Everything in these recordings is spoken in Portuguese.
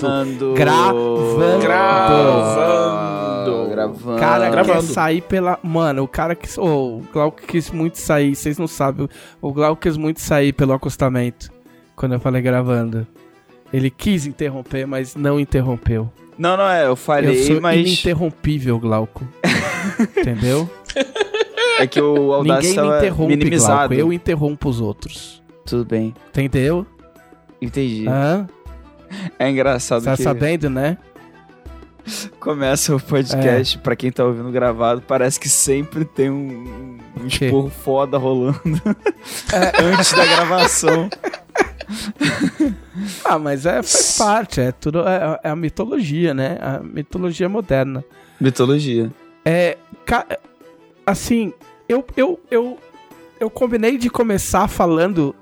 Gravando. Gravando. Gravando. Gravando. O cara Gravando. quer sair pela. Mano, o cara que. Ô, o Glauco quis muito sair, vocês não sabem. O Glauco quis muito sair pelo acostamento. Quando eu falei gravando. Ele quis interromper, mas não interrompeu. Não, não é, eu falei, eu sou mas ininterrompível, Glauco. Entendeu? é que o Audacity Ninguém me interrompe, minimizado. Glauco. Eu interrompo os outros. Tudo bem, Entendeu? entendi. Hã? É engraçado Tá que sabendo, né? começa o podcast, pra quem tá ouvindo gravado, parece que sempre tem um, um esporro foda rolando antes da gravação. Ah, mas é, faz parte, é tudo. É, é a mitologia, né? A mitologia moderna. Mitologia. É. ca- Assim, eu, eu, eu, eu combinei de começar falando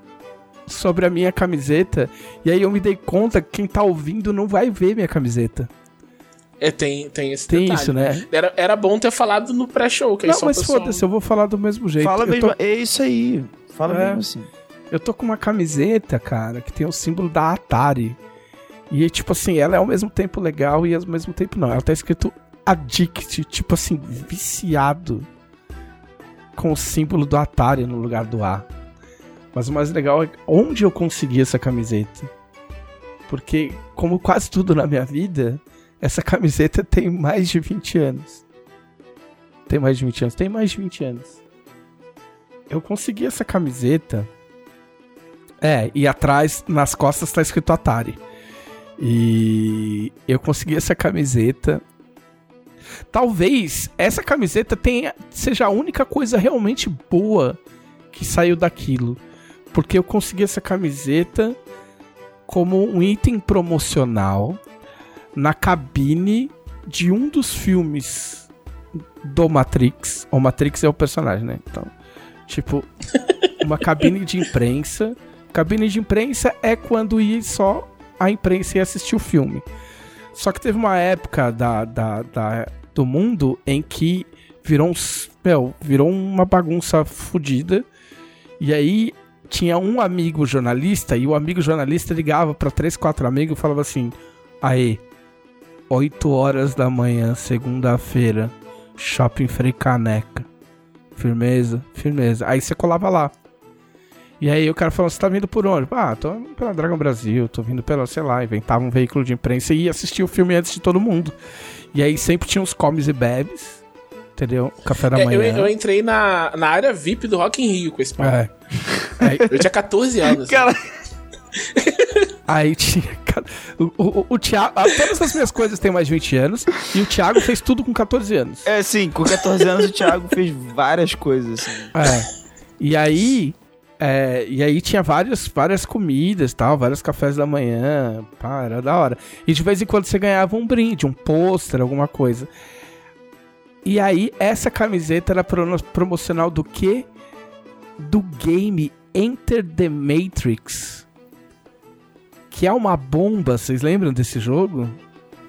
sobre a minha camiseta. E aí eu me dei conta que quem tá ouvindo não vai ver minha camiseta. É, tem, tem esse Tem detalhe. isso, né? Era, era bom ter falado no pré-show, que aí Não, só o mas pessoal- foda-se, eu vou falar do mesmo jeito. Fala eu, mesmo, tô, é isso aí. Fala É. mesmo assim. eu tô com uma camiseta, cara, que tem o símbolo da Atari. E, tipo assim, ela é ao mesmo tempo legal e ao mesmo tempo não. Ela tá escrito Addict, tipo assim, viciado. Com o símbolo do Atari no lugar do A. Mas o mais legal é onde eu consegui essa camiseta. Porque, como quase tudo na minha vida, essa camiseta tem mais de 20 anos. Tem mais de 20 anos? Tem mais de 20 anos. Eu consegui essa camiseta. É, e atrás, nas costas, tá escrito Atari. E eu consegui essa camiseta. Talvez essa camiseta tenha, seja a única coisa realmente boa que saiu daquilo. Porque eu consegui essa camiseta como um item promocional na cabine de um dos filmes do Matrix. O Matrix é o personagem, né? Então, tipo, uma cabine de imprensa. Cabine de imprensa é quando ia só a imprensa ia assistir o filme. Só que teve uma época da, da, da- do mundo em que virou, um, meu, virou uma bagunça fodida. E aí tinha um amigo jornalista e o amigo jornalista ligava pra três, quatro amigos e falava assim: Aê, 8 horas da manhã, segunda-feira, Shopping Frei Caneca. Firmeza, firmeza. Aí você colava lá. E aí o cara falou, você tá vindo por onde? Ah, tô vindo pela Dragon Brasil, tô vindo pela, sei lá, inventava um veículo de imprensa e ia assistir o filme antes de todo mundo. E aí sempre tinha os comes e bebes, entendeu? Café da É, manhã. eu, eu entrei na, na área VIP do Rock in Rio com esse papo. É. Aí, Eu tinha 14 anos. Cara, aí tinha. O, o, o Thiago. Todas as minhas coisas têm mais de 20 anos. E o Thiago fez tudo com 14 anos. é sim, com 14 anos o Thiago fez várias coisas assim. É. E aí. é, e aí tinha várias, várias comidas tal, vários cafés da manhã. Pá, era da hora. E de vez em quando você ganhava um brinde, um pôster, alguma coisa. E aí, essa camiseta era promocional do quê? Do game Enter the Matrix. Que é uma bomba, vocês lembram desse jogo?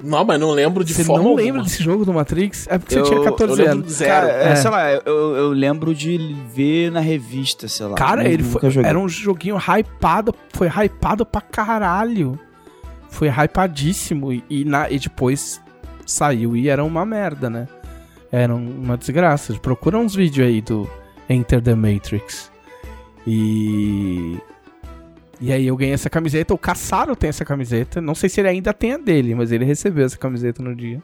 Não, mas não lembro de Você forma não alguma. lembra desse jogo do Matrix? É porque Eu- você tinha Eu 14 lembro anos. de zero. Cara, é, É. sei lá, eu, eu lembro de ver na revista, sei lá. Cara, ele foi, era um joguinho hypado, foi hypado pra caralho. Foi hypadíssimo e, e na, e depois saiu e era uma merda, né? Era um- uma desgraça. Procura uns vídeos aí do Enter the Matrix. E. E aí eu ganhei essa camiseta. O Caçaro tem essa camiseta. Não sei se ele ainda tem a dele, mas ele recebeu essa camiseta no dia.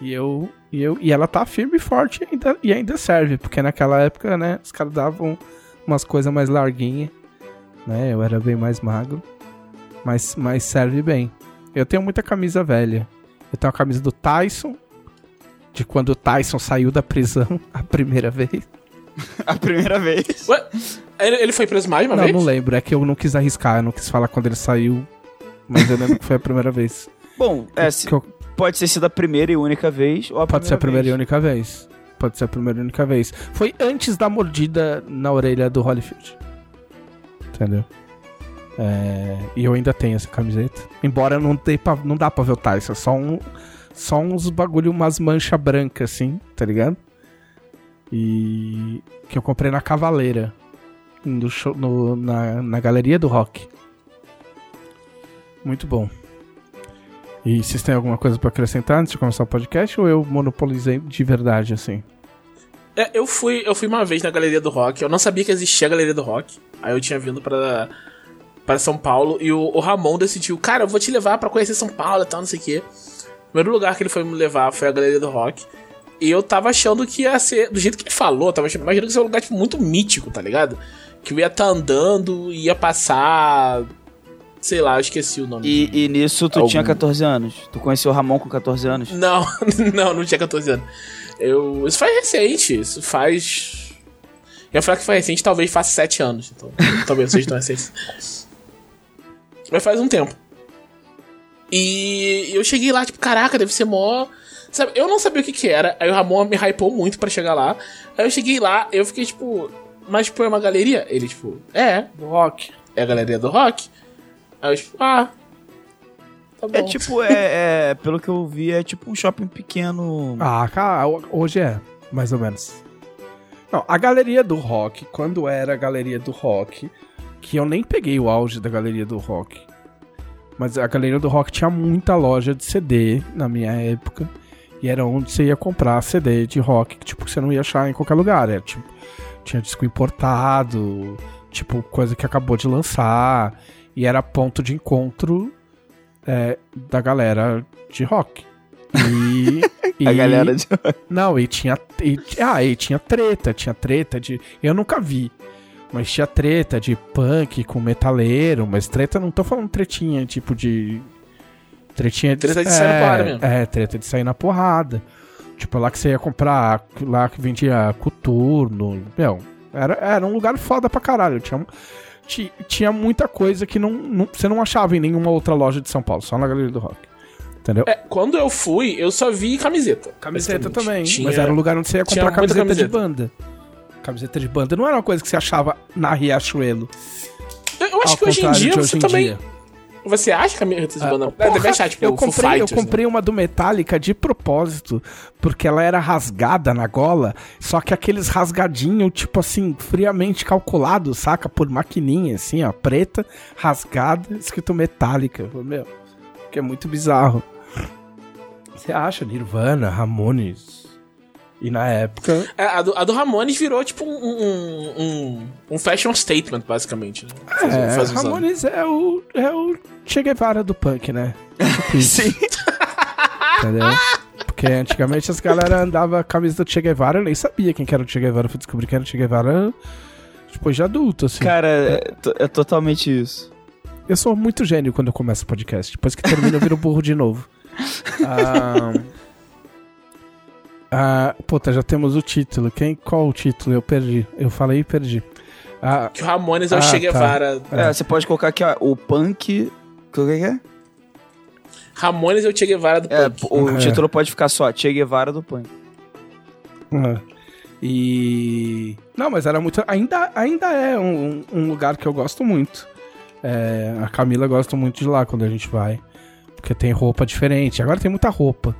E eu. E, eu, e ela tá firme e forte e ainda, e ainda serve. Porque naquela época, né, os caras davam umas coisas mais larguinhas. Né? Eu era bem mais magro. Mas, mas serve bem. Eu tenho muita camisa velha. Eu tenho a camisa do Tyson. De quando o Tyson saiu da prisão a primeira vez. A primeira vez. Ué, ele, ele foi preso mais uma não, vez? não lembro. É que eu não quis arriscar. Eu não quis falar quando ele saiu. Mas eu lembro que foi a primeira vez. Bom, é, se- eu- pode ter sido a primeira e única vez, ou a Pode ser a primeira e vez. única vez. Pode ser a primeira e única vez. Foi antes da mordida na orelha do Holyfield. Entendeu? É, e eu ainda tenho essa camiseta. Embora não, dê pra, não dá pra ver o Tyson. Só, um, só uns bagulho, umas manchas brancas assim, tá ligado? E que eu comprei na Cavaleira. No show, no- na, na galeria do rock. Muito bom. E vocês têm alguma coisa pra acrescentar antes de começar o podcast ou eu monopolizei de verdade, assim? É, eu fui, eu fui uma vez na Galeria do Rock. Eu não sabia que existia a Galeria do Rock. Aí eu tinha vindo pra, pra São Paulo e o, o Ramon decidiu, cara, eu vou te levar pra conhecer São Paulo e tal, não sei o quê. O primeiro lugar que ele foi me levar foi a Galeria do Rock. E eu tava achando que ia ser. Do jeito que ele falou, tava achando, imaginando que ia ser um lugar tipo, muito mítico, tá ligado? Que eu ia estar tá andando e ia passar. Sei lá, eu esqueci o nome. E, e nisso tu Algum- tinha 14 anos. Tu conheceu o Ramon com 14 anos. Não, não, não tinha 14 anos. Eu, isso faz recente, isso faz. Eu ia falar que foi recente, talvez faça 7 anos. Então, talvez não seja tão recente. Mas faz um tempo. E eu cheguei lá, tipo, caraca, deve ser mó. Sabe, eu não sabia o que que era. Aí o Ramon me hypou muito pra chegar lá. Aí eu cheguei lá, eu fiquei tipo, mas tipo, é uma galeria? Ele, tipo, é, Do rock. é a galeria do rock. Aí eu, tipo, ah. Tá bom. É tipo, é, é- Pelo que eu vi, é tipo um shopping pequeno. Ah, cara, hoje é, mais ou menos. Não, a galeria do rock, quando era a galeria do rock, que eu nem peguei o auge da galeria do rock. Mas a galeria do rock tinha muita loja de CD na minha época. E era onde você ia comprar CD de rock, que tipo, você não ia achar em qualquer lugar. Era, tipo, tinha disco importado, tipo, coisa que acabou de lançar. E era ponto de encontro é, da galera de rock. E, A e- galera de. não, e tinha. E, ah, e tinha treta, tinha treta de. Eu nunca vi. Mas tinha treta de punk com metaleiro, mas treta não tô falando tretinha, tipo de. Tretinha de. Treta de sair na porrada mesmo. É, treta de sair na porrada. Tipo, lá que você ia comprar, lá que vendia coturno. Meu, era, era um lugar foda pra caralho. Tinha, ti- tinha muita coisa que não, não- você não achava em nenhuma outra loja de São Paulo, só na Galeria do Rock. Entendeu? É, quando eu fui, eu só vi camiseta. Camiseta também, Tinha- mas era um lugar onde você ia comprar muita camiseta, de camiseta. banda. Camiseta de banda não era uma coisa que você achava na Riachuelo. Eu, eu acho que hoje em dia você hoje também. dia. Você acha camiseta de banda? Ah, porra, é, deve achar, tipo, eu comprei, eu Fighters, né? comprei uma do Metallica de propósito, porque ela era rasgada na gola, só que aqueles rasgadinho, tipo assim, friamente calculado, saca? Por maquininha, assim, ó, preta, rasgada, escrito Metallica. Meu, que é muito bizarro. Você acha Nirvana, Ramones? E na época, É, a, do, a do Ramones virou, tipo, um, um, um, um fashion statement, basicamente. Né? Faz, é, faz anos. Ramones é o, é o Che Guevara do punk, né? Tipo. Sim. Entendeu? Porque antigamente as galera andava com a camisa do Che Guevara, eu nem sabia quem que era o Che Guevara, eu fui descobrir que era o Che Guevara depois de adulto, assim. Cara, é, to- é totalmente isso. Eu sou muito gênio quando eu começo o podcast. Depois que termina, eu viro burro de novo. Ah, ah, puta, já temos o título. Quem, qual o título? Eu perdi. Eu falei e perdi. Ah, Que o Ramones é o Ah, Che tá. Guevara. É, você pode colocar aqui, ó, o punk. O que que é? Ramones é o Che Guevara do É, punk. o É. título pode ficar só Che Guevara do punk. Ah. E. Não, mas era muito. Ainda, ainda é um, um lugar que eu gosto muito. É, a Camila gosta muito de lá quando a gente vai. Porque tem roupa diferente. Agora tem muita roupa.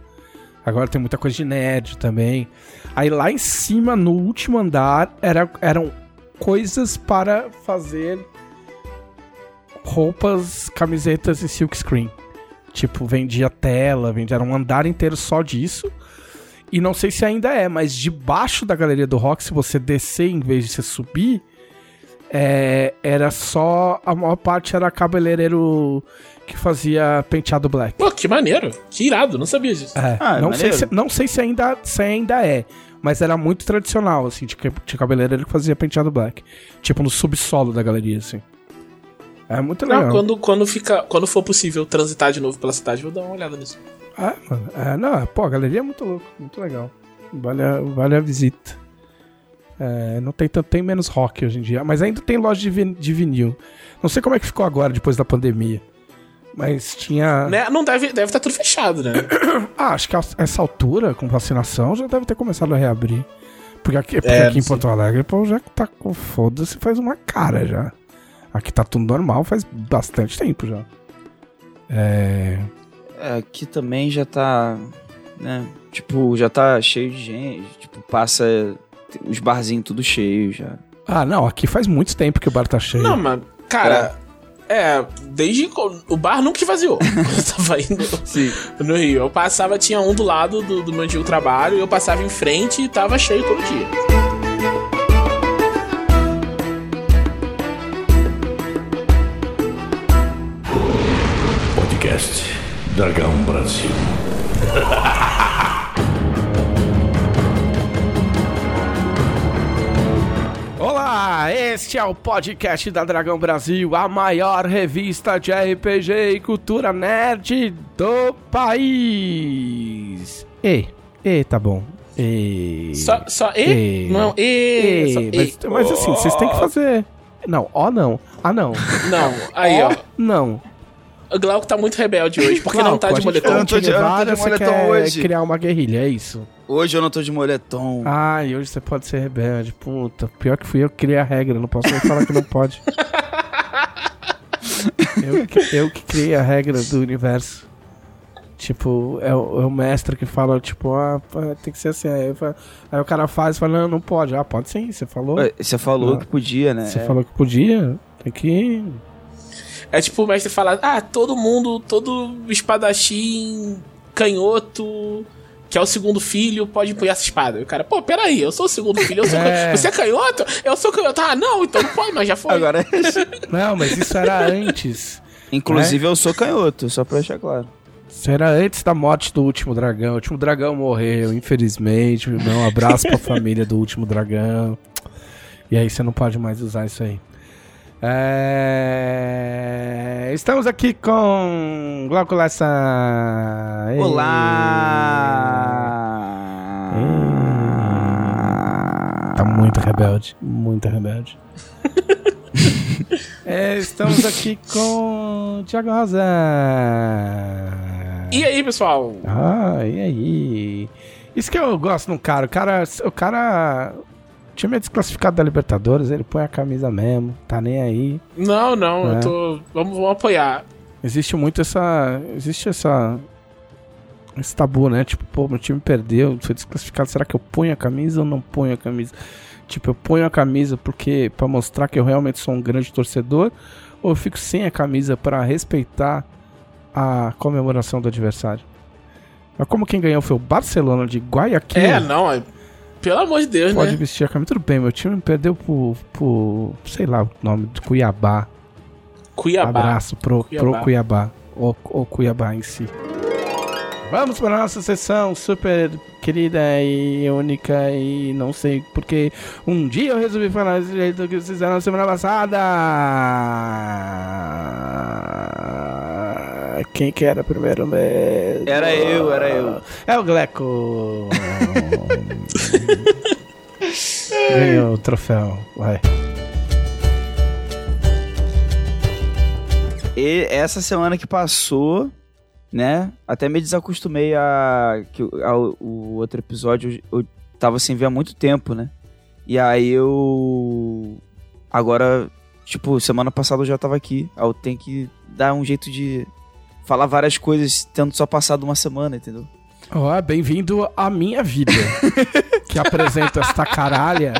Agora tem muita coisa de nerd também. Aí lá em cima, no último andar, era, eram coisas para fazer roupas, camisetas e silkscreen. Tipo, vendia tela, vendia era um andar inteiro só disso. E não sei se ainda é, mas debaixo da galeria do rock, se você descer em vez de você subir, é, era só. A maior parte era cabeleireiro que fazia penteado black. Pô, que maneiro. Que irado, não sabia disso. É, Ah, é não, sei se, não sei se ainda, se ainda é, mas era muito tradicional, assim, de, que- de cabeleireiro que fazia penteado black. Tipo no subsolo da galeria, assim. É muito legal. Não, quando, quando, fica, quando for possível transitar de novo pela cidade, eu vou dar uma olhada nisso. Ah, mano. É, não, pô, a galeria é muito louco, muito legal. Vale a, vale a visita. É, não tem tanto, tem menos rock hoje em dia, mas ainda tem loja de, vin- de vinil. Não sei como é que ficou agora, depois da pandemia. Mas tinha. Né? Não deve estar deve tá tudo fechado, né? Ah, acho que a essa altura, com vacinação, já deve ter começado a reabrir. Porque aqui, porque É, aqui em. Porto Alegre, pô, já tá com foda-se faz uma cara já. Aqui tá tudo normal faz bastante tempo já. É. É, aqui também já tá. Né? Tipo, já tá cheio de gente. Tipo, passa os barzinhos tudo cheio já. Ah, não, aqui faz muito tempo que o bar tá cheio. Não, mas, cara, É, desde. O bar nunca esvaziou. Quando eu tava indo Sim. no Rio. Eu passava, tinha um do lado do, do meu antigo trabalho, eu passava em frente e tava cheio todo dia. Podcast Dragão Brasil. Olá, este é o podcast da Dragão Brasil, a maior revista de RPG e cultura nerd do país. E, e, tá bom. E. Só, só e? E. Não, e. E, só mas, mas assim, vocês têm que fazer. Não, ó não. Ah não. Não, aí, ó. Não. O Glauco tá muito rebelde hoje, porque Glauco, não tá a de moletom. Eu não tô de- eu não tô de moletom quer hoje. criar uma guerrilha, é isso? Hoje eu não tô de moletom. Ai, hoje você pode ser rebelde, puta. Pior que fui eu que criei a regra, não posso nem falar que não pode. eu, que, eu que criei a regra do universo. Tipo, é o, é o mestre que fala, tipo, ah, tem que ser assim. Aí, falo- aí o cara faz e fala, não, não pode. Ah, pode sim, você falou. Você falou Não. que podia, né? Você falou que podia, tem que... É tipo o mestre falar, ah, todo mundo, todo espadachim, canhoto, que é o segundo filho, pode empunhar essa espada. E o cara, pô, peraí, eu sou o segundo filho, eu sou É. canhoto. Você é canhoto? Eu sou canhoto. Ah, não, então não pode, mas já foi. Agora, Não, mas isso era antes. inclusive eu sou canhoto, só pra deixar claro. Isso era antes da morte do último dragão. O último dragão morreu, infelizmente. Um abraço pra família do último dragão. E aí você não pode mais usar isso aí. É... Estamos aqui com Glauco Lessa. Ei. Olá! Tá muito rebelde. Muito rebelde. É, estamos aqui com Thiago Rosa. E aí, pessoal? Ah, e aí? Isso que eu gosto num cara. O cara. O cara. O time é desclassificado da Libertadores, ele põe a camisa mesmo, tá nem aí. Não, não, É. eu tô. Vamos, vamos apoiar. Existe muito essa. Existe essa. Esse tabu, né? Tipo, pô, meu time perdeu, foi desclassificado. Será que eu ponho a camisa ou não ponho a camisa? Tipo, eu ponho a camisa porque para mostrar que eu realmente sou um grande torcedor, ou eu fico sem a camisa para respeitar a comemoração do adversário? Mas como quem ganhou foi o Barcelona de Guayaquil, É, não, é- pelo amor de Deus, pode né? vestir a camisa. Tudo bem, meu time perdeu por, por sei lá o nome, de Cuiabá. Cuiabá. Abraço pro Cuiabá, Cuiabá. pro Cuiabá ou, ou Cuiabá em si. Vamos para a nossa sessão super querida e única e não sei porque um dia eu resolvi falar desse jeito que vocês fizeram na semana passada. Quem que era primeiro mesmo? Era eu, era eu. É o Gleco. Ganhou o troféu, vai. E essa semana que passou, né? Até me desacostumei a que o- ao o outro episódio eu, eu tava sem ver há muito tempo, né? E aí eu agora, tipo, semana passada eu já tava aqui. Aí eu tenho que dar um jeito de falar várias coisas tendo só passado uma semana, entendeu? Ó, bem-vindo à minha vida. que apresento esta caralha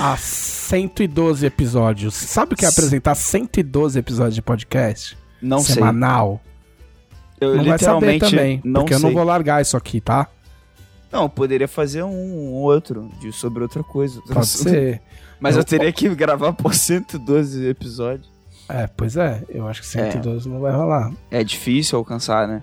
há 112 episódios. Sabe o que é apresentar 112 episódios de podcast? Não sei. Semanal. Eu não vai saber também. não porque eu sei. não vou largar isso aqui, tá? Não, eu poderia fazer um, um outro de, sobre outra coisa. Pode assunto. ser. Mas Eu- eu teria que gravar por 112 episódios. É, pois é. Eu acho que 112 não vai rolar. É difícil alcançar, né?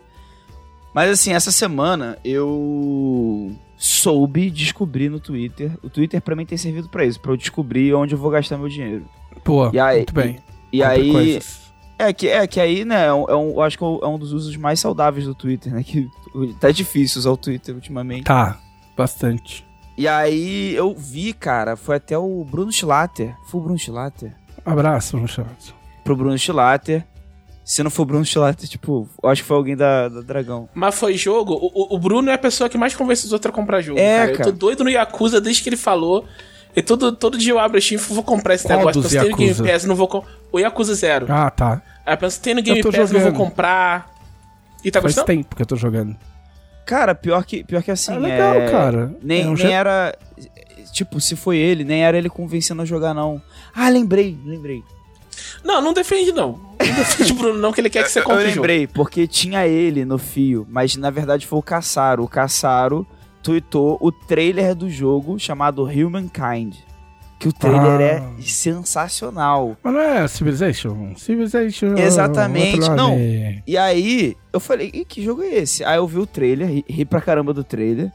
Mas assim, essa semana eu soube descobrir no Twitter. O Twitter pra mim tem servido pra isso, pra eu descobrir onde eu vou gastar meu dinheiro. Pô, E aí- muito bem. E Compre aí, coisas. é que é que aí, né, é um, é eu acho que é um dos usos mais saudáveis do Twitter, né, que tá difícil usar o Twitter ultimamente. Tá, bastante. E aí eu vi, cara, foi até o Bruno Schlatter, foi o Bruno Schlatter, Abraço, Luciano. Pro Bruno Schlatter. Se não for o Bruno Schlatter, tipo, eu acho que foi alguém da, da Dragão. Mas foi jogo. O, o- o Bruno é a pessoa que mais convence os outros a comprar jogo. É, cara. Eu cara. tô doido no Yakuza desde que ele falou. E todo, todo dia eu abro a Steam e vou comprar esse Qual negócio. tem no Game? Pass, não vou com... O Yakuza Zero. Ah, tá. Aí eu penso, tem no Game Eu Pass, não vou jogando. comprar. E tá Faz gostando? tempo que eu tô jogando. Cara, pior que, pior que assim. É legal, é- cara. Nem, É um nem jeito- era. Tipo, se foi ele, nem era ele convencendo a jogar, não. Ah, lembrei, lembrei. Não, não defende, não. Não defende o Bruno, não, que ele quer que você compre Eu o jogo. lembrei, porque tinha ele no fio, mas na verdade foi o Caçaro. O Caçaro tweetou o trailer do jogo chamado Humankind. Que o trailer Ah. é sensacional. Mas não é Civilization? Civilization. Exatamente, outro não. E aí, eu falei, "Ih, que jogo é esse? Aí eu vi o trailer, ri, ri pra caramba do trailer.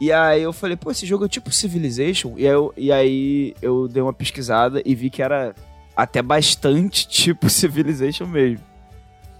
E aí eu falei, pô, esse jogo é tipo Civilization? E aí, eu, e aí eu dei uma pesquisada e vi que era até bastante tipo Civilization mesmo.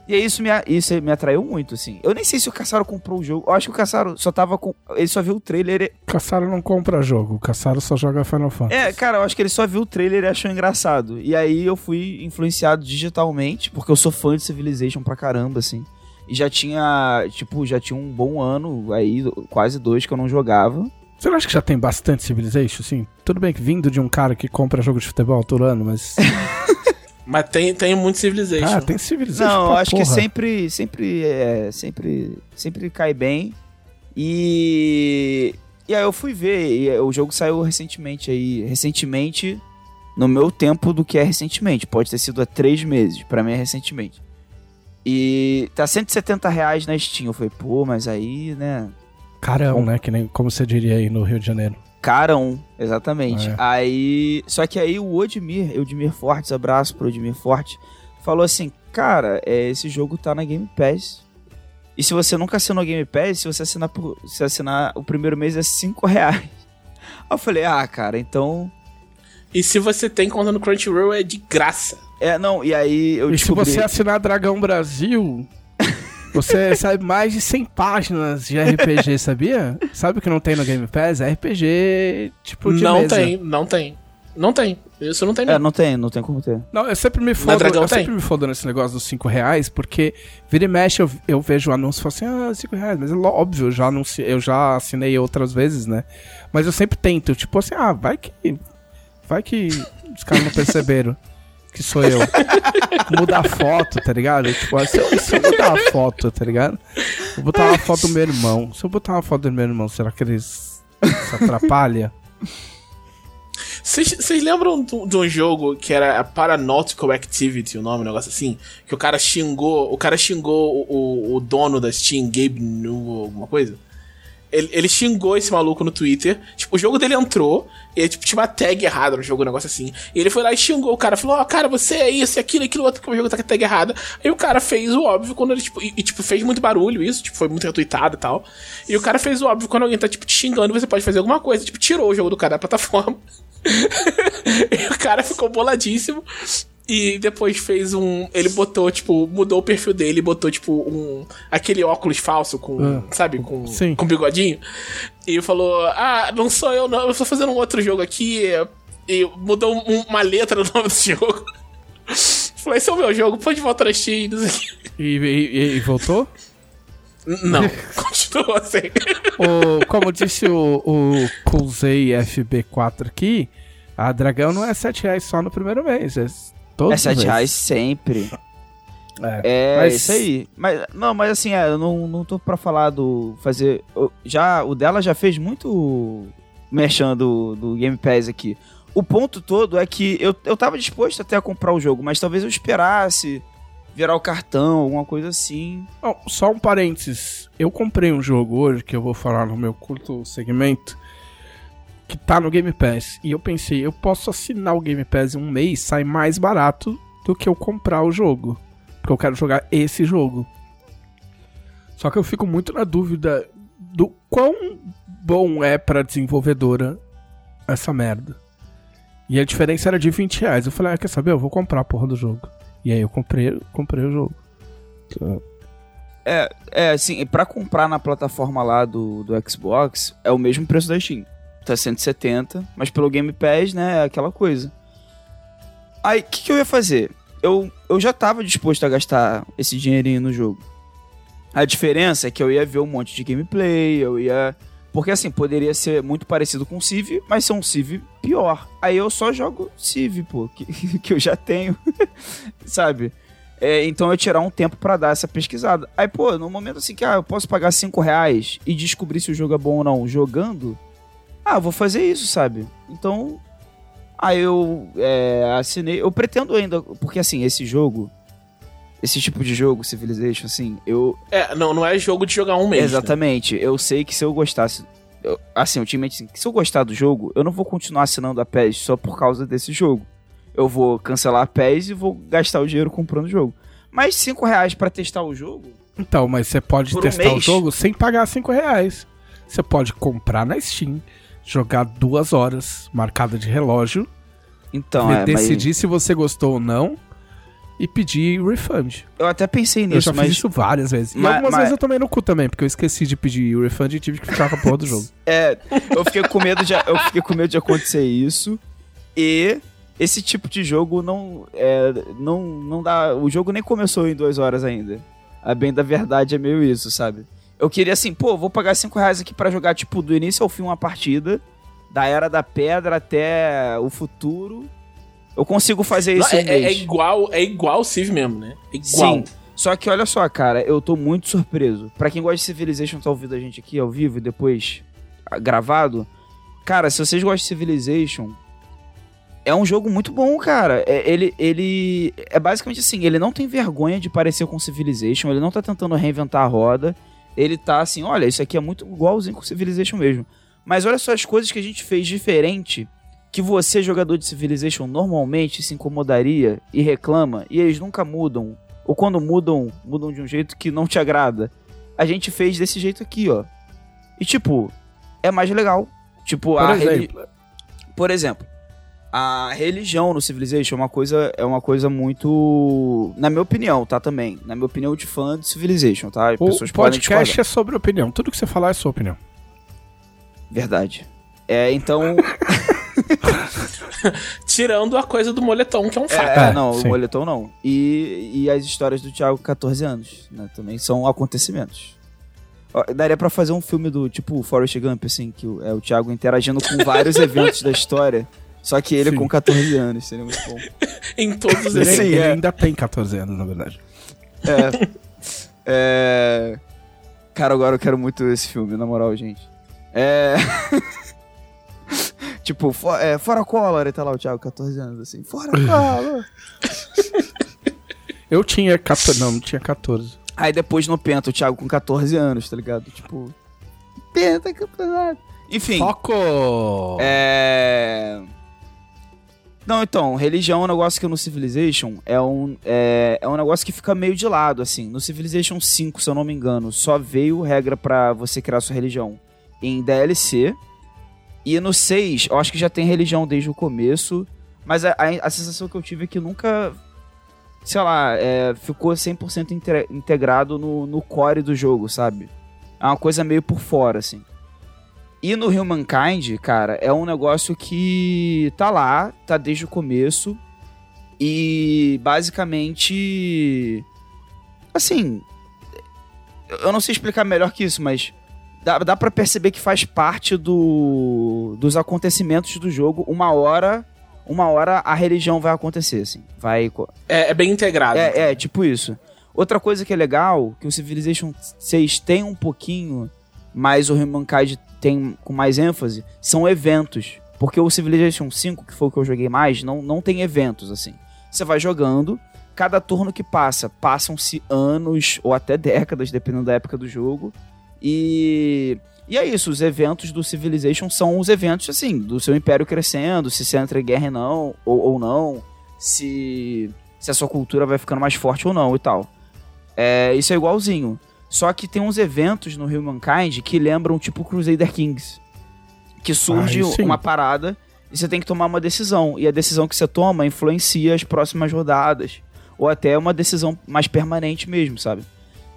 E isso me, isso me atraiu muito, assim. Eu nem sei se o Caçaro comprou o jogo. Eu acho que o Caçaro só tava com... Ele só viu o trailer e... Caçaro não compra jogo, Caçaro só joga Final Fantasy. É, cara, eu acho que ele só viu o trailer e achou engraçado. E aí eu fui influenciado digitalmente, porque eu sou fã de Civilization pra caramba, assim. E já tinha, tipo, já tinha um bom ano aí, quase dois que eu não jogava. Você não acha que já tem bastante Civilization, assim? Tudo bem que vindo de um cara que compra jogo de futebol todo ano, mas... Mas tem, tem muito Civilization. ah, tem Civilization Não, acho que porra. sempre, sempre, é, sempre, sempre cai bem. E, e aí eu fui ver, e o jogo saiu recentemente aí, recentemente, no meu tempo do que é recentemente. Pode ter sido há três meses, pra mim é recentemente. E tá 170 reais na Steam. Eu falei, pô, mas aí, né, Carão, né? Que nem como você diria aí no Rio de Janeiro. Carão, exatamente. É. Aí. Só que aí o Odmir, Odmir Fortes, abraço pro Odmir Forte, falou assim: Cara, é, esse jogo tá na Game Pass. E se você nunca assinou Game Pass, se você assinar, por- se assinar o primeiro mês é 5 reais. Aí eu falei, ah, cara, então. E se você tem conta no Crunchyroll, é de graça. É, não, e aí eu e descobri. se você assinar Dragão Brasil, você sabe mais de 100 páginas de RPG, sabia? Sabe o que não tem no Game Pass? É RPG tipo de não mesa. tem, não tem. Não tem. Isso não tem É, mesmo. não tem, não tem como ter. Não, eu sempre me fodo, eu tem. sempre me fodo nesse negócio dos 5 reais, porque vira e mexe eu, eu vejo o anúncio e falo assim, ah, 5 reais, mas é óbvio, eu já, anunci, eu já assinei outras vezes, né? Mas eu sempre tento, tipo assim, ah, vai que. Vai que os caras não perceberam que sou eu. Mudar a foto, tá ligado? Tipo, se eu, se eu mudar a foto, tá ligado? Vou botar uma foto do meu irmão. Se eu botar uma foto do meu irmão, será que eles se atrapalham? Vocês lembram de um- jogo que era Paranautical Activity, o nome, um negócio assim? Que o cara xingou. O cara xingou o, o- o dono da Steam, Gabe alguma coisa? Ele, ele xingou esse maluco no Twitter. Tipo, o jogo dele entrou. E tipo, tinha uma tag errada no jogo, um negócio assim. E ele foi lá e xingou o cara. Falou, ó, cara, você é isso, aquilo, aquilo outro, que o jogo tá com a tag errada. Aí o cara fez o óbvio quando ele, tipo, e, e, tipo, fez muito barulho isso, tipo, foi muito retweetado e tal. E o cara fez o óbvio quando alguém tá, tipo, te xingando, você pode fazer alguma coisa. Tipo, tirou o jogo do cara da plataforma. e o cara ficou boladíssimo. E depois fez um. Ele botou, tipo, mudou o perfil dele e botou, tipo, um. aquele óculos falso com. Ah, sabe? Com, sim. com bigodinho. E falou: Ah, não sou eu, não. Eu tô fazendo um outro jogo aqui. E mudou um- uma letra no nome do jogo. Falei, esse é o meu jogo, pode voltar na Steam. E, e- e voltou? Não, continuou assim. O, como disse o, o Coolzei FB4 aqui, a Dragão não é 7 reais só no primeiro mês. É, todos É os 7 meses. reais sempre. É. É, Mas- isso aí. Mas, não, mas assim, é, eu não, não tô pra falar do. Fazer. eu- Já, o dela já fez muito merchan do, do Game Pass aqui. O ponto todo é que eu, eu tava disposto até a comprar o jogo, mas talvez eu esperasse virar o cartão, alguma coisa assim. Não, só um parênteses. Eu comprei um jogo hoje, que eu vou falar no meu curto segmento, que tá no Game Pass. E eu pensei, eu posso assinar o Game Pass em um mês, sai mais barato do que eu comprar o jogo. Porque eu quero jogar esse jogo. Só que eu fico muito na dúvida do quão bom é pra desenvolvedora essa merda. E a diferença era de 20 reais. Eu falei, ah, quer saber? Eu vou comprar a porra do jogo. E aí eu comprei, comprei o jogo. É, assim, pra comprar na plataforma lá do, do Xbox, é o mesmo preço da Steam. Tá 170, mas pelo Game Pass, né, é aquela coisa. Aí, o que, que eu ia fazer? Eu, eu já tava disposto a gastar esse dinheirinho no jogo. A diferença é que eu ia ver um monte de gameplay, eu ia... Porque, assim, poderia ser muito parecido com Civ, mas ser um Civ pior. Aí eu só jogo Civ, pô, que, que eu já tenho, sabe? É, então eu tirar um tempo pra dar essa pesquisada. Aí, pô, no momento assim que ah, eu posso pagar 5 reais e descobrir se o jogo é bom ou não jogando, ah, vou fazer isso, sabe? Então, aí eu é, assinei. Eu pretendo ainda, porque assim, esse jogo, esse tipo de jogo, Civilization, assim, eu. É, não, não é jogo de jogar um mês. né? Exatamente. Eu sei que se eu gostasse. eu- assim, ultimamente, assim, que se eu gostar do jogo, eu não vou continuar assinando a PES só por causa desse jogo. Eu vou cancelar a PES e vou gastar o dinheiro comprando o jogo. Mas 5 reais pra testar o jogo. Então, mas você pode Por um testar o jogo sem pagar 5 reais. Você pode comprar na Steam, jogar duas horas, marcada de relógio, Então, é, mas decidir se você gostou ou não e pedir refund. eu até pensei eu nisso, já mas. fiz isso várias vezes. E Mas- algumas mas- vezes eu tomei no cu também, porque eu esqueci de pedir refund e tive que ficar com a porra do jogo. É, eu fiquei com medo de, eu fiquei com medo de acontecer isso. E esse tipo de jogo não, é, não, não dá. O jogo nem começou em duas horas ainda. A bem da verdade é meio isso, sabe? Eu queria assim, pô, vou pagar 5 reais aqui pra jogar, tipo, do início ao fim uma partida. Da Era da Pedra até o futuro. Eu consigo fazer Não, isso é, um é- é mês. igual, é igual o Civ mesmo, né? É igual. Sim. Só que olha só, cara, eu tô muito surpreso. Pra quem gosta de Civilization, tá ouvindo a gente aqui ao vivo e depois ah, gravado. Cara, se vocês gostam de Civilization, é um jogo muito bom, cara. É, ele, ele é basicamente assim, ele não tem vergonha de parecer com Civilization, ele não tá tentando reinventar a roda. Ele tá assim, olha, isso aqui é muito igualzinho com Civilization mesmo. Mas olha só as coisas que a gente fez diferente que você, jogador de Civilization, normalmente se incomodaria e reclama, e eles nunca mudam. Ou quando mudam, mudam de um jeito que não te agrada. A gente fez desse jeito aqui, ó. E tipo, é mais legal. Tipo, Por a exemplo, por exemplo, a religião no Civilization é uma coisa, é uma coisa muito, na minha opinião, tá também, na minha opinião de fã de Civilization, tá? O pessoas podem podcast é sobre opinião. Tudo que você falar é sua opinião. Verdade. É, então, Tirando a coisa do moletom, que é um fato. é, É, não, sim. o moletom não. E, e as histórias do Thiago com 14 anos, né? Também são acontecimentos. Daria pra fazer um filme do tipo Forrest Gump, assim, que o- é o Thiago interagindo com vários eventos da história, só que ele Sim. com 14 anos, seria muito bom. Em todos os Ele, Sim, ele é. ainda tem 14 anos, na verdade. É. é... Cara, agora eu quero muito esse filme, na moral, gente. É. tipo, fo- é, fora Collor, e tá lá o Thiago, 14 anos, assim. Fora Collor! Eu tinha 14. Não, não tinha 14. Aí depois no Penta, o Thiago com 14 anos, tá ligado? Tipo. Penta, campeonato. Enfim. Foco! É. Não, então, religião é um negócio que no Civilization é um, é, é um negócio que fica meio de lado, assim. No Civilization 5, se eu não me engano, só veio regra pra você criar sua religião em DLC. E no 6, eu acho que já tem religião desde o começo. Mas a, a, a sensação que eu tive é que nunca, sei lá, é, ficou 100% inte- integrado no, no core do jogo, sabe? É uma coisa meio por fora, assim. E no Humankind, cara, é um negócio que tá lá, tá desde o começo. E basicamente. Assim. Eu não sei explicar melhor que isso, mas. Dá, dá pra perceber que faz parte do, dos acontecimentos do jogo. Uma hora. Uma hora a religião vai acontecer, assim. Vai. É, é bem integrado. é, é, tipo isso. Outra coisa que é legal, que o Civilization 6 tem um pouquinho, mas o Humankind tem com mais ênfase, são eventos. Porque o Civilization 5, que foi o que eu joguei mais, não, não tem eventos, assim. Você vai jogando, cada turno que passa, passam-se anos ou até décadas, dependendo da época do jogo. E, e é isso, os eventos do Civilization são os eventos, assim, do seu império crescendo, se você entra em guerra não, ou, ou não, se, se a sua cultura vai ficando mais forte ou não e tal. É, isso é igualzinho. Só que tem uns eventos no Humankind que lembram tipo Crusader Kings. Que surge sim. uma parada e você tem que tomar uma decisão. E a decisão que você toma influencia as próximas rodadas. Ou até uma decisão mais permanente mesmo, sabe?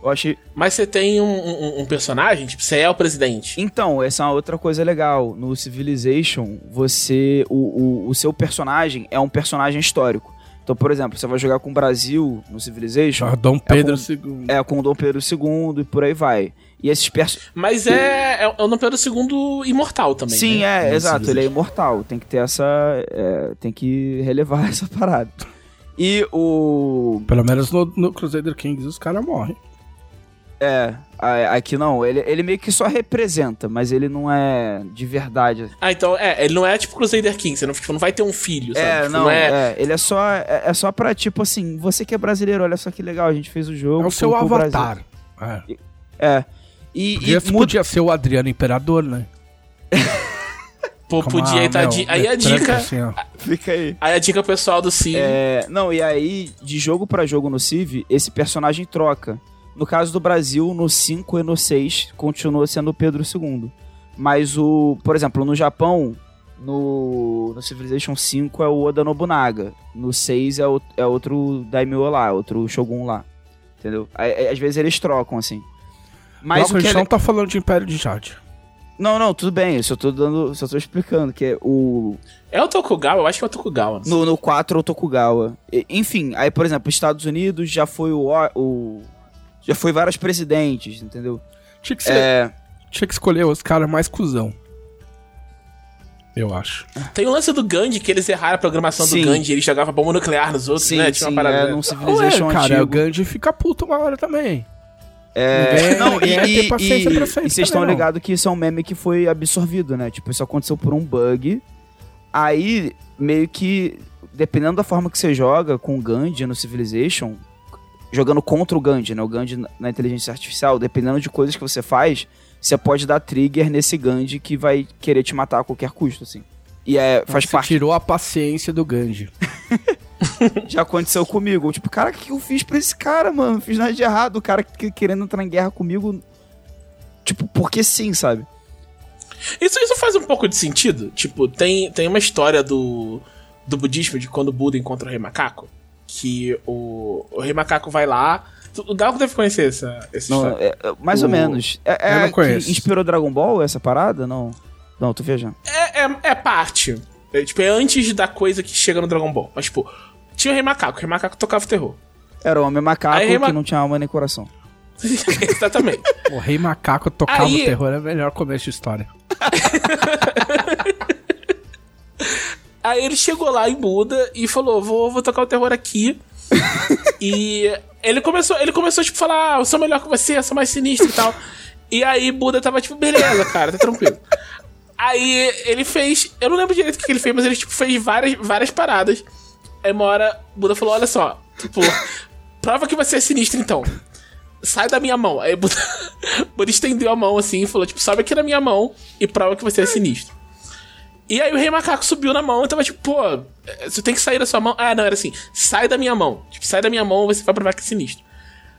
Eu achei. Mas você tem um, um- um personagem, tipo, você é o presidente. Então, essa é uma outra coisa legal. No Civilization, você. O, o, o seu personagem é um personagem histórico. Então, por exemplo, você vai jogar com o Brasil no Civilization. Ah, Dom Pedro com- II. É com o Dom Pedro II e por aí vai. E esses personagens. Mas é, é, é o Dom Pedro II imortal também. Sim, né? é, No exato. Ele é imortal. Tem que ter essa. é, tem que relevar essa parada. E o. Pelo menos no, no Crusader Kings os caras morrem. É, a- aqui não, ele, ele meio que só representa, mas ele não é de verdade. Ah, então, é, ele não é tipo Crusader King, você não, tipo, não vai ter um filho, sabe? É, Tipo, não, é... ele é só, é, é só pra, tipo assim, você que é brasileiro, olha só que legal, a gente fez o jogo. É o seu com- com Brasil. avatar. É. É. E, Podia, e muda- podia ser o Adriano Imperador, né? Pô, Com podia uma, estar. meu, di- Aí a metrânio dica. assim. Fica aí. Aí a dica pessoal do Civ. É, não, e aí, de jogo pra jogo no Civ, esse personagem troca. No caso do Brasil, no 5 e no 6, continua sendo o Pedro II. Mas o, por exemplo, no Japão, no, no Civilization 5 é o Oda Nobunaga. No 6 é, o, é outro Daimyo lá, outro Shogun lá. Entendeu? Às vezes eles trocam, assim. Mas Logo, o a que é gente le- não tá falando de Império de Jade. Não, não, tudo bem, eu só tô dando. Só tô explicando que é o. É o Tokugawa? Eu acho que é o Tokugawa. não. No, no 4 é o Tokugawa. E- enfim, aí, por exemplo, Estados Unidos já foi o. o já foi vários presidentes, entendeu? Tinha que, ser, É. tinha que escolher os caras mais cuzão. Eu acho. Tem o lance do Gandhi, que eles erraram a programação Sim. do Gandhi, ele jogava bomba nuclear nos outros, Sim, né? Tinha sim, uma parada. é, num Ué, Civilization cara, o antigo. Gandhi fica puto uma hora também. É, Ninguém- não, ninguém e, e, paciência e- e vocês estão ligados que isso é um meme que foi absorvido, né? Tipo, isso aconteceu por um bug. Aí, meio que, dependendo da forma que você joga com o Gandhi no Civilization, jogando contra o Gandhi, né? O Gandhi na- inteligência artificial, dependendo de coisas que você faz, você pode dar trigger nesse Gandhi que vai querer te matar a qualquer custo, assim. E é, faz Você parte. tirou a paciência do Gandhi. Já aconteceu comigo. Tipo, cara, o que eu fiz pra esse cara, mano? Não fiz nada de errado. O cara que- querendo entrar em guerra comigo. Tipo, porque sim, sabe? Isso, isso faz um pouco de sentido. Tipo, tem, tem uma história do, do budismo de quando o Buda encontra o rei macaco. Que o, o rei macaco vai lá. Tu- O Galco deve conhecer essa, essa Não, história. é- é- mais ou O- menos. É, é Eu não que conheço. inspirou Dragon Ball essa parada? Não. Não, tô viajando. É, é, é parte. É, tipo, é antes da coisa que chega no Dragon Ball. Mas, tipo, tinha o rei macaco. O rei macaco tocava o terror. Era o homem macaco Aí, que ma- não tinha alma nem coração. Exatamente. O Rei Macaco tocava Aí- o terror, é o melhor começo de história. Aí ele chegou lá em Buda e falou: Vou, vou tocar o terror aqui. e ele começou, ele começou, tipo, a falar: ah, Eu sou melhor que você, eu sou mais sinistro e tal. E aí Buda tava tipo, beleza, cara, tá tranquilo. Aí ele fez. Eu não lembro direito o que ele fez, mas ele tipo, fez várias, várias paradas. Aí uma hora, Buda falou: Olha só, tipo, prova que você é sinistro então. Sai da minha mão. Aí Buda, Buda estendeu a mão assim e falou: Tipo, sobe aqui na minha mão e prova que você é sinistro. E aí o rei macaco subiu na mão e tava tipo, pô, eh, você tem que sair da sua mão. Ah, não, era assim, sai da minha mão. Tipo, sai da minha mão, você vai provar que é sinistro.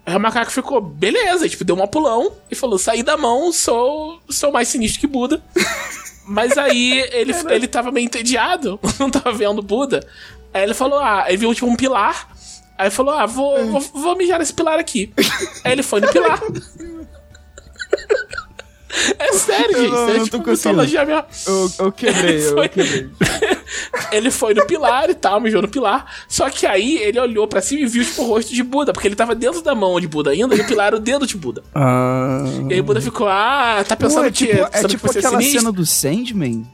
Aí o macaco ficou, beleza, tipo, deu um pulão e falou, saí da mão, sou, sou mais sinistro que Buda. Mas aí ele, ele tava meio entediado, não tava vendo Buda. Aí ele falou, ah, ele viu tipo um pilar. Aí falou, ah, vou, vou, vou mijar nesse pilar aqui. Aí ele foi no pilar. É sério, gente. não- é não tipo tô mitologia mesmo. Eu, eu quebrei, eu Foi. quebrei. Ele foi no pilar e tal, mijou no pilar. Só que aí ele olhou pra cima e viu, tipo, o rosto de Buda, porque ele tava dentro da mão de Buda ainda, e o pilar era o dedo de Buda. Ah, E aí Buda ficou, ah, tá Pô, pensando é que, tipo, é pensando tipo que é aquela sinistro? cena do Sandman.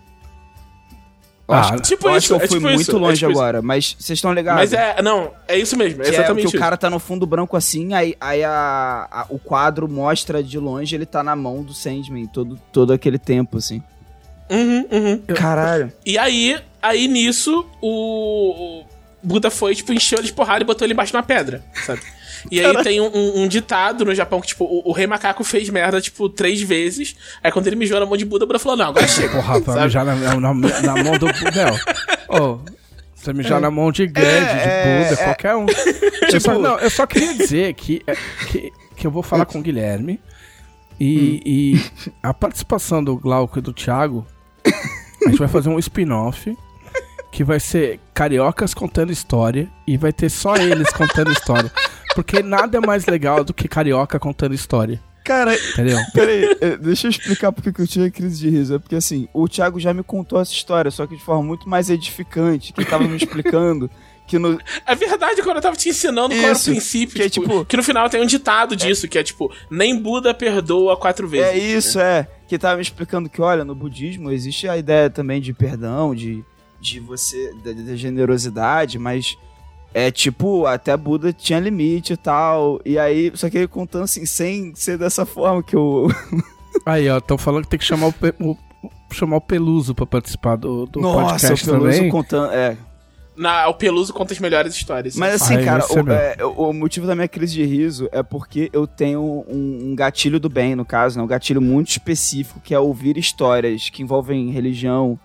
Eu Ah, acho, tipo eu acho isso, que eu é fui tipo muito isso, é longe tipo isso. agora, mas vocês estão ligados? Mas é, não, é isso mesmo, é Que é exatamente que o isso. cara tá no fundo branco assim, aí, aí a, a- o quadro mostra de longe, ele tá na mão do Sandman todo, todo aquele tempo, assim. Uhum, uhum. Caralho. E aí, aí nisso, o, o Buda foi, tipo, encheu ele de porrada e botou ele embaixo de uma pedra, sabe? E aí tem um, um- ditado no Japão que, tipo, o, o rei macaco fez merda, tipo, três vezes. Aí quando ele mijou na mão de Buda, o Buda falou, não, agora chega. porra, sabe? mijar na, na, na- mão do Budel. Ô, você mijar na mão de Gandhi, É, de Buda, é, qualquer um. eu, só, não, eu só queria dizer que, é, que, que eu vou falar com o Guilherme e, e a participação do Glauco e do Thiago, a gente vai fazer um spin-off que vai ser cariocas contando história e vai ter só eles contando história. Porque nada é mais legal do que carioca contando história, Cara, entendeu? peraí, eh, deixa eu explicar porque que eu tive a crise de riso. É porque assim, o Thiago já me contou essa história, só que de forma muito mais edificante, que ele tava me explicando que no, É verdade, quando eu tava te ensinando qual era o Isso, princípio. que é tipo, tipo- que no final tem um ditado disso, que é tipo, nem Buda perdoa quatro vezes. É isso, é. Que tava me explicando que, olha, no budismo existe a ideia também de perdão, de, de você, da generosidade, mas É tipo, até Buda tinha limite e tal. E aí, só que ele contando assim, sem ser dessa forma que eu. Aí, ó, estão falando que tem que chamar o, Pe- o- chamar o Peluso pra participar do, do Nossa, podcast o Peluso também. contando. É. Na, o Peluso conta as melhores histórias. Mas assim, Ai, cara, o, é, o motivo da minha crise de riso é porque eu tenho um, um gatilho do bem, no caso, né? Um gatilho muito específico, que é ouvir histórias que envolvem religião,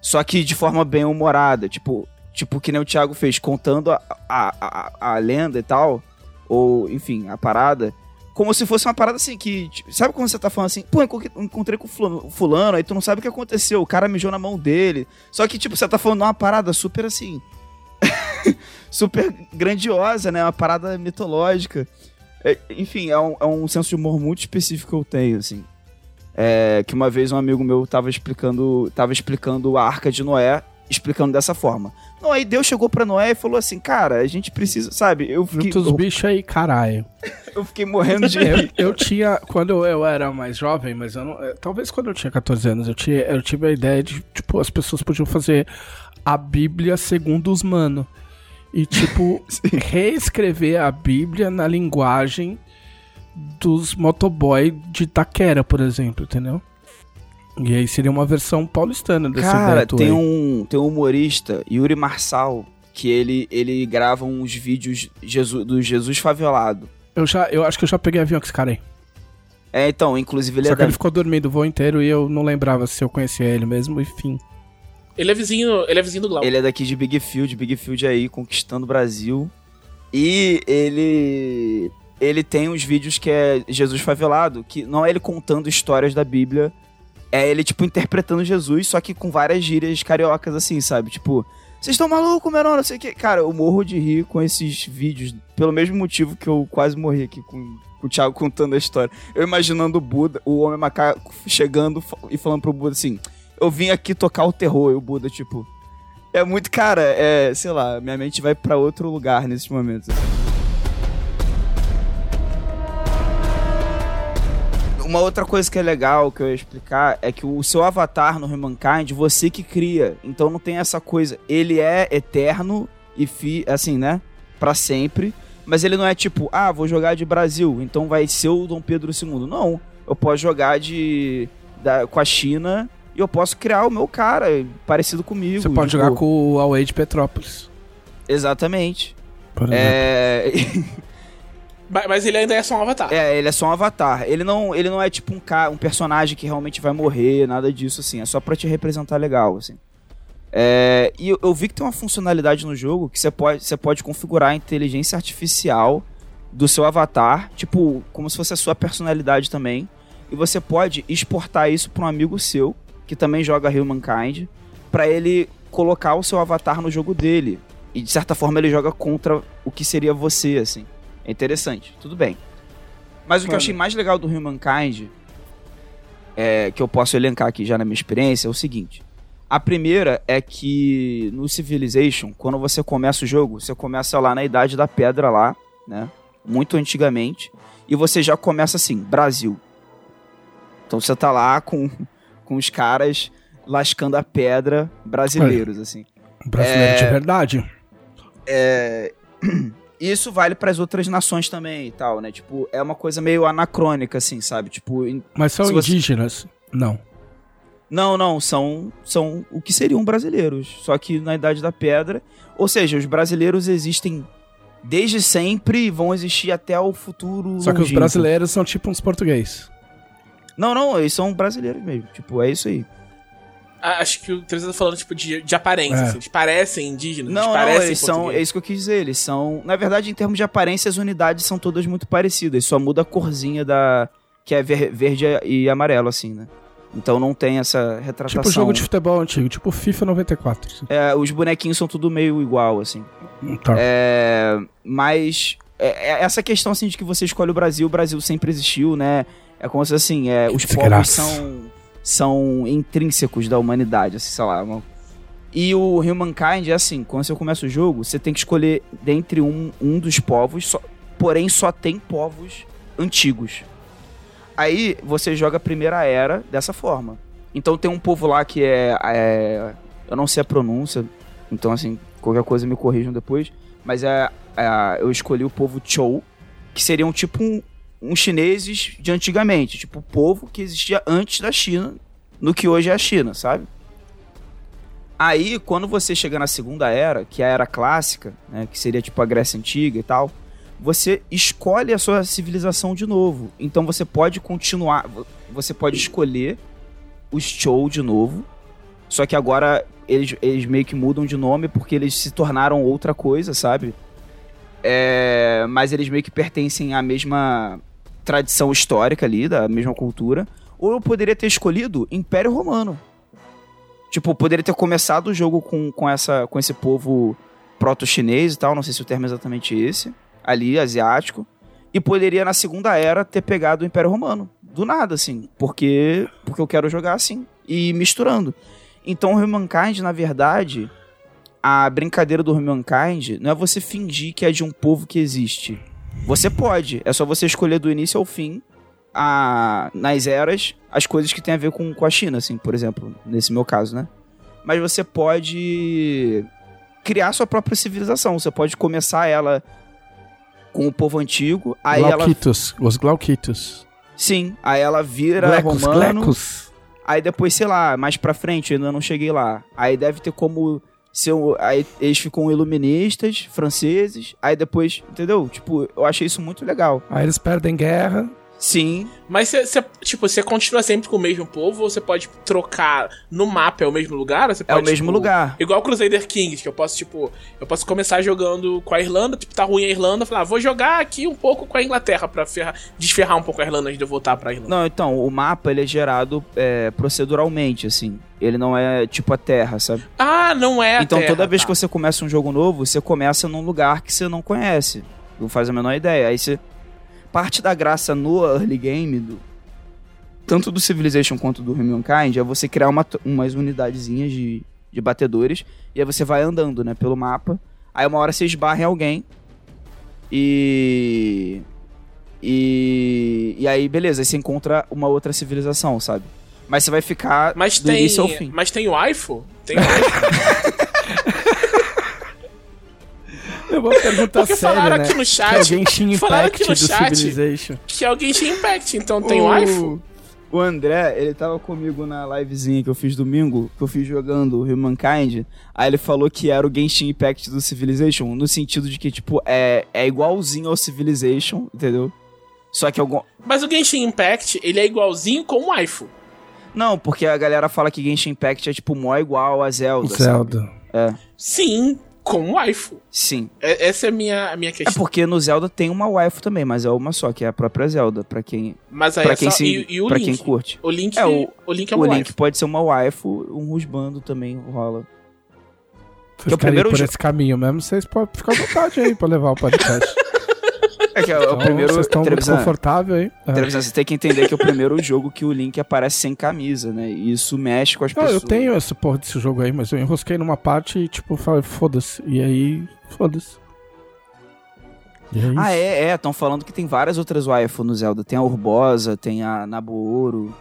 só que de forma bem humorada. Tipo, tipo que nem o Thiago fez, contando a, a, a, a lenda e tal, ou, enfim, a parada. Como se fosse uma parada assim que. tipo, Sabe quando você tá falando assim, pô, enco- encontrei com fulano, fulano, aí tu não sabe o que aconteceu, o cara mijou na mão dele. Só que, tipo, você tá falando uma parada super assim. super grandiosa, né? Uma parada mitológica. É, enfim, é um, é um senso de humor muito específico que eu tenho, assim. É, que uma vez um amigo meu tava explicando, tava explicando a Arca de Noé, explicando dessa forma. Não, aí Deus chegou pra Noé e falou assim, cara, a gente precisa, sabe? Eu fiquei, Junta os eu, bichos aí, caralho. eu fiquei morrendo de Eu, eu tinha, quando eu era mais jovem, mas eu não, eh, talvez quando eu tinha 14 anos, eu, tinha, eu tive a ideia de, tipo, as pessoas podiam fazer a Bíblia segundo os mano. E, tipo, reescrever a Bíblia na linguagem dos motoboy de Taquera, por exemplo, entendeu? E aí seria uma versão paulistana dessa Cara, tem aí. um, tem um humorista, Yuri Marçal, que ele, ele grava uns vídeos Jesus, do Jesus favelado. Eu, já, eu acho que eu já peguei avião com esse cara aí. É, então, inclusive ele Só é que da ele ficou dormindo o voo inteiro e eu não lembrava se eu conhecia ele mesmo, enfim. Ele é vizinho, ele é vizinho do Glauco. Ele é daqui de Big Field, Big Field aí, conquistando o Brasil. E ele. Ele tem uns vídeos que é Jesus favelado, que não é ele contando histórias da Bíblia, é ele, tipo, interpretando Jesus, só que com várias gírias cariocas, assim, sabe? Tipo, vocês estão malucos, menor, não sei o que. Cara, eu morro de rir com esses vídeos, pelo mesmo motivo que eu quase morri aqui com, com o Thiago contando a história. Eu imaginando o Buda, o homem macaco, chegando e falando pro Buda assim: Eu vim aqui tocar o terror, e o Buda, tipo. É muito, cara, é, sei lá, minha mente vai pra outro lugar nesses momentos. Uma outra coisa que é legal que eu ia explicar é que o seu avatar no Humankind, você que cria. Então não tem essa coisa. Ele é eterno e fi, assim, né? Pra sempre. Mas ele não é tipo, ah, vou jogar de Brasil, então vai ser o Dom Pedro II. Não. Eu posso jogar de da- com a China e eu posso criar o meu cara parecido comigo. Você pode tipo, jogar com o Away de Petrópolis. Exatamente. Por. É... Mas, ele ainda é só um avatar. É, ele é só um avatar. Ele não, ele não é tipo um, ca... um personagem que realmente vai morrer, nada disso, assim. É só pra te representar legal, assim. É, E eu, vi que tem uma funcionalidade no jogo que você pode, você pode configurar a inteligência artificial do seu avatar, tipo, como se fosse a sua personalidade também. E você pode exportar isso pra um amigo seu, que também joga Humankind, pra ele colocar o seu avatar no jogo dele. E de certa forma ele joga contra o que seria você, assim. É interessante, tudo bem. Mas o que eu achei mais legal do Humankind, é, que eu posso elencar aqui já na minha experiência, é o seguinte. A primeira é que no Civilization, quando você começa o jogo, você começa lá na Idade da Pedra lá, né? Muito antigamente. E você já começa assim, Brasil. Então você tá lá com, com os caras lascando a pedra brasileiros, assim. Brasileiro é- de verdade. Isso vale para as outras nações também e tal, né? Tipo, é uma coisa meio anacrônica, assim, sabe? Tipo, Mas são se você- indígenas? Não. não, não, são, são o que seriam brasileiros, só que na Idade da Pedra. Ou seja, os brasileiros existem desde sempre e vão existir até o futuro. Só que os brasileiros são tipo uns português. Não, não, eles são brasileiros mesmo. Tipo, é isso aí. Acho que o Teresa tá falando, tipo, de, de aparência, É. assim. Eles parecem indígenas, Não, eles não, parecem eles são. É isso que eu quis dizer. Eles são. Na verdade, em termos de aparência, as unidades são todas muito parecidas. Só muda a corzinha da. Que é ver- verde e amarelo, assim, né? Então não tem essa retratação. Tipo jogo de futebol antigo, tipo FIFA 94. assim. É, os bonequinhos são tudo meio igual, assim. Tá. É, mas é, é essa questão assim de que você escolhe o Brasil, o Brasil sempre existiu, né? É como se assim, é, os povos são são intrínsecos da humanidade, assim, sei lá. uma- E o Humankind é assim, quando você começa o jogo, você tem que escolher dentre um, um dos povos, só- porém só tem povos antigos. Aí você joga a primeira era dessa forma. Então tem um povo lá que é, é- eu não sei a pronúncia, então assim, Qualquer coisa me corrijam depois. Mas é, é, eu escolhi o povo Chou, que seriam tipo um, uns chineses de antigamente. Tipo, o povo que existia antes da China, no que hoje é a China, sabe? Aí, quando você chega na Segunda Era, que é a Era Clássica, né, que seria tipo a Grécia Antiga e tal, você escolhe a sua civilização de novo. Então você pode continuar, você pode escolher os Chou de novo, só que agora eles, eles meio que mudam de nome porque eles se tornaram outra coisa, sabe? É, mas eles meio que pertencem à mesma tradição histórica ali, da mesma cultura. Ou eu poderia ter escolhido Império Romano. Tipo, poderia ter começado o jogo com, com, essa, com esse povo proto-chinês e tal, não sei se o termo é exatamente esse, ali, asiático. E poderia, na Segunda Era, ter pegado o Império Romano. Do nada, assim. Porque, porque eu quero jogar assim. E misturando. Então, o Humankind, na verdade, a brincadeira do Humankind não é você fingir que é de um povo que existe. Você pode, é só você escolher do início ao fim a, nas eras as coisas que tem a ver com, com a China, assim, por exemplo, nesse meu caso, né? Mas você pode criar sua própria civilização. Você pode começar ela com o povo antigo, aí Glauquitos, ela... os Glauquitos. Sim, aí ela vira Glecos, romano. Glecos. Aí depois, sei lá, mais pra frente, eu ainda não cheguei lá. Aí deve ter como ser. Aí eles ficam iluministas, franceses. Aí depois, entendeu? Tipo, eu achei isso muito legal. Aí eles perdem guerra. Sim. Mas você, tipo, você continua sempre com o mesmo povo ou você pode trocar no mapa é o mesmo lugar? Pode, é o mesmo tipo, lugar. Igual Crusader Kings, que eu posso, tipo, eu posso começar jogando com a Irlanda, tipo, tá ruim a Irlanda, falar, ah, vou jogar aqui um pouco com a Inglaterra pra ferrar, desferrar um pouco a Irlanda antes de eu voltar pra Irlanda. Não, então, o mapa ele é gerado é, proceduralmente, assim. Ele não é tipo a Terra, sabe? Ah, não é a Então terra, toda vez tá. que você começa um jogo novo, você começa num lugar que você não conhece. Não faz a menor ideia. Aí você. Parte da graça no early game, do, tanto do Civilization quanto do Humankind, é você criar uma, umas unidadezinhas de, de batedores. E aí você vai andando, né, pelo mapa. Aí uma hora você esbarra em alguém. E. E. E aí, beleza, aí você encontra uma outra civilização, sabe? Mas você vai ficar Mas do tem, início ao fim. mas tem o iPhone? Tem o iPhone? Eu vou perguntar Porque sério, falaram né? aqui no chat- Que alguém tinha falaram impact aqui no do chat- Civilization. que alguém tinha Impact, então tem o iPhone? O André, ele tava comigo na livezinha que eu fiz domingo, que eu fiz jogando Humankind. Aí ele falou que era o Genshin Impact do Civilization, no sentido de que, tipo, é, é igualzinho ao Civilization, entendeu? Só que algum. Mas o Genshin Impact, ele é igualzinho com o iPhone. Não, porque a galera fala que Genshin Impact é, tipo, mó igual a Zelda. sabe? Zelda. É, Sim, com o iPhone. sim. É- essa é a minha, a minha É questão. porque no Zelda tem uma waifu também, mas é uma só, que é a própria Zelda, pra quem, Mas aí pra é quem, só, se, e, e o pra Link? quem curte. O Link É, é, o- o, Link é o uma Link waifu. pode ser uma waifu, um rusbando também rola. Vocês Que é o primeiro por jo- esse caminho mesmo, vocês podem ficar à vontade aí pra levar o podcast. É que é o Então, primeiro. vocês estão aí. É. Trevisan, você tem que entender que é o primeiro jogo que o Link aparece sem camisa, né? E isso mexe com as Não, pessoas. eu tenho essa porra desse jogo aí, mas eu enrosquei numa parte e, tipo, falei, foda-se. E aí, foda-se. É. Ah, é, é. Estão falando que tem várias outras waifu no Zelda. Tem a Urbosa, tem a Nabooro.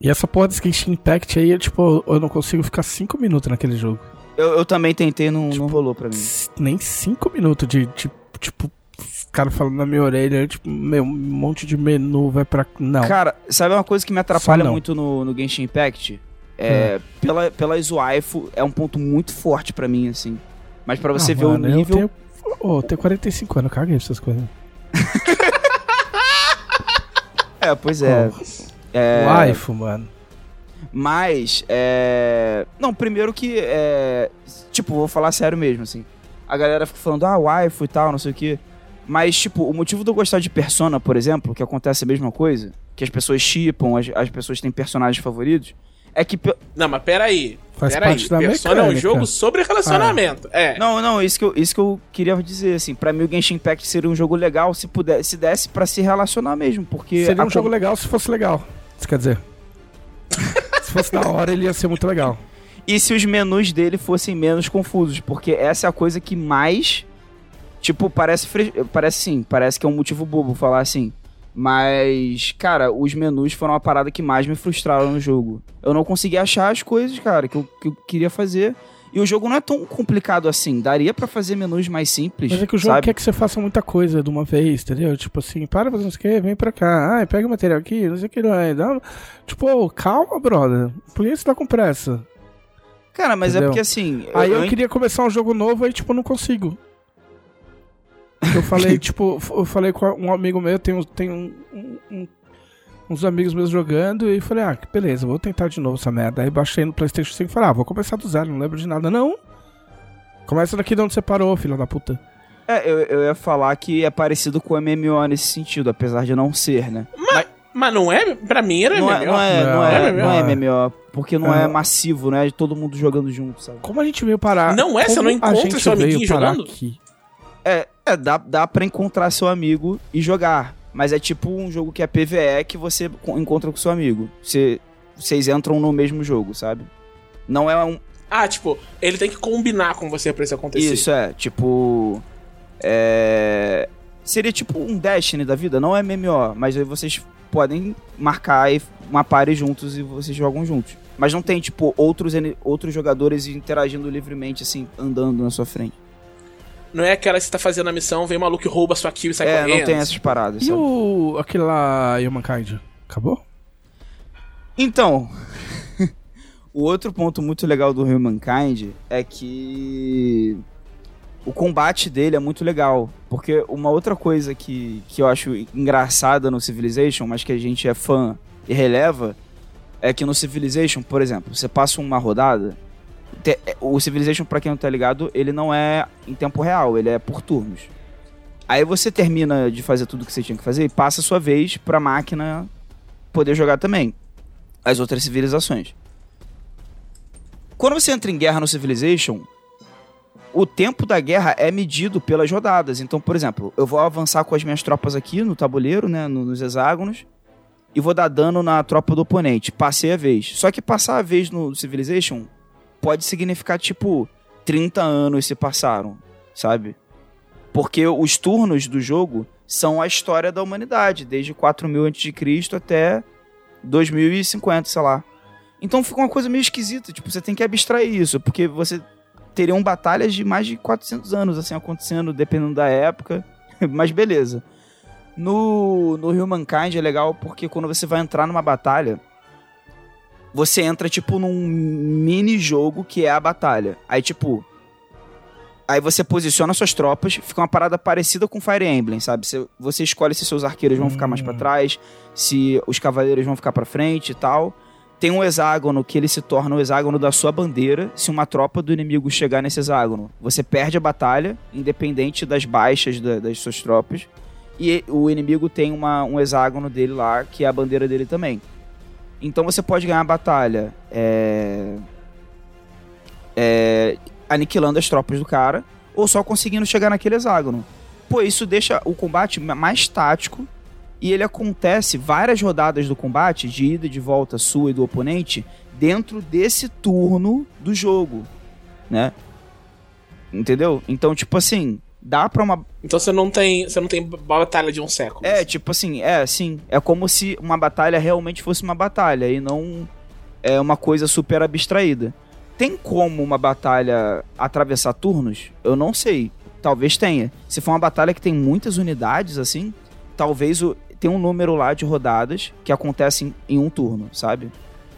E essa porra desse Genshin Impact aí, tipo, eu não consigo ficar 5 minutos naquele jogo. Eu, eu também tentei, não, Tipo, não rolou pra mim. Nem 5 minutos de, de, tipo, caras falando na minha orelha, tipo, meu, um monte de menu vai pra. Não. Cara, sabe uma coisa que me atrapalha muito no, no Genshin Impact? É, pela, pelas waifu é um ponto muito forte pra mim, assim. Mas pra você Ah, ver mano, o nível... Eu tenho, oh, eu tenho 45 anos, caguei essas coisas. É, pois é. é Waifu, mano. Mas, é. Não, primeiro que. É... Tipo, vou falar sério mesmo, assim. A galera fica falando, ah, waifu e tal, não sei o quê. Mas, tipo, o motivo de eu gostar de Persona, por exemplo, que acontece a mesma coisa, que as pessoas chipam, as, as pessoas têm personagens favoritos, é que. pe- Não, mas peraí. Faz peraí. parte da Persona é um mecânica. jogo sobre relacionamento. É. Não, não, isso que, eu, isso que eu queria dizer, assim. Pra mim, o Genshin Impact seria um jogo legal se, puder, se desse pra se relacionar mesmo, porque. Seria a um jogo legal se fosse legal. Isso quer dizer. se fosse da hora, ele ia ser muito legal. E se os menus dele fossem menos confusos, porque essa é a coisa que mais. Tipo, parece. fre- Parece sim, parece que é um motivo bobo falar assim. Mas, cara, os menus foram a parada que mais me frustraram no jogo. Eu não consegui achar as coisas, cara, que eu, que eu queria fazer. E o jogo não é tão complicado assim. Daria pra fazer menus mais simples. Mas é que o jogo sabe? quer que você faça muita coisa de uma vez, entendeu? Tipo assim, para fazer isso aqui, vem pra cá. Ah, pega o material aqui, não sei o que lá. Dá... Tipo, calma, brother. Por que você tá com pressa? Cara, mas Entendeu? é porque assim. Aí eu eu queria começar um jogo novo, aí tipo, não consigo. Eu falei, tipo, eu falei com um amigo meu, tem, um, tem um, um- uns amigos meus jogando, e falei, ah, que beleza, vou tentar de novo essa merda. Aí baixei no Playstation 5 e falei, ah, vou começar do zero, não lembro de nada. Não! Começa daqui de onde você parou, filho da puta. É, eu, eu ia falar que é parecido com o MMO nesse sentido, apesar de não ser, né? Mas não é? Pra mim era Não é, MMO. não é, não Não, é, é não é MMO. MMO, porque não é É. massivo, não é de todo mundo jogando junto, sabe? Como a gente veio parar? Não é? Você como não a encontra seu amiguinho jogando? Aqui? É, é dá, dá pra encontrar seu amigo e jogar. Mas é tipo um jogo que é PVE que você co- encontra com seu amigo. Você, vocês entram no mesmo jogo, sabe? Não é um. Ah, tipo, ele tem que combinar com você pra isso acontecer. Isso é, tipo. É. Seria tipo um Destiny da vida, não é MMO, mas aí vocês podem marcar uma party juntos e vocês jogam juntos. Mas não tem, tipo, outros, outros jogadores interagindo livremente, assim, andando na sua frente. Não é aquela que você tá fazendo a missão, vem um maluco e rouba sua kill e sai é, correndo. não tem essas paradas, E sabe? o. aquele lá, Humankind? Acabou? Então, o outro ponto muito legal do Humankind é que o combate dele é muito legal. Porque uma outra coisa que, que eu acho engraçada no Civilization, mas que a gente é fã e releva, é que no Civilization, por exemplo, você passa uma rodada. Te- O Civilization, pra quem não tá ligado, ele não é em tempo real, ele é por turnos. Aí você termina de fazer tudo que você tinha que fazer e passa a sua vez pra máquina poder jogar também as outras civilizações. Quando você entra em guerra no Civilization, o tempo da guerra é medido pelas rodadas. Então, por exemplo, eu vou avançar com as minhas tropas aqui no tabuleiro, né, no- nos hexágonos, e vou dar dano na tropa do oponente. Passei a vez. Só que passar a vez no Civilization pode significar, tipo, 30 anos se passaram, sabe? Porque os turnos do jogo são a história da humanidade, desde 4000 a.C. até 2050, sei lá. Então fica uma coisa meio esquisita, tipo, você tem que abstrair isso, porque você teriam batalhas de mais de 400 anos, assim, acontecendo, dependendo da época, mas beleza. No, no Humankind é legal porque quando você vai entrar numa batalha, você entra, tipo, num mini jogo que é a batalha. Aí, tipo, Aí você posiciona suas tropas, fica uma parada parecida com Fire Emblem, sabe? Você, você escolhe se seus arqueiros vão ficar mais pra trás, se os cavaleiros vão ficar pra frente e tal. Tem um hexágono que ele se torna o hexágono da sua bandeira. Se uma tropa do inimigo chegar nesse hexágono, você perde a batalha, independente das baixas da- das suas tropas. E o inimigo tem uma, um hexágono dele lá, que é a bandeira dele também. Então você pode ganhar a batalha é, é, aniquilando as tropas do cara, ou só conseguindo chegar naquele hexágono. Pô, isso deixa o combate ma- mais tático e ele acontece várias rodadas do combate, de ida e de volta sua e do oponente, dentro desse turno do jogo, né? Entendeu? Então, tipo assim, dá pra uma Então você não tem. Você não tem batalha de um século. é, tipo assim, é, sim. É como se uma batalha realmente fosse uma batalha e não é uma coisa super abstraída. Tem como uma batalha atravessar turnos? Eu não sei. Talvez tenha. Se for uma batalha que tem muitas unidades, assim, talvez o, tem um número lá de rodadas que acontecem em um turno, sabe?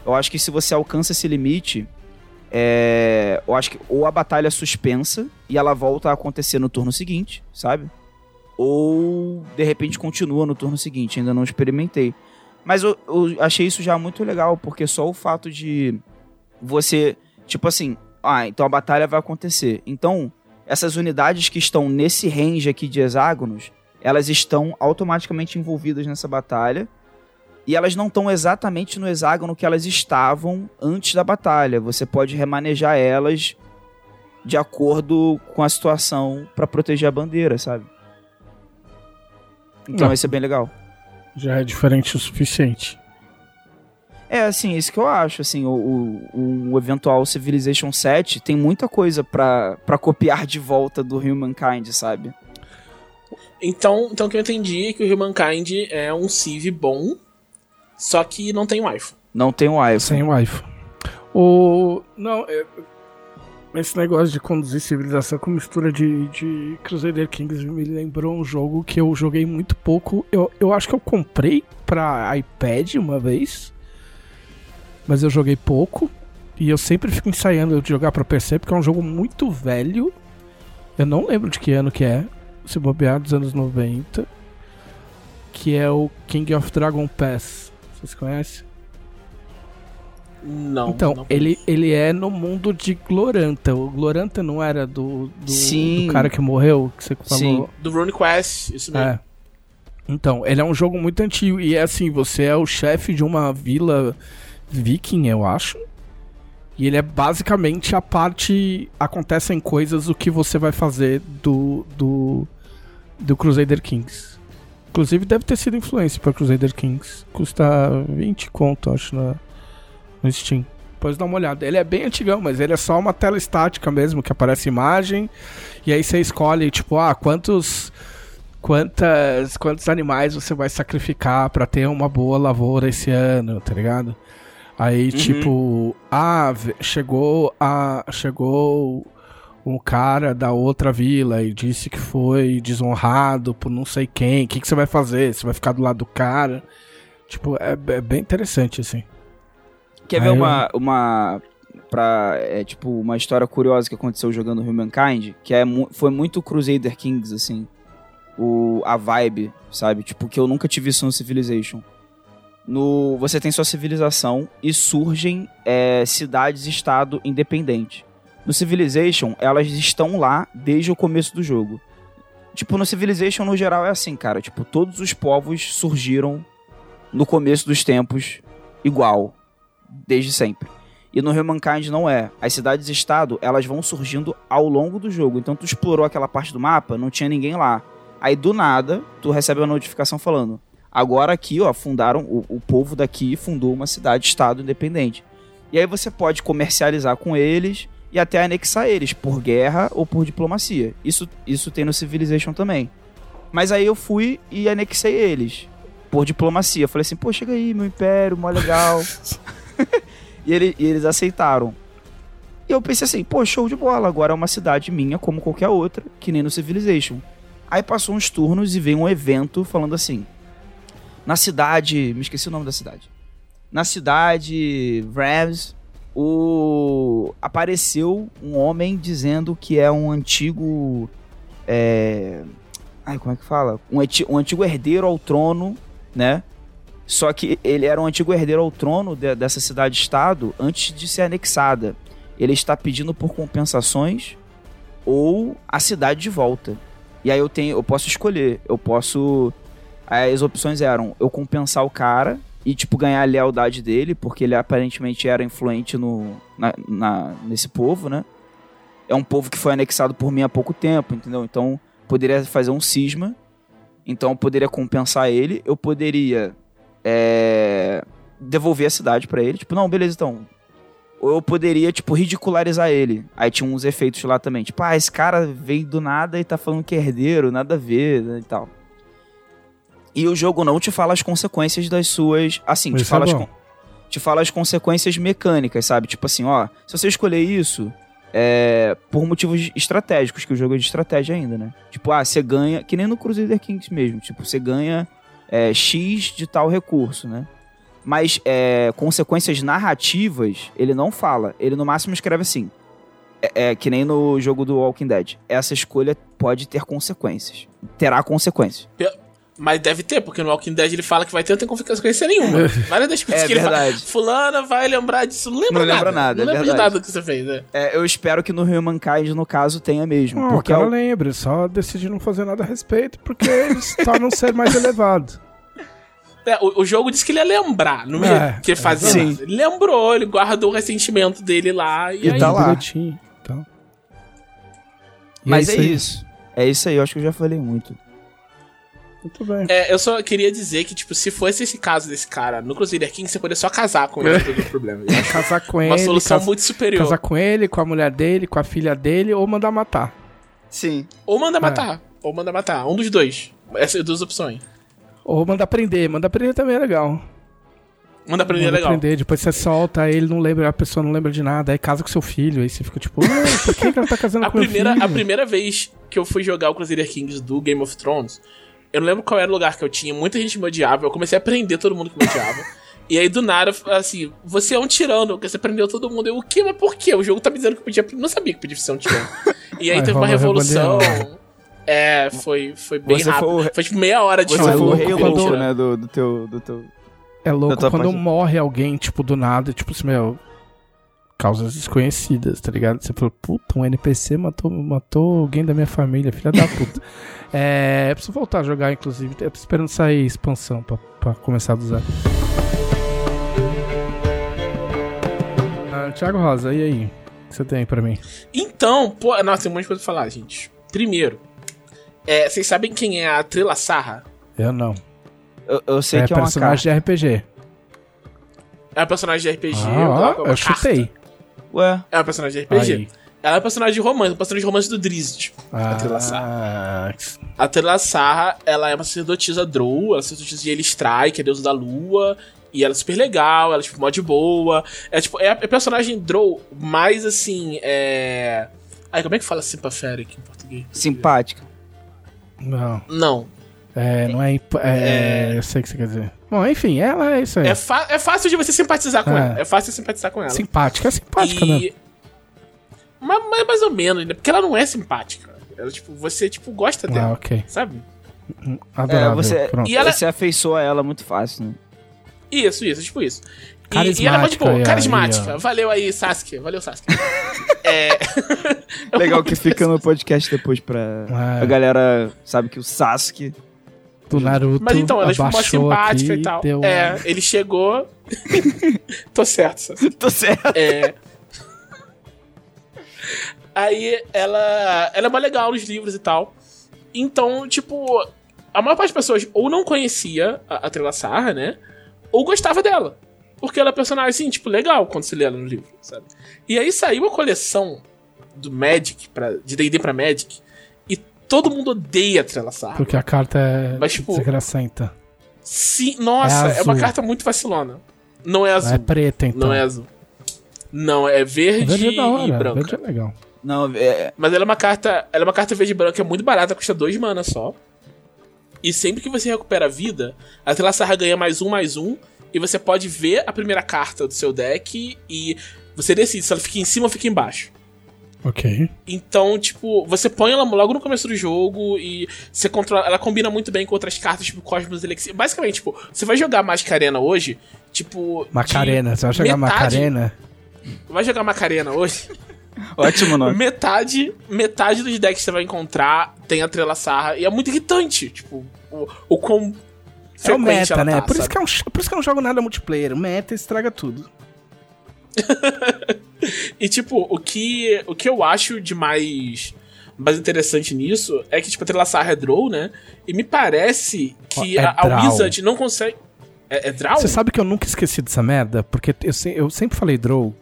Eu acho que se você alcança esse limite, é, eu acho que ou a batalha é suspensa e ela volta a acontecer no turno seguinte, sabe? Ou de repente continua no turno seguinte, ainda não experimentei. Mas eu, eu achei isso já muito legal, porque só o fato de você, tipo assim, ah, então a batalha vai acontecer. Então, essas unidades que estão nesse range aqui de hexágonos, elas estão automaticamente envolvidas nessa batalha. E elas não estão exatamente no hexágono que elas estavam antes da batalha. Você pode remanejar elas de acordo com a situação pra proteger a bandeira, sabe? Então Não. isso é bem legal. Já é diferente o suficiente. É, assim, isso que eu acho, assim, o, o, o eventual Civilization 7 tem muita coisa pra, pra copiar de volta do Humankind, sabe? Então, então o que eu entendi é que o Humankind é um Civ bom, só que não tem wife. Não tem o iPhone. Sem Wi-Fi. O. Não, é- Esse negócio de conduzir civilização com mistura de, de Crusader Kings me lembrou um jogo que eu joguei muito pouco. Eu, eu acho que eu comprei pra iPad uma vez, mas eu joguei pouco. E eu sempre fico ensaiando de jogar pra PC porque é um jogo muito velho. Eu não lembro de que ano que é, se bobear dos anos 90. Que é o King of Dragon Pass. Vocês conhecem? Não. Então, não ele, ele é no mundo de Gloranta. O Gloranta não era do, do, Sim. do cara que morreu, que você falou? Sim. Do Rune Quest, isso mesmo. É. Então, ele é um jogo muito antigo. E é assim, você é o chefe de uma vila viking, eu acho. E ele é basicamente a parte. Acontecem coisas o que você vai fazer do. do. do Crusader Kings. Inclusive deve ter sido influência para Crusader Kings. Custa 20 conto, acho, na, no Steam. Depois dá uma olhada. Ele é bem antigão, mas ele é só uma tela estática mesmo, que aparece imagem. E aí você escolhe, tipo, ah, quantos. Quantas, quantos animais você vai sacrificar pra ter uma boa lavoura esse ano, tá ligado? Aí, tipo, ah, chegou a. Chegou um cara da outra vila e disse que foi desonrado por não sei quem. O que, que você vai fazer? Você vai ficar do lado do cara? Tipo, é, é bem interessante, assim. Quer Aí ver eu- uma, uma pra, é, tipo, uma história curiosa que aconteceu jogando Humankind, que é, foi muito Crusader Kings, assim, o, a vibe, sabe? Tipo, que eu nunca tive isso no Civilization. No, você tem sua civilização e surgem é, cidades-estado independentes. No Civilization, elas estão lá desde o começo do jogo. Tipo, no Civilization, no geral, é assim, cara. Tipo, todos os povos surgiram no começo dos tempos igual desde sempre. E no Humankind não é. As cidades-estado, elas vão surgindo ao longo do jogo. Então tu explorou aquela parte do mapa, não tinha ninguém lá. Aí do nada, tu recebe uma notificação falando: agora aqui, ó, fundaram, o, o povo daqui fundou uma cidade-estado independente. E aí você pode comercializar com eles e até anexar eles por guerra ou por diplomacia. Isso, isso tem no Civilization também. Mas aí eu fui e anexei eles por diplomacia. Eu falei assim, pô, chega aí, meu império, mó legal. e, ele- e eles aceitaram. E eu pensei assim, pô, show de bola, agora é uma cidade minha como qualquer outra, que nem no Civilization. Aí passou uns turnos e veio um evento falando assim: na cidade. Me esqueci o nome da cidade. Na cidade Rams, o apareceu um homem dizendo que é um antigo. É, ai, como é que fala? Um, um antigo herdeiro ao trono, né? Só que ele era um antigo herdeiro ao trono de- dessa cidade-estado antes de ser anexada. Ele está pedindo por compensações ou a cidade de volta. E aí eu tenho, eu posso escolher. Eu posso. As opções eram eu compensar o cara e, tipo, ganhar a lealdade dele, porque ele aparentemente era influente no, na, na- nesse povo, né? É um povo que foi anexado por mim há pouco tempo, entendeu? Então, poderia fazer um cisma. Então, eu poderia compensar ele. Eu poderia é, devolver a cidade pra ele. Tipo, não, beleza, então. Ou eu poderia, tipo, ridicularizar ele. Aí tinha uns efeitos lá também. Tipo, ah, esse cara veio do nada e tá falando que é herdeiro, nada a ver, né, e tal. E o jogo não te fala as consequências das suas. Assim, te Isso fala, é as, te fala as consequências mecânicas, sabe? Tipo assim, ó, se você escolher isso, é, por motivos estratégicos, que o jogo é de estratégia ainda, né? Tipo, ah, você ganha, que nem no Crusader Kings mesmo, tipo, você ganha é, X de tal recurso, né? Mas é, consequências narrativas, ele não fala. Ele no máximo escreve assim. É, é que nem no jogo do Walking Dead. Essa escolha pode ter consequências. Terá consequências. Mas deve ter, porque no Walking Dead ele fala que vai ter, não tem consequência nenhuma. Várias das coisas É que ele fala. verdade. Fulana vai lembrar disso. Não lembra Não nada. lembra nada, Não é lembra de verdade. nada que você fez, né? É, eu espero que no Humankind, no caso, tenha mesmo. Não, porque é cara o- lembra, só decide não fazer nada a respeito porque eles tornam ser mais elevado. É, o, o jogo disse que ele ia lembrar, não É, ia que ele fazia sim. nada. Ele lembrou, ele guardou o ressentimento dele lá e, E aí... tá lá. Então. E Mas é isso. É isso aí, eu acho que eu já falei muito. Muito bem. É, eu só queria dizer que, tipo, se fosse esse caso desse cara no Crusader King, você poderia só casar com ele, não teria problema. Casar com Uma ele, solução casa- muito superior. casar com ele, com a mulher dele, com a filha dele ou mandar matar. Sim. Ou manda É. matar. Ou manda matar. Um dos dois. Essas duas opções. Ou mandar prender. Mandar prender também é legal. Manda aprender é Manda legal. aprender, depois você solta, aí ele não lembra, a pessoa não lembra de nada, aí casa com seu filho, aí você fica tipo, "Ah, por que, que ela tá casando A com meu primeira, filho? a primeira vez que eu fui jogar o Crusader Kings do Game of Thrones, eu não lembro qual era o lugar que eu tinha, muita gente me odiava, eu comecei a prender todo mundo que me odiava. e aí do nada, assim, você é um tirano, porque você prendeu todo mundo. Eu, o quê? Mas por quê? O jogo tá me dizendo que eu podia. Não sabia que podia ser um tirano. E aí Ai, teve uma revolução. rebelião. É, foi, foi bem Você rápido. foi o- Foi tipo meia hora de Você Não, é foi o louco rei quando- louco, né, do, do teu... Do teu... É louco quando parte. morre alguém, tipo, do nada, tipo assim, meu. Causas desconhecidas, tá ligado? Você falou, puta, um NPC matou, matou alguém da minha família, filha da puta. é. Preciso voltar a jogar, inclusive. Eu tô esperando sair expansão pra, pra começar do zero. Ah, Thiago Rosa, e aí? O que você tem pra mim? Então, pô, nossa, tem um monte de coisa pra falar, gente. Primeiro, é, vocês sabem quem é a Trila Sarra? Eu não. Eu, eu sei é que é uma personagem carta. de RPG. É uma personagem de RPG. Ah, eu carta. chutei. Ué, É uma personagem de RPG. Aí. Ela é um personagem de romance, um personagem de romance do Drizzt. A. Ah, A Trila Sarra, ela é uma sacerdotisa Drow, ela é sacerdotisa de Elistrai, que é deusa da lua. E ela é super legal, ela é tipo mó de boa. É tipo, é a é a personagem Drow mais assim, é. Ai, como é que fala Sympathetic em português? simpática. não. Não. É, não é, imp- é, Eu sei o que você quer dizer. Bom, enfim, ela é isso aí. É, é fácil de você simpatizar com É. ela. É fácil de simpatizar com ela. Simpática, é simpática, né? e... Mas, mas mais ou menos, né? Porque ela não é simpática. Ela, tipo, você, tipo, gosta Ah, dela, ok. sabe? Adorável. É, você, Pronto. E ela- você afeiçoa ela muito fácil, né? Isso, isso, tipo isso. E, Carismática e ela é muito boa, aí, carismática. aí. Valeu aí, Sasuke. Valeu, Sasuke. é. Legal que fica no podcast depois pra... É. A galera sabe que o Sasuke... Do Naruto. Mas então, ela é tipo mó abaixou simpática e tal. É, uma- ele chegou. Tô certo, Sasuke. Tô certo. É. Aí ela, ela é mais legal nos livros e tal. Então, tipo, a maior parte das pessoas ou não conhecia a, a Trela Sarra, né? Ou gostava dela. Porque ela é personagem, assim, tipo, legal quando se lê ela no livro, sabe? E aí saiu a coleção do Magic, pra, de D&D pra Magic, todo mundo odeia a Trela Sarra. Porque a carta é Mas, tipo, desgracenta. Sim, nossa, É é, uma carta muito vacilona. Não é azul. É preta, então. Não é azul. Não, é verde, Verde é da e hora. branca. Verde é legal. Não, é... Mas ela é uma carta. Ela é uma carta verde e branca, é muito barata, custa 2 mana só. E sempre que você recupera a vida, a Tela Sarra ganha mais um, mais um. E você pode ver a primeira carta do seu deck e você decide se ela fica em cima ou fica embaixo. Ok. Então, tipo, você põe ela logo no começo do jogo e você controla. Ela combina muito bem com outras cartas, tipo Cosmos Elixir. Basicamente, tipo, você vai jogar Magic Arena hoje, tipo. Macarena. Você vai jogar metade- Macarena? Vai jogar Macarena hoje? Ótimo nome. metade, metade dos decks que você vai encontrar tem a Trela Sarra e é muito irritante, tipo, o, o quão É o meta, ela né? tá, por, isso que é um, por isso que eu não jogo nada multiplayer. O meta estraga tudo. E tipo, o que, o que eu acho de mais, mais interessante nisso é que, tipo, a Trela Sarra é draw, né? E me parece que É a, a. Wizard não consegue... É, é draw? Você sabe que eu nunca esqueci dessa merda? Porque eu, se- eu sempre falei draw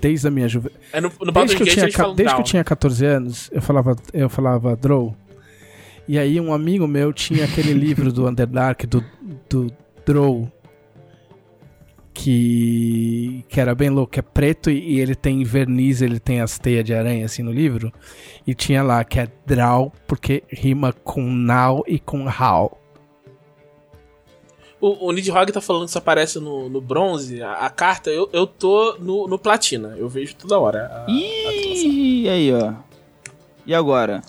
desde a minha juventude. É no, no Desde, que eu tinha, desde que eu tinha 14 anos, eu falava, eu falava draw. E aí um amigo meu tinha aquele livro do Underdark, do, do Draw, que, que era bem louco, é preto e, e ele tem verniz, ele tem as teias de aranha assim no livro. E tinha lá que é Draw, porque rima com now e com how. O, o Nidhogg tá falando que isso aparece no, no bronze, a, a carta, eu, eu tô no, no platina, eu vejo toda hora. a- a. Ih, aí, ó. E agora?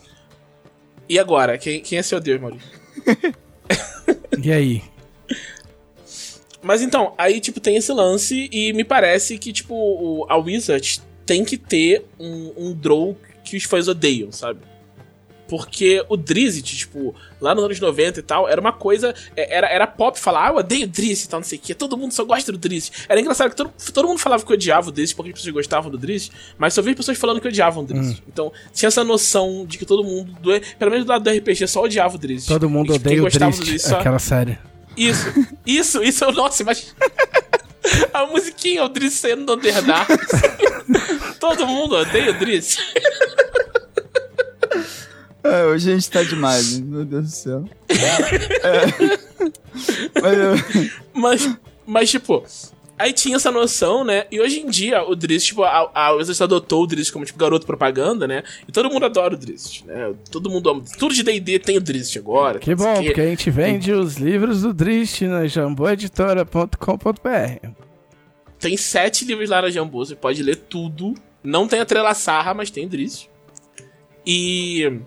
E agora, quem, quem é seu Deus, Maurício? E aí? Mas então, aí, tipo, tem esse lance e me parece que, tipo, a Wizard tem que ter um, um draw que os fãs odeiam, sabe? Porque o Drizzt, tipo, lá nos anos 90 e tal, era uma coisa. é, Era, era pop falar, ah, eu odeio o Drizzt e tal, não sei o quê. Todo mundo só gosta do Drizzt. Era engraçado que todo, todo mundo falava que odiava o Drizzt, porque as pessoas gostavam do Drizzt, mas só vi pessoas falando que odiavam o Drizzt. Então, tinha essa noção de que todo mundo, do, pelo menos do lado do RPG, só odiava o Drizzt. Todo mundo E, tipo, odeia o do Drist, Drizzt só- aquela série. Isso, isso, isso, eu- nossa, mas. A musiquinha, o Driz saindo do Underdark. Todo mundo odeia o Driz. É, hoje a gente tá demais, hein? meu Deus do céu. É. Mas eu... Mas, mas, tipo, Aí tinha essa noção, né? E hoje em dia, o Drizzt, tipo, a, a Wizards adotou o Drizzt como, tipo, garoto propaganda, né? E todo mundo adora o Drizzt, né? Todo mundo ama. Tudo de D&D tem o Drizzt agora. Que bom, porque a gente vende os livros do Drizzt na jamboeditora.com.br. Tem sete livros lá na Jambu, você pode ler tudo. Não tem a Trela Sarra, mas tem Drizzt. E...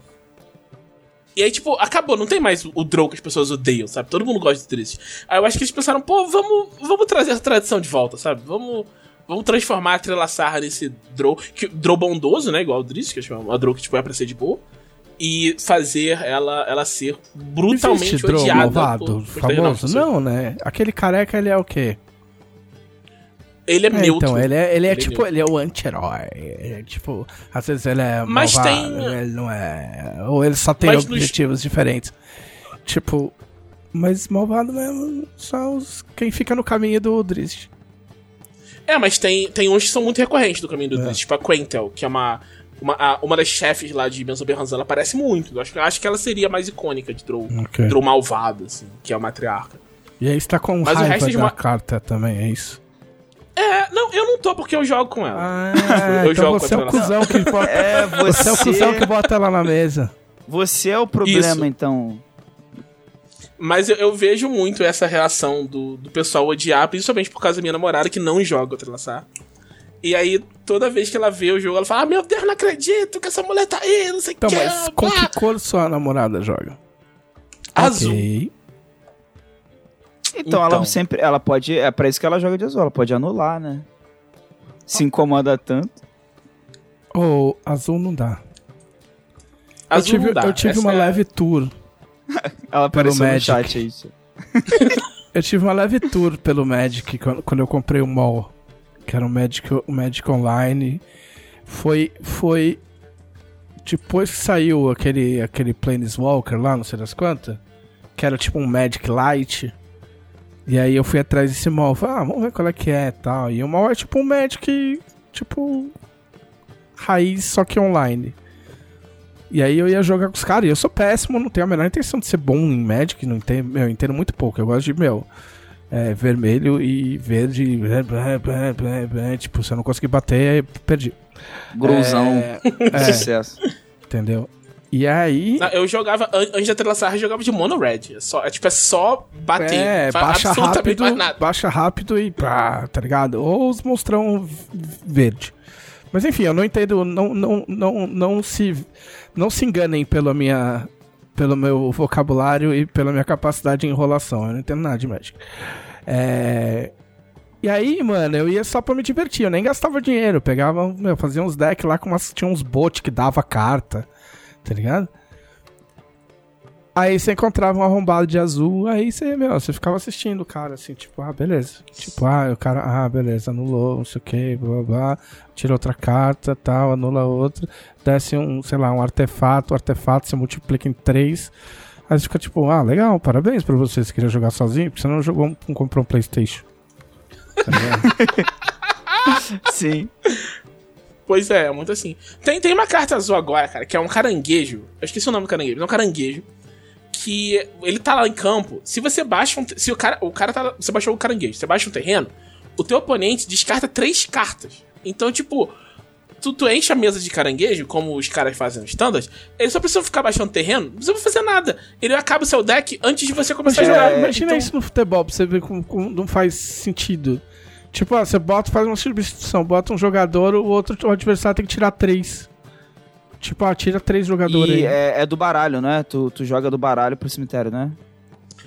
E aí, tipo, acabou, não tem mais o Drow que as pessoas odeiam, sabe? Todo mundo gosta de Drizzt. Aí eu acho que eles pensaram, pô, vamos, vamos trazer essa tradição de volta, sabe? Vamos, vamos transformar a Trela Sarra nesse Drow, que, Drow bondoso, né? Igual o Drizzt, que é uma Drow que, tipo, é pra ser de boa. E fazer ela, ela ser brutalmente Existe Drow odiada. malvado, por- por famoso? Não, Não, né? Aquele careca, ele é o quê? Ele é, É, neutro. então, ele é, ele é Ele é tipo, ele é o anti-herói. É, tipo, às vezes ele é Mas malvado, tem- ele não é... Ou ele só tem Mas nos- objetivos diferentes. Tipo, mas malvado mesmo só os, quem fica no caminho do Drizzt. É, mas tem, tem uns que são muito recorrentes do caminho do É. Drizzt, tipo a Quentel, que é uma, uma, a- uma das chefes lá de Benzo Berranzan, ela aparece muito. Eu acho, que- acho que ela seria mais icônica de Drow. Ok. Drow malvado, assim, que é a matriarca. E aí você tá com Mas o raiva resto de da uma- carta também, é isso? É, não, eu não tô porque eu jogo com ela. Ah, Eu então jogo você é o contra ela. cuzão que bota... É, Você é o cuzão que bota ela na mesa. Você é o problema, Isso. então. Mas eu, eu vejo muito essa reação do, do pessoal odiar, principalmente por causa da minha namorada que não joga o Trelaçar. E aí, toda vez que ela vê o jogo, ela fala: ah, Meu Deus, não acredito que essa mulher tá aí, não sei o Então, que. mas com que cor sua namorada joga? Azul. Ok. Então, Então. ela sempre. Ela pode. É pra isso que ela joga de azul, ela pode anular, né? Se incomoda tanto. Ou azul não dá. Azul eu tive, não dá. eu tive Essa uma é- leve tour. Ela apareceu no Magic. chat aí. isso. Eu tive uma leve tour pelo Magic quando, quando eu comprei o mall. Que era o Magic, o Magic Online. Foi. Foi. Depois que saiu aquele, aquele Planeswalker lá, não sei das quantas. Que era tipo um Magic Light. E aí eu fui atrás desse mall. Falei, ah, vamos ver qual é que é e tal. E o mall é tipo um Magic. Tipo. Raiz, só que online. E aí eu ia jogar com os caras, e eu sou péssimo, não tenho a menor intenção de ser bom em Magic, não entendo, meu, eu entendo muito pouco. Eu gosto de, meu, é, vermelho e verde, blá, blá, blá, blá, blá, tipo, se eu não conseguir bater, aí perdi. Gruzão. É, é, Sucesso. entendeu? E aí, Não, eu jogava, an- antes da Trelaçar, eu jogava de Mono Red. É, só, é tipo, é só bater. é, baixa rápido, baixa rápido e pá, tá ligado? Ou os monstrão verde. Mas enfim, eu não entendo, não, não, não, não se não se enganem pela minha pelo meu vocabulário e pela minha capacidade de enrolação. Eu não entendo nada de Magic. É... E aí, mano, eu ia só pra me divertir, eu nem gastava dinheiro. Eu pegava, meu, fazia uns decks lá com umas, tinha uns bots que dava carta, tá ligado? Aí você encontrava um arrombado de azul, aí você, meu, você ficava assistindo o cara, assim, tipo, ah, beleza. Tipo, ah, o cara, ah, beleza, anulou, não sei o que, blá blá blá, tira outra carta, tal, anula outra, desce um, sei lá, um artefato, o artefato se multiplica em três. Aí você fica tipo, ah, legal, parabéns pra você, você queria jogar sozinho, porque você não jogou, não comprou um Playstation. Tá ligado? Sim. Pois é, é muito assim. Tem, tem uma carta azul agora, cara, que é um caranguejo. Eu esqueci o nome do caranguejo, mas é um caranguejo. Que ele tá lá em campo. Se você baixa um. Se o cara. O cara tá. Você baixou o caranguejo, você baixa um terreno, o teu oponente descarta três cartas. Então, tipo. Tu, tu enche a mesa de caranguejo, como os caras fazem no standard, ele só precisa ficar baixando terreno, não precisa fazer nada. Ele acaba o seu deck antes de você começar a jogar. imagina Então- isso no futebol, pra você ver como, como não faz sentido. Tipo, ó, você bota, faz uma substituição, bota um jogador, o outro o adversário tem que tirar três. Tipo, ó, tira três jogadores E aí. é, é do baralho, né? Tu, tu joga do baralho pro cemitério, né?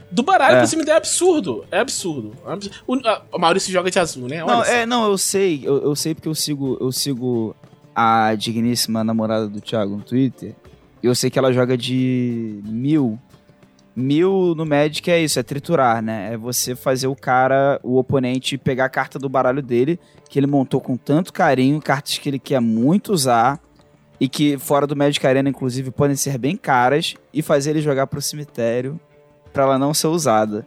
Do baralho É. pra cima é absurdo. É absurdo. É absurdo. O, a- o Maurício joga de azul, né? Olha Não, é, não, eu sei, eu, eu sei porque eu sigo, eu sigo a digníssima namorada do Thiago no Twitter. E eu sei que ela joga de mil. Mil no Magic é isso, é triturar, né? É você fazer o cara, o oponente, pegar a carta do baralho dele, que ele montou com tanto carinho, cartas que ele quer muito usar, e que fora do Magic Arena, inclusive, podem ser bem caras, e fazer ele jogar pro cemitério pra ela não ser usada.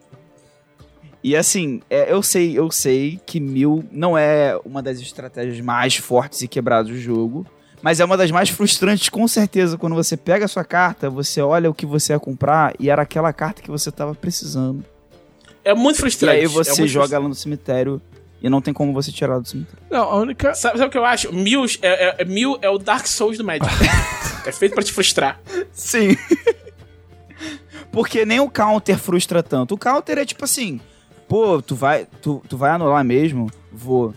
E assim, é, eu sei, eu sei que mil não é uma das estratégias mais fortes e quebradas do jogo, mas é uma das mais frustrantes com certeza quando você pega a sua carta, você olha o que você ia comprar e era aquela carta que você tava precisando. É muito E frustrante. aí é você muito joga frustrante. ela no cemitério E não tem como você tirar do cemitério. Não, a única. Sabe, sabe o que eu acho? Mil é, é, é, Mil é o Dark Souls do Magic. é feito pra te frustrar. Sim. Porque nem o counter frustra tanto. O counter é tipo assim, pô, tu vai, tu, tu vai anular mesmo? Vou.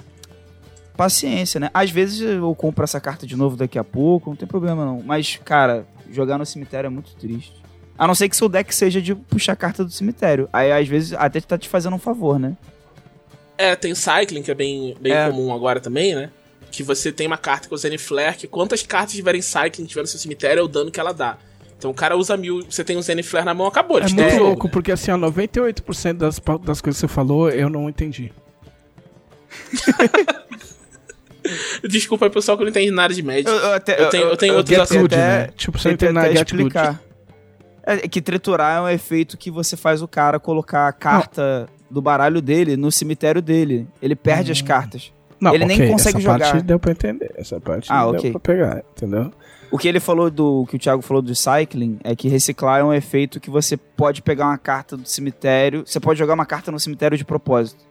Paciência, né? Às vezes eu compro essa carta de novo daqui a pouco, não tem problema não. Mas, cara, jogar no cemitério é muito triste. A não ser que seu deck seja de puxar carta do cemitério. Aí, às vezes, até tá te fazendo um favor, né? É, tem o Cycling, que é bem, bem É. comum agora também, né? Que você tem uma carta com o Zen Flare, que quantas cartas tiverem Cycling tiver no seu cemitério é o dano que ela dá. Então o cara usa mil, você tem um Zen Flare na mão, acabou. É muito jogo, louco, né? porque assim, ó, 98% das, das coisas que você falou eu não entendi. Desculpa aí, pessoal, que não entende nada de Magic. Eu, eu até, Eu tenho- eu tenho outros Good, até- né? Tipo, você entende nada de Good. explicar. É que triturar é um efeito que você faz o cara colocar a carta do baralho dele no cemitério dele. Ele perde Hum. as cartas. Não, Ele nem ok, consegue essa jogar. parte deu pra entender. Essa parte Ah, deu ok. pra pegar, entendeu? O que ele falou do. que o Thiago falou do cycling é que reciclar é um efeito que você pode pegar uma carta do cemitério. Você pode jogar uma carta no cemitério de propósito.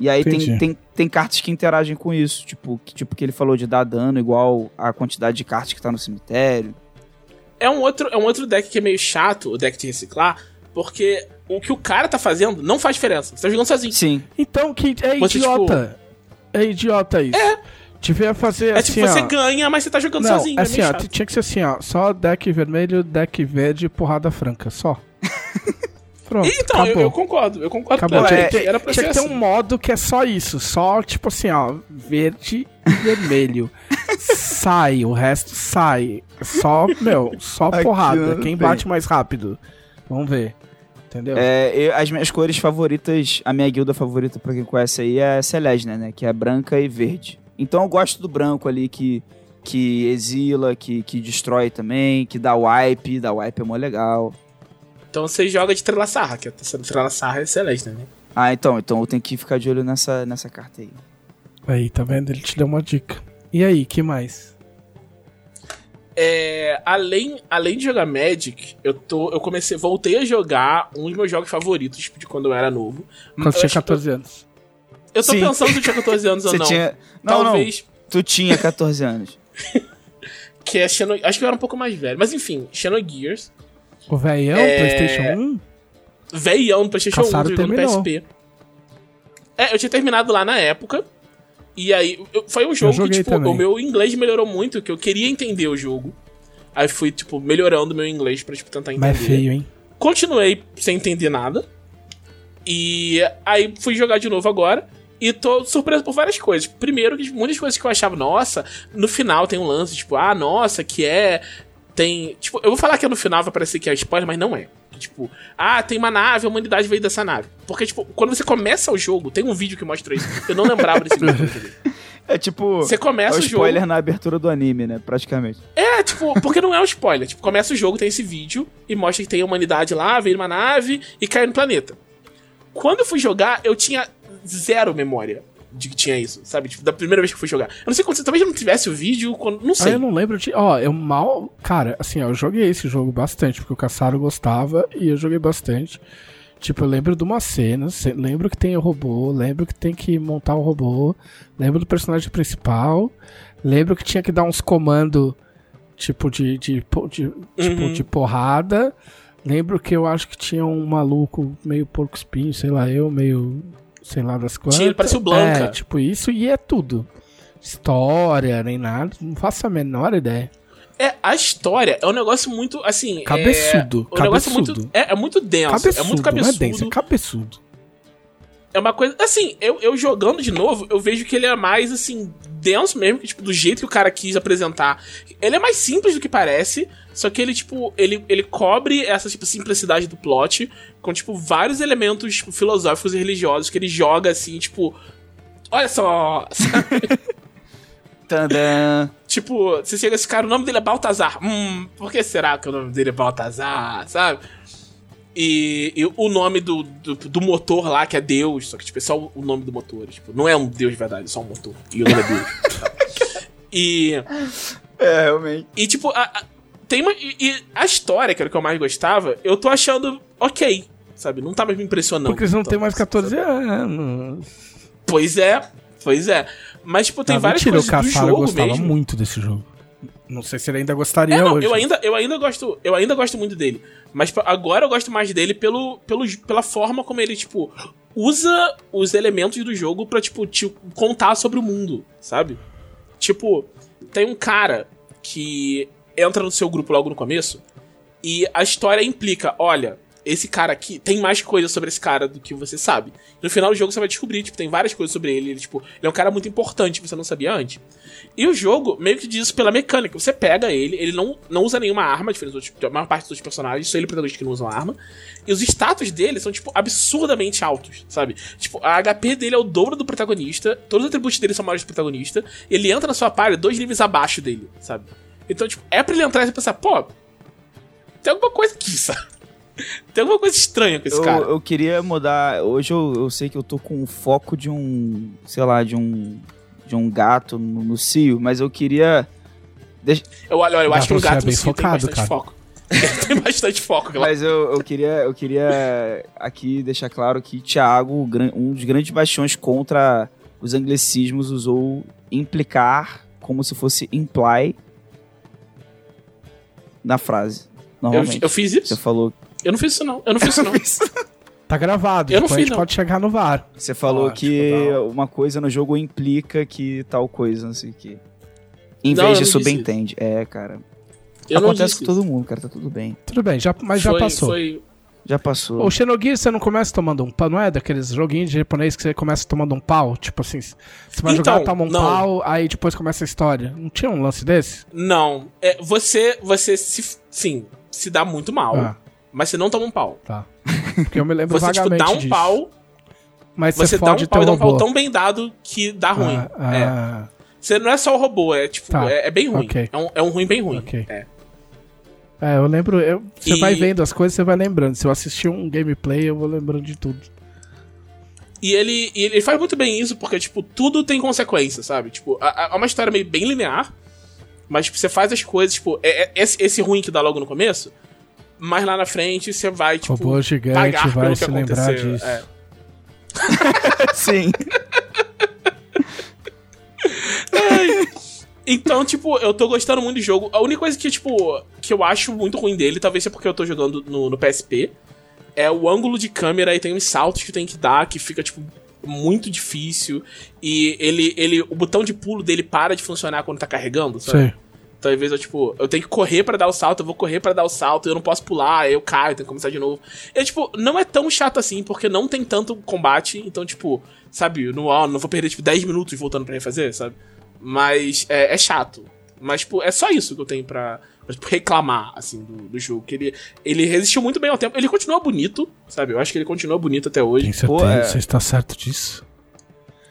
E aí tem, Entendi. tem, tem cartas que interagem com isso. Tipo que, tipo que ele falou de dar dano igual a quantidade de cartas que tá no cemitério. É um outro, é um outro deck que é meio chato, o deck de reciclar, porque o que o cara tá fazendo não faz diferença. Você tá jogando sozinho. Sim. Então, que é Você, idiota. É idiota isso. É. Devia fazer É assim, tipo, você ó. ganha, mas você tá jogando Não, sozinho. assim, é meio ó, chato. tinha que ser assim, ó. Só deck vermelho, deck verde, porrada franca, só. Pronto, Então, eu, acabou. eu concordo, eu concordo Acabou. com Tinha, é, Era pra tinha ser que ter assim. um modo que é só isso. Só, tipo assim, ó. Verde e vermelho. sai, o resto sai. Só, meu, só Aqui porrada. Quem bate mais rápido. Vamos ver. Entendeu? É, eu- as minhas cores favoritas, a minha guilda favorita, pra quem conhece aí, é Celestia, né? Que é branca e verde. Então eu gosto do branco ali, que, que exila, que, que destrói também, que dá wipe, dá wipe é mó legal. Então você joga de Trelassarra, que a Trelassarra é excelente, né? Ah, então, então eu tenho que ficar de olho nessa, nessa carta aí. Aí, tá vendo? Ele te deu uma dica. E aí, que mais? É, além, além de jogar Magic, eu tô, eu comecei, voltei a jogar um dos meus jogos favoritos tipo, de quando eu era novo. Quando eu, você tinha acho que 14 anos. eu, tô Sim. pensando se eu tinha 14 anos ou não. tinha. Não, Talvez. não. Tu tinha 14 anos. Que é Xeno, acho que eu era um pouco mais velho. Mas enfim, Xenogears. O velhão, É, PlayStation 1? Velhão no PlayStation 1, Caçaro jogando terminou. PSP. É, eu tinha terminado lá na época. E aí, eu- foi um jogo que, tipo, também. o meu inglês melhorou muito, que eu queria entender o jogo. Aí fui, tipo, melhorando meu inglês pra, tipo, tentar entender. Mas é feio, hein? Continuei sem entender nada. E aí fui jogar de novo agora. E tô surpreso por várias coisas. Primeiro, que muitas coisas que eu achava, nossa, no final tem um lance, tipo, ah, nossa, que é. Tem. Tipo, eu vou falar que no final, vai parecer que é spoiler, mas não é. Tipo, ah, tem uma nave, a humanidade veio dessa nave. Porque, tipo, quando você começa o jogo, tem um vídeo que mostra isso. Eu não lembrava desse vídeo. É tipo. Você começa é o o jogo. spoiler na abertura do anime, né? Praticamente. É, tipo, porque não é um spoiler. Tipo, começa o jogo, tem esse vídeo e mostra que tem a humanidade lá, veio uma nave e caiu no planeta. Quando eu fui jogar, eu tinha zero memória de que tinha isso, sabe? Tipo, da primeira vez que eu fui jogar. Eu não sei quando talvez eu não tivesse o vídeo, quando, não Ah, sei. eu não lembro de. Ó, eu mal. Cara, assim, ó, eu joguei esse jogo bastante, porque o Caçaro gostava e eu joguei bastante. Tipo, eu lembro de uma cena, lembro que tem o robô, lembro que tem que montar o robô, lembro do personagem principal, lembro que tinha que dar uns comandos, tipo, de, de, de- tipo, Uhum. de porrada. Lembro que eu acho que tinha um maluco meio porco espinho, sei lá, eu, meio. Sei lá das quantas. Ele parecia o Blanca. É, tipo isso, e é tudo. História, nem nada, não faço a menor ideia. É, a história é um negócio muito, assim... Cabeçudo, É, um negócio cabeçudo. muito... É, é muito denso, Cabeçudo, é muito não é cabeçudo. denso, é cabeçudo. É uma coisa. Assim, eu, eu jogando de novo, eu vejo que ele é mais, assim, denso mesmo, que, tipo, do jeito que o cara quis apresentar. Ele é mais simples do que parece, só que ele, tipo, ele, ele cobre essa, tipo, simplicidade do plot com, tipo, vários elementos tipo, filosóficos e religiosos que ele joga, assim, tipo. Olha só! Tadã. tipo, você chega esse cara, o nome dele é Baltazar. Hum, por que será que o nome dele é Baltazar, sabe? E, e o nome do, do, do motor lá, que é Deus, só que tipo, é só o nome do motor. Tipo, não é um Deus de verdade, é só um motor. E o nome é Deus. e, É, realmente. e tipo, a- a- tem uma. E, e a história, que era o que eu mais gostava, eu tô achando ok, sabe? Não tá mais me impressionando. Porque eles não têm mais 14 sabe? anos. Pois é, pois é. Mas, tipo, tem Ah, várias mentira, coisas o do jogo gostava mesmo. muito desse jogo. Não sei se ele ainda gostaria É, não, hoje. eu ainda, eu ainda gosto, eu ainda gosto muito dele. Mas agora eu gosto mais dele pelo, pelo, pela forma como ele, tipo, usa os elementos do jogo pra, tipo, te contar sobre o mundo, sabe? Tipo, tem um cara que entra no seu grupo logo no começo e a história implica, olha, esse cara aqui tem mais coisa sobre esse cara do que você sabe. No final do jogo você vai descobrir, tipo, tem várias coisas sobre ele, ele, tipo, ele é um cara muito importante você não sabia antes. E o jogo meio que diz isso pela mecânica. Você pega ele, ele não, não usa nenhuma arma, diferente da maior parte dos personagens, só ele protagonista que não usam arma. E os status dele são, tipo, absurdamente altos, sabe? Tipo, a HP dele é o dobro do protagonista, todos os atributos dele são maiores do protagonista, ele entra na sua party dois níveis abaixo dele, sabe? Então, tipo, é pra ele entrar e pensar, pô, tem alguma coisa aqui, sabe? Tem alguma coisa estranha com esse Eu, cara. eu queria mudar. Hoje eu, eu sei que eu tô com o foco de um. Sei lá, de um. De um gato no, no cio, mas eu queria. Eu, olha, eu Dá acho que um pra você gato é bem no cio tem focado, bastante cara. foco. Tem bastante foco, claro. Mas eu, eu queria. Eu queria aqui deixar claro que Thiago, o um dos grandes bastiões contra os anglicismos, usou implicar como se fosse imply na frase. Eu, Normalmente. eu fiz Você isso? falou. Eu não fiz isso, não. Eu não fiz isso, não. Tá gravado, Eu não depois a fiz, gente não. pode chegar no VAR. Você falou Ah, que tipo, uma coisa no jogo implica que tal coisa, não sei o que. Em Não, vez de subentende. É, cara. Eu Acontece com todo mundo, cara. Tá tudo bem. Tudo bem, já, mas já foi, passou. Foi... Já passou. O Xenogears você não começa tomando um pau, não é daqueles joguinhos de japonês que você começa tomando um pau? Tipo assim, você vai Então, jogar, toma um não. pau, aí depois começa a história. Não tinha um lance desse? Não. É, você, você se, sim, se dá muito mal, Ah, mas você não toma um pau. tá. Porque eu me lembro Você, tipo, vagamente dá um disso. pau, mas você você dá um pau e dá um pau tão bem dado que dá ruim. Ah, É. ah, Você não é só o robô, é tipo, Tá. é, é bem ruim. Ok. É, um, é um ruim bem ruim. É. É, eu lembro. eu- você E- vai vendo as coisas, você vai lembrando. Se eu assistir um gameplay, eu vou lembrando de tudo. E ele, e ele faz muito bem isso, porque, tipo, tudo tem consequência, sabe? Tipo, é uma história meio bem linear, mas, tipo, você faz as coisas, tipo, é, é- esse, esse ruim que dá logo no começo, mas lá na frente você vai, tipo, Robô gigante pagar vai pelo que se lembrar aconteceu. disso. É. Sim. Então, tipo, eu tô gostando muito do jogo. A única coisa que, tipo, que eu acho muito ruim dele, talvez seja porque eu tô jogando no, no PSP, é o ângulo de câmera e tem uns saltos que tem que dar que fica, tipo, muito difícil. E ele, ele, o botão de pulo dele para de funcionar quando tá carregando, sabe? Sei. Então, às vezes, eu, tipo, eu tenho que correr pra dar o salto, eu vou correr pra dar o salto, eu não posso pular, aí eu caio, eu tenho que começar de novo. E, tipo, não é tão chato assim, porque não tem tanto combate, então, tipo, sabe, não, não vou perder, tipo, 10 minutos voltando pra refazer, sabe? Mas é, é chato. Mas, tipo, é só isso que eu tenho pra, pra, tipo, reclamar, assim, do, do jogo. Que ele, ele resistiu muito bem ao tempo. Ele continua bonito, sabe? Eu acho que ele continua bonito até hoje. Tem certeza? Pô, é- Você está certo disso?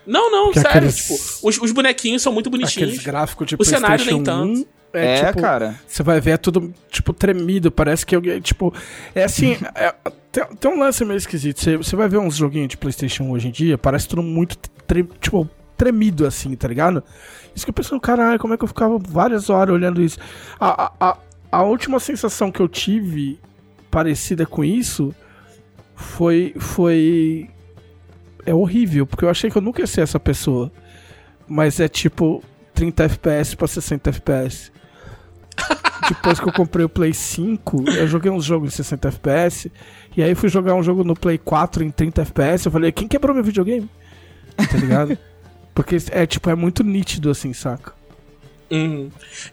Não, não, Que sério. aqueles- Tipo, os, os bonequinhos são muito bonitinhos. Aqueles gráficos de O cenário nem PlayStation 1, É, É, tipo, cara. Você vai ver, é tudo, tipo, tremido. Parece que alguém, tipo... É assim, é- tem, tem um lance meio esquisito. Você, você vai ver uns joguinhos de Playstation hoje em dia, parece tudo muito, tre- tipo, tremido, assim, tá ligado? Isso que eu penso, caralho, como é que eu ficava várias horas olhando isso? A, a, a, última sensação que eu tive parecida com isso foi... foi... É horrível, porque eu achei que eu nunca ia ser essa pessoa. Mas é tipo 30 FPS pra 60 FPS. Depois que eu comprei o Play 5, eu joguei uns jogos em 60 FPS. E aí fui jogar um jogo no Play 4 em 30 FPS. Eu falei, quem quebrou meu videogame? Tá ligado? Porque é tipo, é muito nítido assim, saca? Uhum.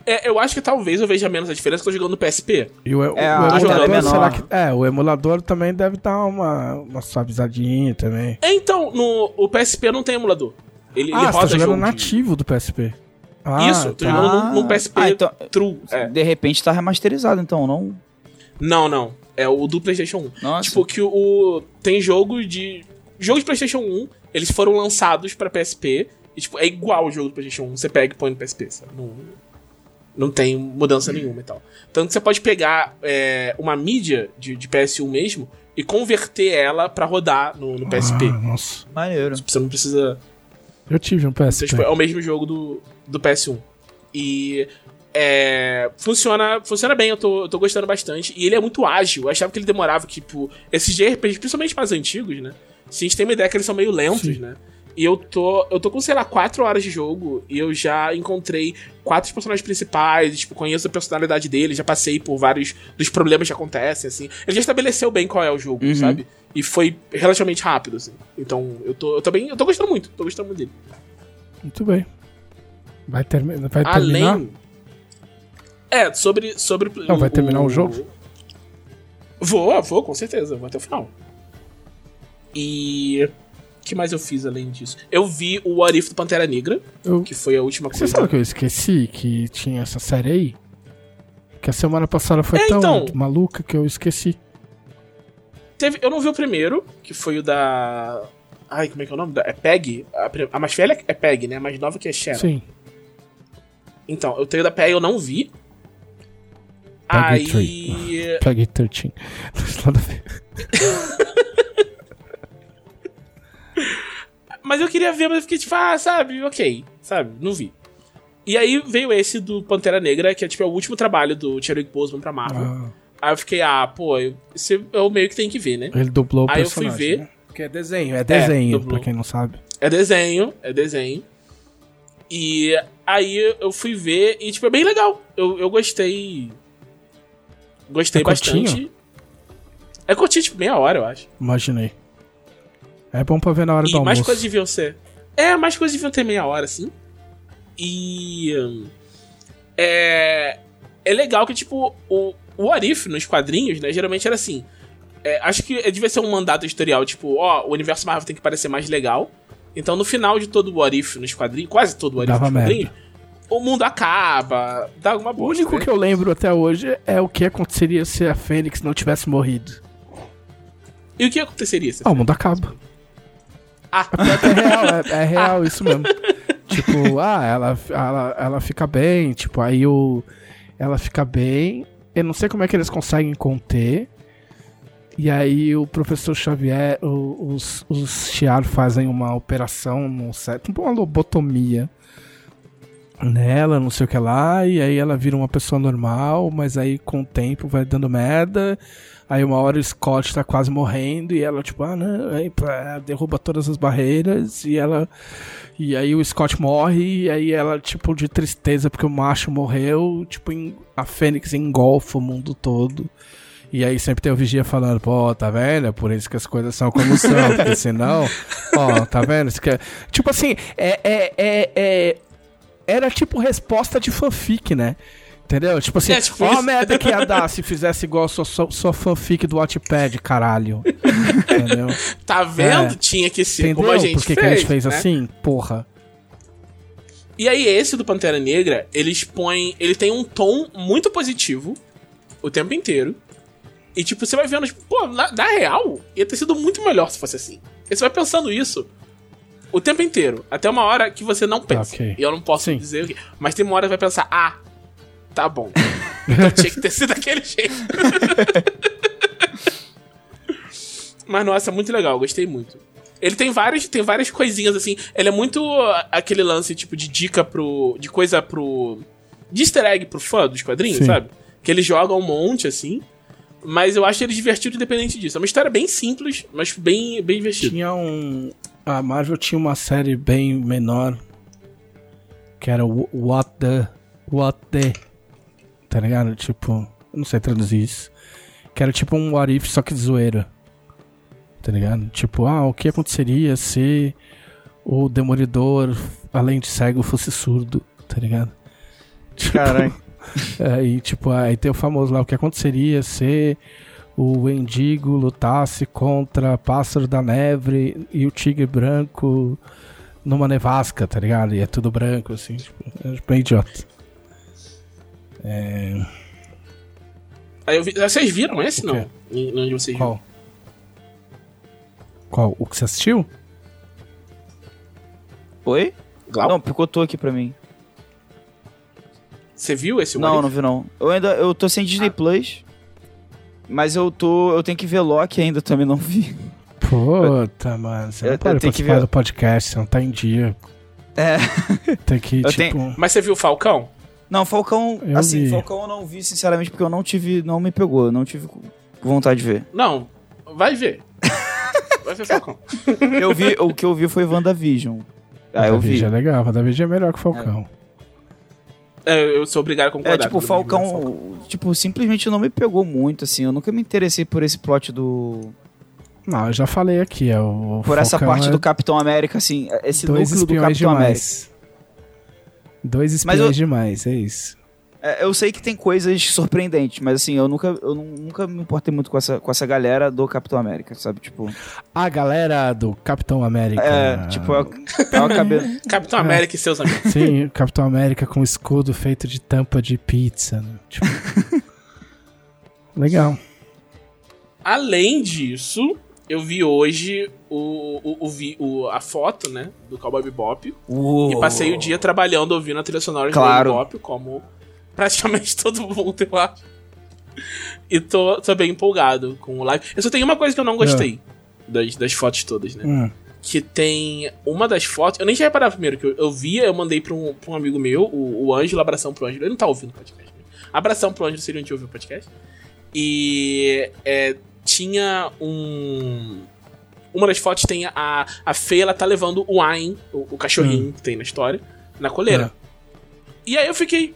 É, eu acho que talvez eu veja menos a diferença que eu jogando no PSP. E o, É, o é emulador, menor. será que. É, o emulador também deve dar uma, uma suavizadinha também. É, então, no o PSP não tem emulador. Ele, ele ah, você tá roda jogando jogo de- nativo do PSP. Ah, Isso, tô tá. jogando num, PSP Ah, então- True. É. De repente tá remasterizado, então, não? Não, não. É o do PlayStation 1. Nossa. Tipo, que o, Tem jogo de. Jogos de PlayStation 1, eles foram lançados pra PSP. E, tipo, é igual o jogo do PlayStation 1. Você pega e põe no PSP, sabe? Não, não tem mudança nenhuma e tal. Tanto que você pode pegar é, uma mídia de, de PS1 mesmo e converter ela pra rodar no, no PSP. Ah, nossa. Maneiro. Você não precisa. Eu tive um PSP. Então, tipo, é o mesmo jogo do, do PS1. E é, funciona, funciona bem, eu tô, eu tô gostando bastante. E ele é muito ágil. Eu achava que ele demorava, tipo, esses JRPGs, principalmente mais antigos, né? Se a gente tem uma ideia que eles são meio lentos, Sim. né? E eu tô, eu tô com, sei lá, 4 horas de jogo e eu já encontrei quatro personagens principais, tipo, conheço a personalidade deles, já passei por vários dos problemas que acontecem, assim. Ele já estabeleceu bem qual é o jogo, Uhum. sabe? E foi relativamente rápido, assim. Então, eu tô, eu tô bem, eu tô gostando muito, tô gostando muito dele. Muito bem. Vai, termi vai terminar? Além. É, sobre. sobre Não, vai terminar o jogo? Vou, vou, com certeza, vou até o final. E. O que mais eu fiz além disso? Eu vi o What If do Pantera Negra, Eu- que foi a última Você coisa. sabe que eu esqueci que tinha essa série aí? Que a semana passada foi É, tão então. maluca que eu esqueci. Teve, eu não vi o primeiro, que foi o da. Ai, como é que é o nome? Da- É Peg? A, a mais velha é Peg, né? A mais nova que é Sharon. Sim. Então, eu tenho da Peg, eu não vi. Aí. Peguei 13. Nada a ver. Mas eu queria ver, mas eu fiquei tipo, ah, sabe, ok, sabe, não vi. E aí veio esse do Pantera Negra, que é tipo é o último trabalho do Chadwick Boseman pra Marvel. Ah, Aí eu fiquei, ah, pô, eu, esse eu meio que tenho que ver, né? ele dublou o Aí eu fui ver. né? Porque é desenho, é desenho, dublou. pra quem não sabe. É desenho, é desenho. E aí eu fui ver e, tipo, é bem legal. Eu, eu gostei. Gostei É curtinho? bastante. É curtinho, tipo, meia hora, eu acho. Imaginei. É bom pra ver na hora E do mais almoço. coisas deviam ser. É, mais coisas deviam ter meia hora, assim. E. hum, É. É legal que, tipo, o, o Arif nos quadrinhos, né? Geralmente era assim. É, acho que devia ser um mandato editorial, tipo, ó, o universo Marvel tem que parecer mais legal. Então, no final de todo o What If nos quadrinhos, quase todo o What If Dava nos quadrinhos, o mundo acaba, dá alguma O bosta. único né? que eu lembro até hoje é o que aconteceria se a Fênix não tivesse morrido. E o que aconteceria? se- Ah, o mundo acaba. Ah, É real, é, é real isso mesmo. Tipo, ah, ela, ela, ela fica bem, tipo, aí o. Ela fica bem. Eu não sei como é que eles conseguem conter. E aí o professor Xavier, os, os Chiar fazem uma operação set, tipo uma lobotomia nela, não sei o que lá, e aí ela vira uma pessoa normal, mas aí com o tempo vai dando merda. Aí uma hora o Scott tá quase morrendo e ela, tipo, ah, não, aí pá, derruba todas as barreiras e ela. E aí o Scott morre e aí ela, tipo, de tristeza porque o macho morreu, tipo, em- a Fênix engolfa o mundo todo. E aí sempre tem o Vigia falando, pô, tá vendo? É por isso que as coisas são como são, porque senão, ó, tá vendo? É- Tipo assim, é, é, é, é- Era tipo resposta de fanfic, né? Entendeu? Tipo assim, É, tipo ó a merda que ia dar se fizesse igual sua, sua, sua fanfic do Wattpad, caralho. Entendeu? tá vendo? É. Tinha que ser Entendeu? como a gente Por que fez. a gente fez né? assim? Porra. E aí, esse do Pantera Negra, eles põem. Ele tem um tom muito positivo o tempo inteiro. E, tipo, você vai vendo, tipo, pô, na, na real, ia ter sido muito melhor se fosse assim. E você vai pensando isso o tempo inteiro. Até uma hora que você não pensa. Ok. E eu não posso Sim. dizer o quê. Mas tem uma hora que vai pensar, ah, tá bom. Então tinha que ter sido daquele jeito. Mas, nossa, muito legal, gostei muito. Ele tem várias, tem várias coisinhas assim. Ele é muito ah, aquele lance, tipo, de dica pro. de coisa pro. de easter egg pro fã dos quadrinhos, Sim. sabe? Que ele joga um monte, assim. Mas eu acho ele divertido independente disso. É uma história bem simples, mas bem, bem divertida. Tinha um. A Marvel tinha uma série bem menor. Que era o What the. What the. Tá ligado? Tipo. Não sei traduzir isso. Que era tipo um What If, só que de zoeira. Tá ligado? Tipo, ah, o que aconteceria se o Demolidor, além de cego, fosse surdo? Tá ligado? Tipo, Caralho. Aí, tipo, aí tem o famoso lá, o que aconteceria se o Wendigo lutasse contra Pássaro da Neve e o Tigre Branco numa nevasca, tá ligado? E é tudo branco, assim, tipo, é bem idiota. É... Aí eu vi- vocês viram esse, não? Onde vocês viram? Qual? Qual? O que você assistiu? Oi? Glau? Não, picotou aqui pra mim. Você viu esse Não, What não vi não. Eu ainda eu tô sem Disney Plus. Mas eu tô. Eu tenho que ver Loki ainda, também não vi. Puta, mano, você Eu- não pode tenho que participar ver- do podcast, você não tá em dia. É. Tem que, Eu tipo... Mas você viu o Falcão? Não, Falcão. Eu assim, vi. Falcão eu não vi, sinceramente, porque eu não tive. Não me pegou. Eu não tive vontade de ver. Não, vai ver. vai ver Falcão. Eu vi, o que eu vi foi WandaVision. Ah, eu vi. WandaVision é legal, WandaVision é melhor que o Falcão. É, eu sou obrigado a É, concordar. tipo, o com Falcão, tipo, simplesmente não me pegou muito, assim. Eu nunca me interessei por esse plot do... Não, eu já falei aqui, é o Por essa Falcão parte é do Capitão América, assim, esse dois núcleo do Capitão América. Dois espiões eu- demais, é isso. É, eu sei que tem coisas surpreendentes, mas assim, eu nunca, eu nu- nunca me importei muito com essa, com essa galera do Capitão América, sabe? Tipo, A galera do Capitão América. é, tipo, eu, eu acabei... Capitão América e seus amigos. Sim, Capitão América com escudo feito de tampa de pizza. Né? Tipo... Legal. Além disso, eu vi hoje o, o, o vi- o- a foto, né, do Cowboy Bebop. E passei o dia trabalhando ouvindo a trilha sonora de Claro. Cowboy Bebop, como praticamente todo mundo, eu acho. E tô, tô bem empolgado com o live. Eu só tenho uma coisa que eu não gostei das, das fotos todas, né? Hum. Que tem uma das fotos. Eu nem tinha reparado primeiro, que eu, eu via, eu mandei pra um, pra um amigo meu, o, o Ângelo, abração pro Ângelo. Ele não tá ouvindo o podcast. Né? Abração pro Ângelo, seria onde ouviu o podcast. E é, tinha um. Uma das fotos tem a, a Fê, ela tá levando o Ayn, o, o cachorrinho que tem na história, na coleira. E aí eu fiquei.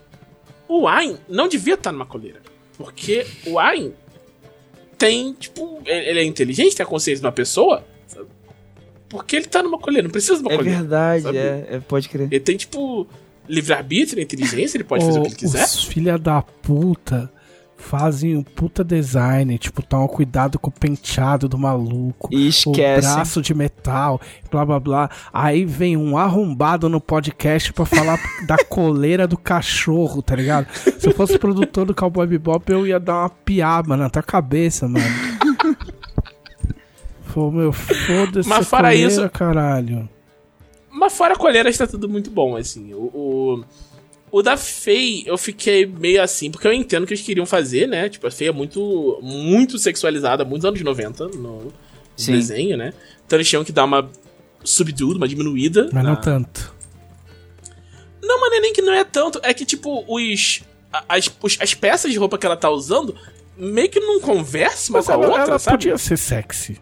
O Ayn não devia estar numa coleira. Porque o Ayn tem, tipo. Ele é inteligente, tem a consciência de uma pessoa. sabe? Porque ele tá numa coleira, não precisa de uma É verdade, é, é, pode crer. Ele tem, tipo, livre-arbítrio, inteligência, ele pode fazer o que ele quiser. Filha da puta fazem um puta design, tipo, tomam cuidado com o penteado do maluco. E O esquece. braço de metal, blá blá blá. Aí vem um arrombado no podcast pra falar da coleira do cachorro, tá ligado? Se eu fosse produtor do Cowboy Bebop, eu ia dar uma piaba na tua cabeça, mano. Pô, meu, foda-se Mas fora coleira, isso- caralho. Mas fora a colheira, está tudo muito bom, assim. O, o, o da Fei, eu fiquei meio assim, porque eu entendo o que eles queriam fazer, né? Tipo, a Fei é muito, muito sexualizada, muitos anos 90 no, Sim. desenho, né? Então eles tinham que dar uma subdued, uma diminuída. Mas na- não tanto. Não, mas é nem que não é tanto. É que, tipo, os. a- As, os- as peças de roupa que ela tá usando meio que não conversam uma Mas com a ela, outra, ela sabe? podia ser sexy.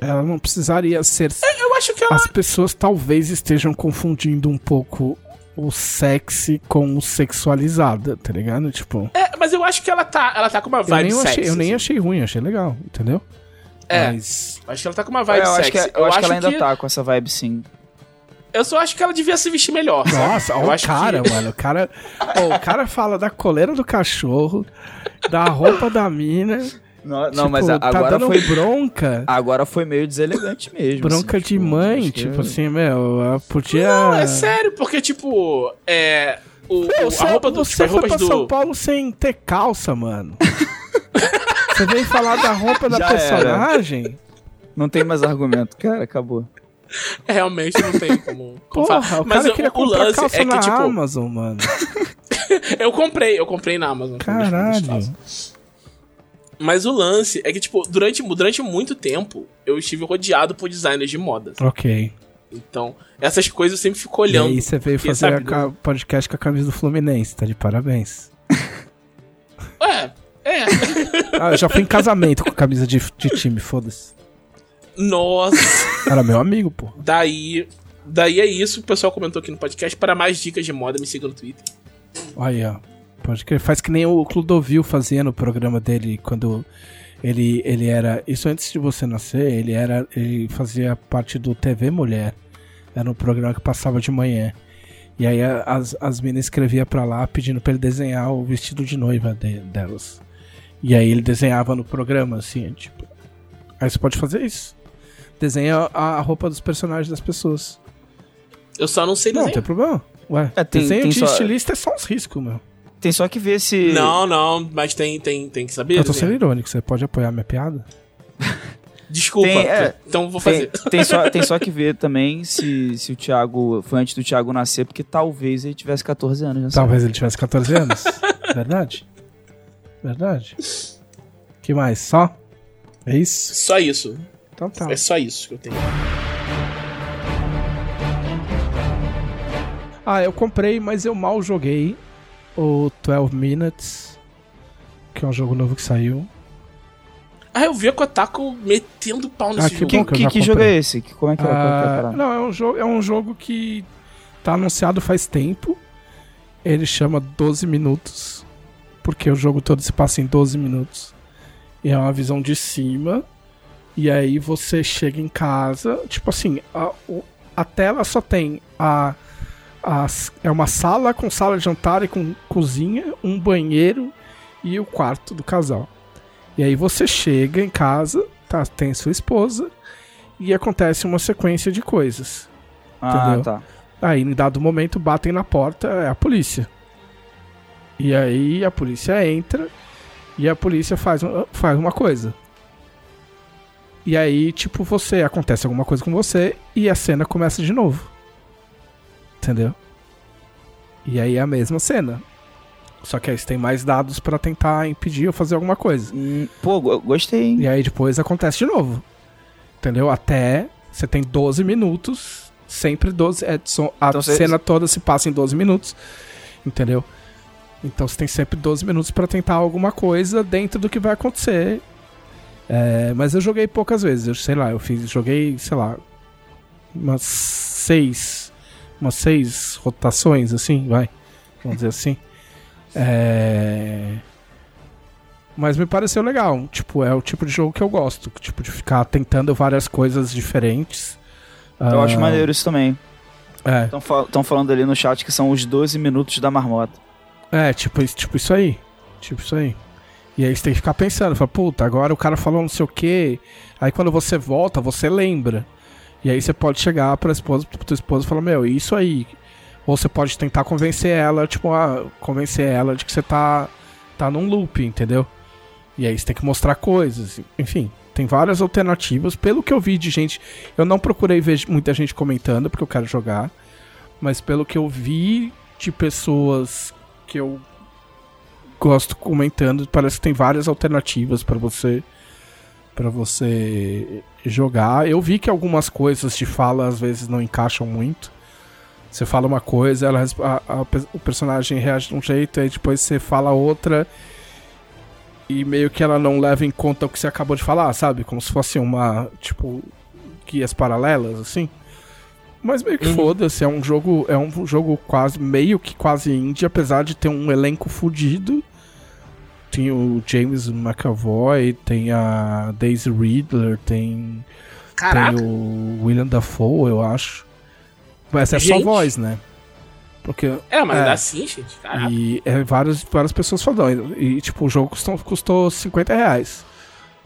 Ela não precisaria ser. Eu acho que ela. As pessoas talvez estejam confundindo um pouco o sexy com o sexualizada, tá ligado? Tipo, É, mas eu acho que ela tá, ela tá com uma eu vibe nem, sexy. achei, eu nem assim. achei ruim, achei legal, entendeu? É. Mas. Acho que ela tá com uma É, vibe eu acho, sexy. que, eu acho que ela ainda tá com essa vibe, sim. Eu só acho que ela devia se vestir melhor. sabe? Nossa, eu olha o acho cara, que... mano. O cara, Ó, o cara fala da coleira do cachorro, da roupa da mina. Não, não tipo, mas a- tá agora dando foi, bronca. agora foi meio deselegante mesmo. Bronca assim, de tipo, mãe, acho que- tipo assim, meu, podia. Não, é sério, porque, tipo, é. O, Meu, o- você, a roupa do. você Tipo, foi pra São do. Paulo sem ter calça, mano. você veio falar da roupa da Já era. personagem? Não tem mais argumento, cara, acabou. Realmente não tem como. como Porra, falar. o Mas cara o, queria o comprar lance calça é na que, tipo, Amazon, mano. eu comprei, eu comprei na Amazon. Caralho. Mas o lance é que, tipo, durante, durante muito tempo eu estive rodeado por designers de moda. Ok. Então, essas coisas eu sempre fico E olhando. aí você veio porque, fazer sabe, ca- podcast com a camisa do Fluminense, tá de parabéns. É, é. Ah, eu já fui em casamento com a camisa de, de time, foda-se. Nossa. Era meu amigo, pô. Daí. Daí é isso, o pessoal comentou aqui no podcast. Para mais dicas de moda, me siga no Twitter. Aí, ó. Pode que faz que nem o Clodovil fazia no programa dele quando ele, ele era. Isso antes de você nascer, ele era. Ele fazia parte do TV Mulher. Era um programa que passava de manhã. E aí as, as meninas escreviam pra lá pedindo pra ele desenhar o vestido de noiva de- delas. E aí ele desenhava no programa, assim, tipo. Aí você pode fazer isso. Desenha a, a roupa dos personagens das pessoas. Eu só não sei Não, não tem problema. Ué, É, tem- desenho tem de só- estilista é só uns riscos, meu. Tem só que ver se. Não, não, mas tem, tem, tem que saber. Eu tô sendo desenhar. irônico, você pode apoiar minha piada? Desculpa, Tem, é, então vou Tem, fazer. tem só, tem só que ver também se, se o Thiago foi antes do Thiago nascer, porque talvez ele tivesse 14 anos. Né? Talvez ele tivesse 14 anos. Verdade? Verdade. que mais? Só? É isso? Só isso. Então tá. É só isso que eu tenho. Ah, eu comprei, mas eu mal joguei o 12 Minutes, que é um jogo novo que saiu. Ah, eu vi a Kotaku metendo pau nesse Ah, que jogo. Que, bom que que, jogo é esse? Que, como é que é? É é Ah, parada? não, é um, jogo, é um jogo que tá anunciado faz tempo. Ele chama 12 minutos. Porque o jogo todo se passa em 12 minutos. E é uma visão de cima. E aí você chega em casa. Tipo assim, a, a tela só tem a, as- É uma sala com sala de jantar e com cozinha, um banheiro e o quarto do casal. E aí você chega em casa, tá, tem sua esposa e acontece uma sequência de coisas. Ah, entendeu? tá. Aí, em dado momento, batem na porta, é a polícia. E aí a polícia entra e a polícia faz, faz uma coisa. E aí, tipo, você acontece alguma coisa com você e a cena começa de novo. Entendeu? E aí é a mesma cena. Só que aí você tem mais dados pra tentar impedir ou fazer alguma coisa. Hum, pô, go- gostei, hein? E aí depois acontece de novo. Entendeu? Até você tem 12 minutos. Sempre 12. É, são- a Então você- cena toda se passa em 12 minutos. Entendeu? Então você tem sempre 12 minutos pra tentar alguma coisa dentro do que vai acontecer. É, mas eu joguei poucas vezes. Eu sei lá, eu fiz. Joguei, sei lá. Umas seis. Umas seis rotações, assim, vai. Vamos dizer assim. É. Mas me pareceu legal. Tipo, é o tipo de jogo que eu gosto. Tipo, de ficar tentando várias coisas diferentes. Eu acho Ah, maneiro isso também. É, Estão falando ali no chat que são os 12 minutos da marmota. é tipo, isso- tipo isso aí. Tipo isso aí. E aí você tem que ficar pensando, fala, puta, agora o cara falou não sei o que. Aí quando você volta, você lembra. E aí você pode chegar pra esposa, pra tua esposa e falar, meu, isso aí. Ou você pode tentar convencer ela, tipo, ah, convencer ela de que você tá, tá num loop, entendeu? E aí você tem que mostrar coisas. Enfim, tem várias alternativas. Pelo que eu vi de gente. Eu não procurei ver muita gente comentando, porque eu quero jogar. Mas pelo que eu vi de pessoas que eu gosto comentando, parece que tem várias alternativas pra você para você jogar. Eu vi que algumas coisas de fala às vezes não encaixam muito. Você fala uma coisa, ela, a- a o personagem reage de um jeito, aí depois você fala outra e meio que ela não leva em conta o que você acabou de falar, sabe? Como se fosse uma, tipo, guias paralelas, assim. Mas meio que Uhum. foda-se, é um jogo, é um jogo quase, meio que quase indie, apesar de ter um elenco fudido. Tem o James McAvoy, tem a Daisy Ridler, tem, Caraca. tem o William Dafoe, eu acho. Mas é só voz, né? Porque É, mas É. dá sim, gente. Caraca. e é, várias, várias pessoas falam. E, tipo, o jogo custou, custou 50 reais.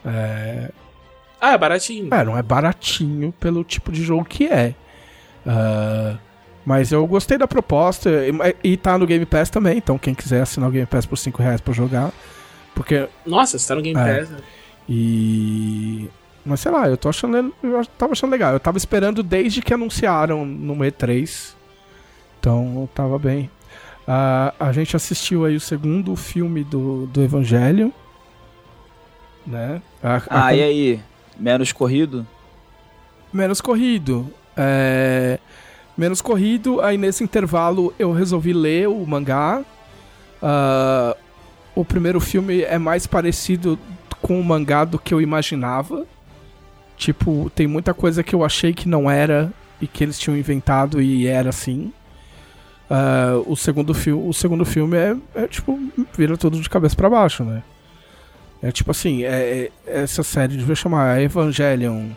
É, Ah, é baratinho. é, não é baratinho pelo tipo de jogo que é. Ah, mas eu gostei da proposta. E, e tá no Game Pass também. Então, quem quiser assinar o Game Pass por 5 reais pra jogar. Porque. Nossa, você tá no Game É. Pass. né? E. Mas sei lá, eu tô achando. Eu tava achando legal. Eu tava esperando desde que anunciaram no E3. Então eu tava bem. Ah, a gente assistiu aí o segundo filme do, do Evangelho. Né? A- a- Ah, e aí? Menos corrido? Menos corrido. É, Menos corrido, aí nesse intervalo eu resolvi ler o mangá. Ah, o primeiro filme é mais parecido com o mangá do que eu imaginava. Tipo, tem muita coisa que eu achei que não era e que eles tinham inventado e era assim. Ah, o, segundo o segundo filme é, é, tipo, vira tudo de cabeça pra baixo, né? É tipo assim, é, é- essa série devia chamar Evangelion.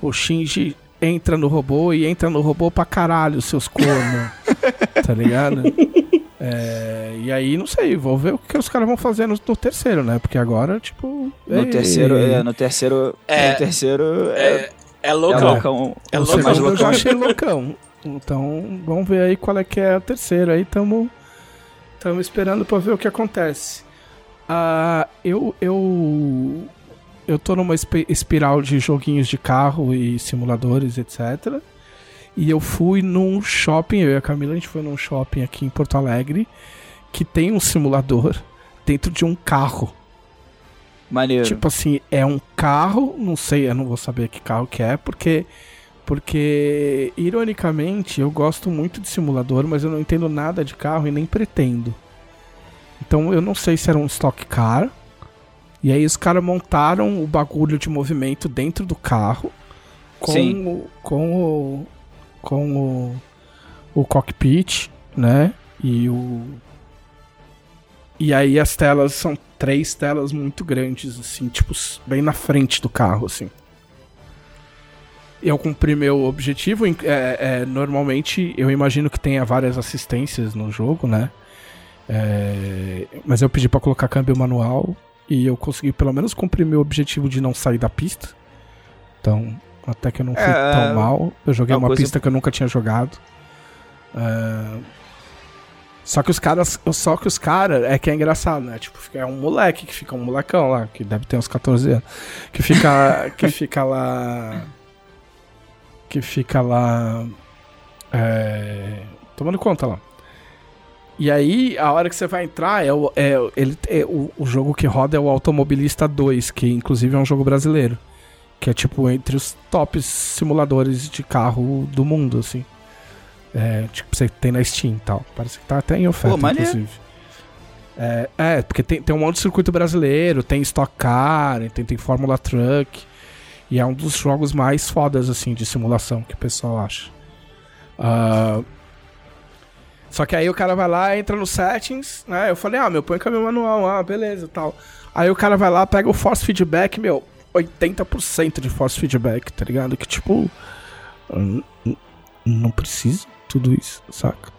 O Shinji entra no robô e entra no robô pra caralho, seus cornos. tá ligado? É, e aí, não sei, vou ver o que os caras vão fazer no, no terceiro, né? Porque agora, tipo. No ei, terceiro, é, no terceiro. É. no terceiro é. É, é É loucão. loucão. É loucão. mais segundo eu já loucão. achei loucão. Então, vamos ver aí qual é que é o terceiro. Aí tamo, tamo esperando pra ver o que acontece. Ah, eu, eu, eu tô numa espi- espiral de joguinhos de carro e simuladores, etc. E eu fui num shopping, eu e a Camila, a gente foi num shopping aqui em Porto Alegre, que tem um simulador dentro de um carro. Maneiro. Tipo assim, é um carro, não sei, eu não vou saber que carro que é, porque porque ironicamente eu gosto muito de simulador, mas eu não entendo nada de carro e nem pretendo. Então eu não sei se era um stock car E aí os caras montaram o bagulho de movimento dentro do carro com Sim. o, com o com o, o cockpit, né? E o e aí as telas são três telas muito grandes assim, tipo bem na frente do carro assim. Eu cumpri meu objetivo. é, é, normalmente eu imagino que tenha várias assistências no jogo, né? É, mas eu pedi pra colocar câmbio manual e eu consegui pelo menos cumprir meu objetivo de não sair da pista. Então, até que eu não fui É, tão mal. Eu joguei uma coisa- pista que eu nunca tinha jogado. É, Só que os caras. Só que os caras é que é engraçado, né? Tipo, é um moleque que fica um molecão lá, que deve ter uns 14 anos. Que fica. que fica lá. Que fica lá. É, tomando conta lá. E aí, a hora que você vai entrar, é o, é, ele, é o, o jogo que roda é o Automobilista 2, que inclusive é um jogo brasileiro. Que é tipo entre os tops simuladores de carro do mundo, assim. É, tipo, você tem na Steam e tal. Parece que tá até em oferta, Pô, inclusive. É, é, porque tem, tem um monte de circuito brasileiro, tem Stock Car, tem, tem Fórmula Truck. E é um dos jogos mais fodas, assim, de simulação que o pessoal acha. Ah, só que aí o cara vai lá, entra no settings, né? Eu falei, ah, meu, põe câmbio manual, ah, beleza tal. Aí o cara vai lá, pega o force feedback, meu, 80% de force feedback, tá ligado? Que tipo. hum, hum, Não precisa tudo isso, saca?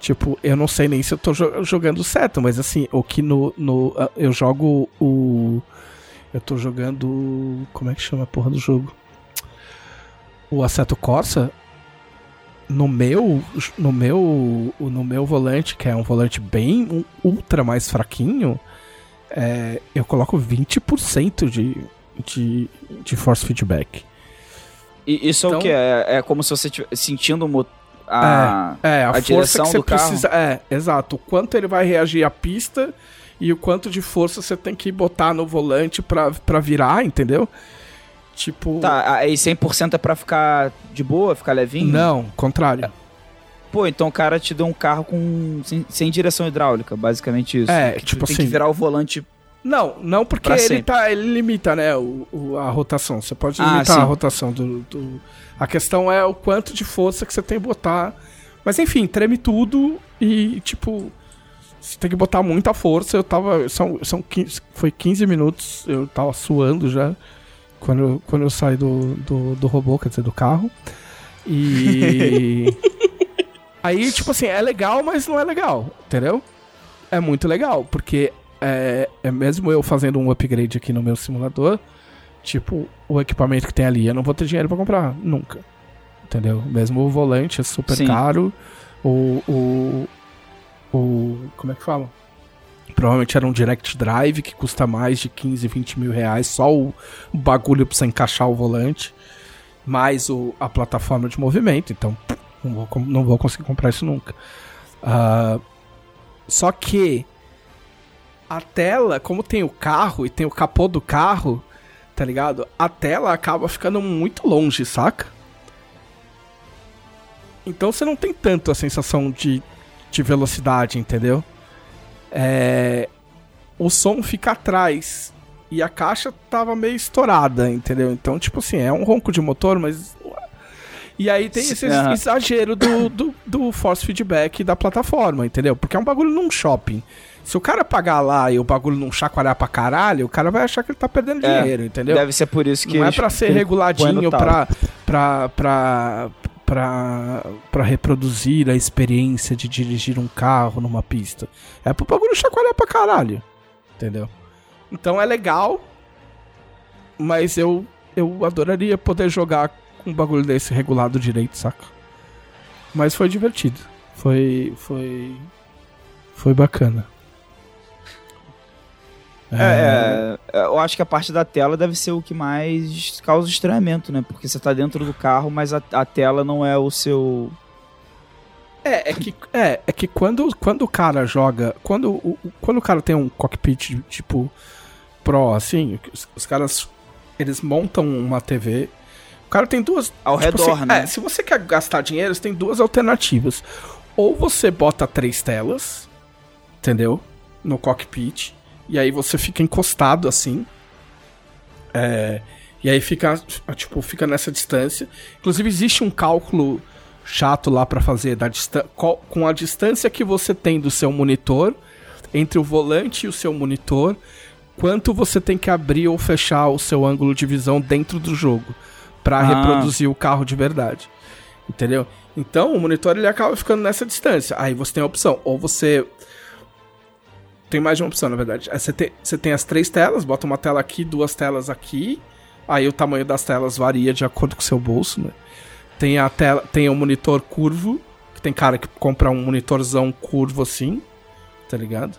Tipo, eu não sei nem se eu tô jo- jogando certo, mas assim, o que no. no ah, eu jogo o. Eu tô jogando. Como é que chama a porra do jogo? O Assetto Corsa. No meu. No meu. No meu volante, que é um volante bem um ultra mais fraquinho. é, eu coloco 20% de, de, de force feedback. E isso é Então- o que? É, é como se você estivesse sentindo a... É, a, a força direção que você do carro. precisa. É, exato. O quanto ele vai reagir à pista e o quanto de força você tem que botar no volante pra virar, entendeu? Tipo. Tá, aí 100% é pra ficar de boa, ficar levinho? Não, contrário. Pô, então o cara te deu um carro com sem, sem direção hidráulica, basicamente isso. É, tipo tem assim- que virar o volante. Não, não porque ele, sempre. tá, ele limita, né, o, o- a rotação. Você pode Ah, limitar sim. a rotação do, do- A questão é o quanto de força que você tem que botar. Mas enfim, treme tudo e, tipo. Você tem que botar muita força. Eu tava. São, são 15, foi 15 minutos, eu tava suando já. Quando, eu- quando eu saí do, do, do robô, quer dizer, do carro. E. Aí, tipo assim, é legal, mas não é legal, entendeu? É muito legal, porque é, é mesmo eu fazendo um upgrade aqui no meu simulador, tipo, o equipamento que tem ali, eu não vou ter dinheiro pra comprar, nunca. Entendeu? Mesmo o volante é super Sim. caro, o, o. O. Como é que fala? Provavelmente era um Direct Drive que custa mais de 15, 20 mil reais, só o, bagulho pra você encaixar o volante, mais o, a plataforma de movimento, então não vou, não vou conseguir comprar isso nunca. Ah, só que a tela, como tem o carro e tem o capô do carro, tá ligado? A tela acaba ficando muito longe, saca? Então você não tem tanto a sensação de, de velocidade, entendeu? É, o som fica atrás e a caixa tava meio estourada, entendeu? Então, tipo assim, é um ronco de motor, mas. E aí tem esse Aham. exagero do, do, do force feedback da plataforma, entendeu? Porque é um bagulho num shopping. Se o cara pagar lá e o bagulho não chacoalhar pra caralho, o cara vai achar que ele tá perdendo É, dinheiro, entendeu? Deve ser por isso que Não é pra ser reguladinho pra, pra, pra, pra reproduzir a experiência de dirigir um carro numa pista. É pro bagulho chacoalhar pra caralho. Entendeu? Então é legal, mas eu, eu adoraria poder jogar com um bagulho desse regulado direito, saca? Mas foi divertido. Foi. Foi. Foi bacana. É, é, eu acho que a parte da tela deve ser o que mais causa estranhamento, né? Porque você tá dentro do carro, mas a, a tela não é o seu. É, é que, é, é que quando, quando o cara joga. Quando, o, o- quando o cara tem um cockpit tipo Pro, assim, os, os caras. Eles montam uma TV. O cara tem duas. Ao tipo redor, assim, né? É, se você quer gastar dinheiro, você tem duas alternativas. Ou você bota três telas, entendeu? No cockpit. E aí você fica encostado assim. É, e aí fica, tipo, fica nessa distância. Inclusive existe um cálculo chato lá para fazer da com a distância que você tem do seu monitor entre o volante e o seu monitor, quanto você tem que abrir ou fechar o seu ângulo de visão dentro do jogo para ah. reproduzir o carro de verdade. Entendeu? Então, o monitor ele acaba ficando nessa distância. Aí você tem a opção, ou você tem mais de uma opção, na verdade. Aí você tem, você tem as três telas, bota uma tela aqui, duas telas aqui. Aí o tamanho das telas varia de acordo com o seu bolso, né? Tem a tela, tem o um monitor curvo, que tem cara que compra um monitorzão curvo assim, tá ligado?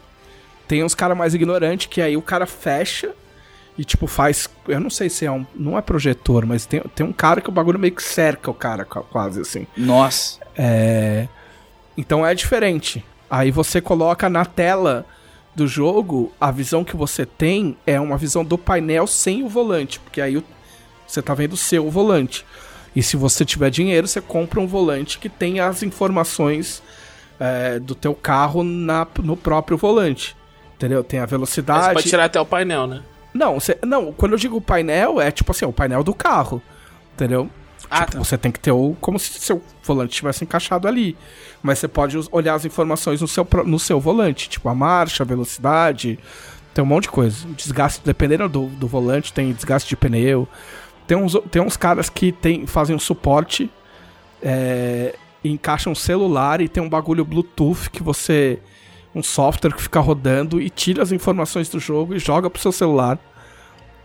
Tem uns cara mais ignorantes que aí o cara fecha e tipo faz, eu não sei se é um, não é projetor, mas tem, tem um cara que o bagulho meio que cerca o cara quase assim. Nossa. É, então é diferente. Aí você coloca na tela do jogo, a visão que você tem é uma visão do painel sem o volante, porque aí você tá vendo o seu volante. E se você tiver dinheiro, você compra um volante que tem as informações é, do teu carro na, no próprio volante. Entendeu? Tem a velocidade. Mas você pode tirar até o painel, né? Não, você, não, quando eu digo painel, é tipo assim, o painel do carro. Entendeu? Ah, tipo, tá. Você tem que ter o. Como se seu volante estivesse encaixado ali. Mas você pode olhar as informações no seu, no seu volante, tipo a marcha, a velocidade. Tem um monte de coisa. Desgaste, dependendo do, do volante, tem desgaste de pneu. Tem uns, tem uns caras que tem, fazem um suporte, é, encaixam um celular e tem um bagulho Bluetooth que você. Um software que fica rodando e tira as informações do jogo e joga pro seu celular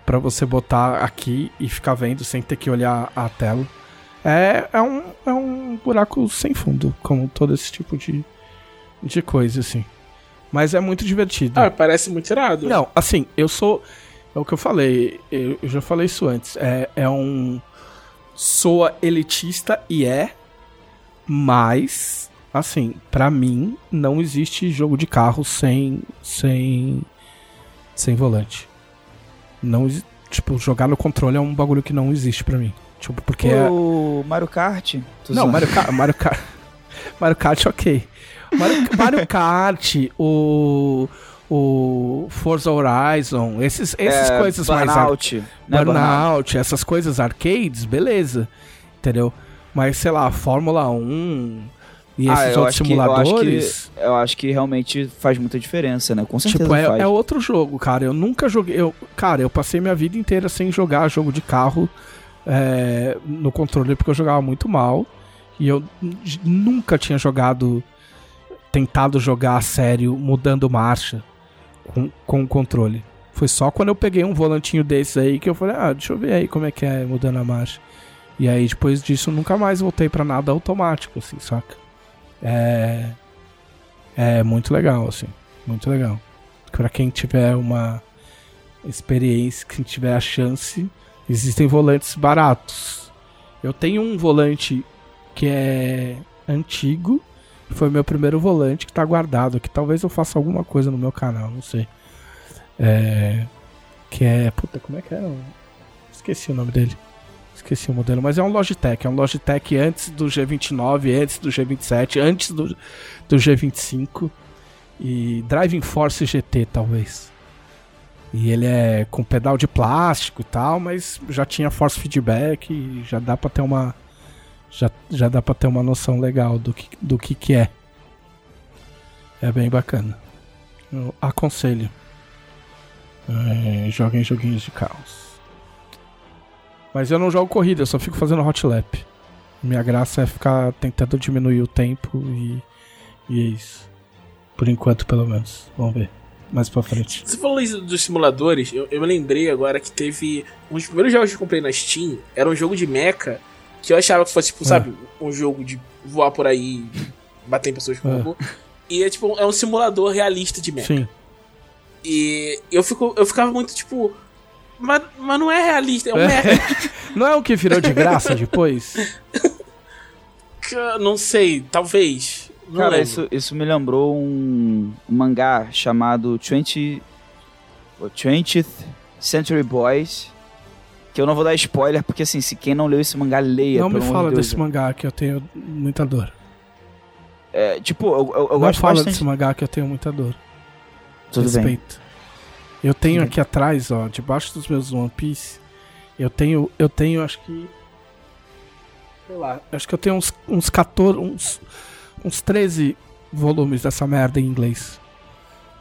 para você botar aqui e ficar vendo sem ter que olhar a tela. É, é, um, é um buraco sem fundo, como todo esse tipo de, de coisa, assim. Mas é muito divertido. Ah, parece muito irado. Não, assim, eu sou. É o que eu falei, eu, eu já falei isso antes. É, é um. Soa elitista e é, mas, assim, para mim, não existe jogo de carro sem. sem. sem volante. Não, tipo, jogar no controle é um bagulho que não existe para mim. Tipo, porque o é... Mario Kart? Não, Mario, Ka Mario Kart. Mario Kart, ok. Mario, Mario Kart, o o Forza Horizon, esses, esses é, coisas Burnout, mais. Né, Burnout, essas coisas arcades, beleza. Entendeu? Mas, sei lá, Fórmula 1, e ah, esses outros simuladores. Que, eu, acho que, eu acho que realmente faz muita diferença, né? Com certeza. Tipo, é, é, outro jogo, cara. Eu nunca joguei. Eu, cara, eu passei minha vida inteira sem jogar jogo de carro é, no controle porque eu jogava muito mal. E eu nunca tinha jogado. Tentado jogar a sério, mudando marcha com, com o controle. Foi só quando eu peguei um volantinho desses aí que eu falei, ah, deixa eu ver aí como é que é mudando a marcha. E aí depois disso nunca mais voltei para nada automático, assim, saca? É. É muito legal, assim. Muito legal. Para quem tiver uma experiência, quem tiver a chance, existem volantes baratos. Eu tenho um volante que é antigo, foi meu primeiro volante que tá guardado aqui. Talvez eu faça alguma coisa no meu canal, não sei. É. Que é. Puta, como é que é? Esqueci o nome dele. Esqueci o modelo, mas é um Logitech. É um Logitech antes do G29, antes do G27, antes do, do G25. E Driving Force GT, talvez. E ele é com pedal de plástico e tal, mas já tinha force feedback e já dá para ter uma já, já dá para ter uma noção legal do que, do que que é. É bem bacana. Eu aconselho. É, joguem joguinhos de caos. Mas eu não jogo corrida, eu só fico fazendo hot lap. Minha graça é ficar tentando diminuir o tempo e, e é isso. Por enquanto, pelo menos. Vamos ver. Mais pra frente. Você falou isso dos simuladores, eu, eu me lembrei agora que teve. Um dos primeiros jogos que eu comprei na Steam era um jogo de mecha que eu achava que fosse, tipo, é. sabe, um jogo de voar por aí, bater em pessoas com é. robô. E é tipo, é um simulador realista de mecha. Sim. E eu, fico, eu ficava muito, tipo, mas, mas não é realista, é um é. Não é o que virou de graça depois? não sei, talvez. Não Cara, isso, isso me lembrou um, um mangá chamado 20, 20th Century Boys. Que eu não vou dar spoiler, porque assim, se quem não leu esse mangá, leia. Não me fala Deus, desse mangá que eu tenho muita dor. É, tipo, eu, eu, eu não gosto fala bastante... desse mangá que eu tenho muita dor. Tudo Respeito. bem. Eu tenho aqui atrás, ó, debaixo dos meus One Piece, eu tenho, eu tenho, acho que sei lá, acho que eu tenho uns uns 14, uns uns 13 volumes dessa merda em inglês.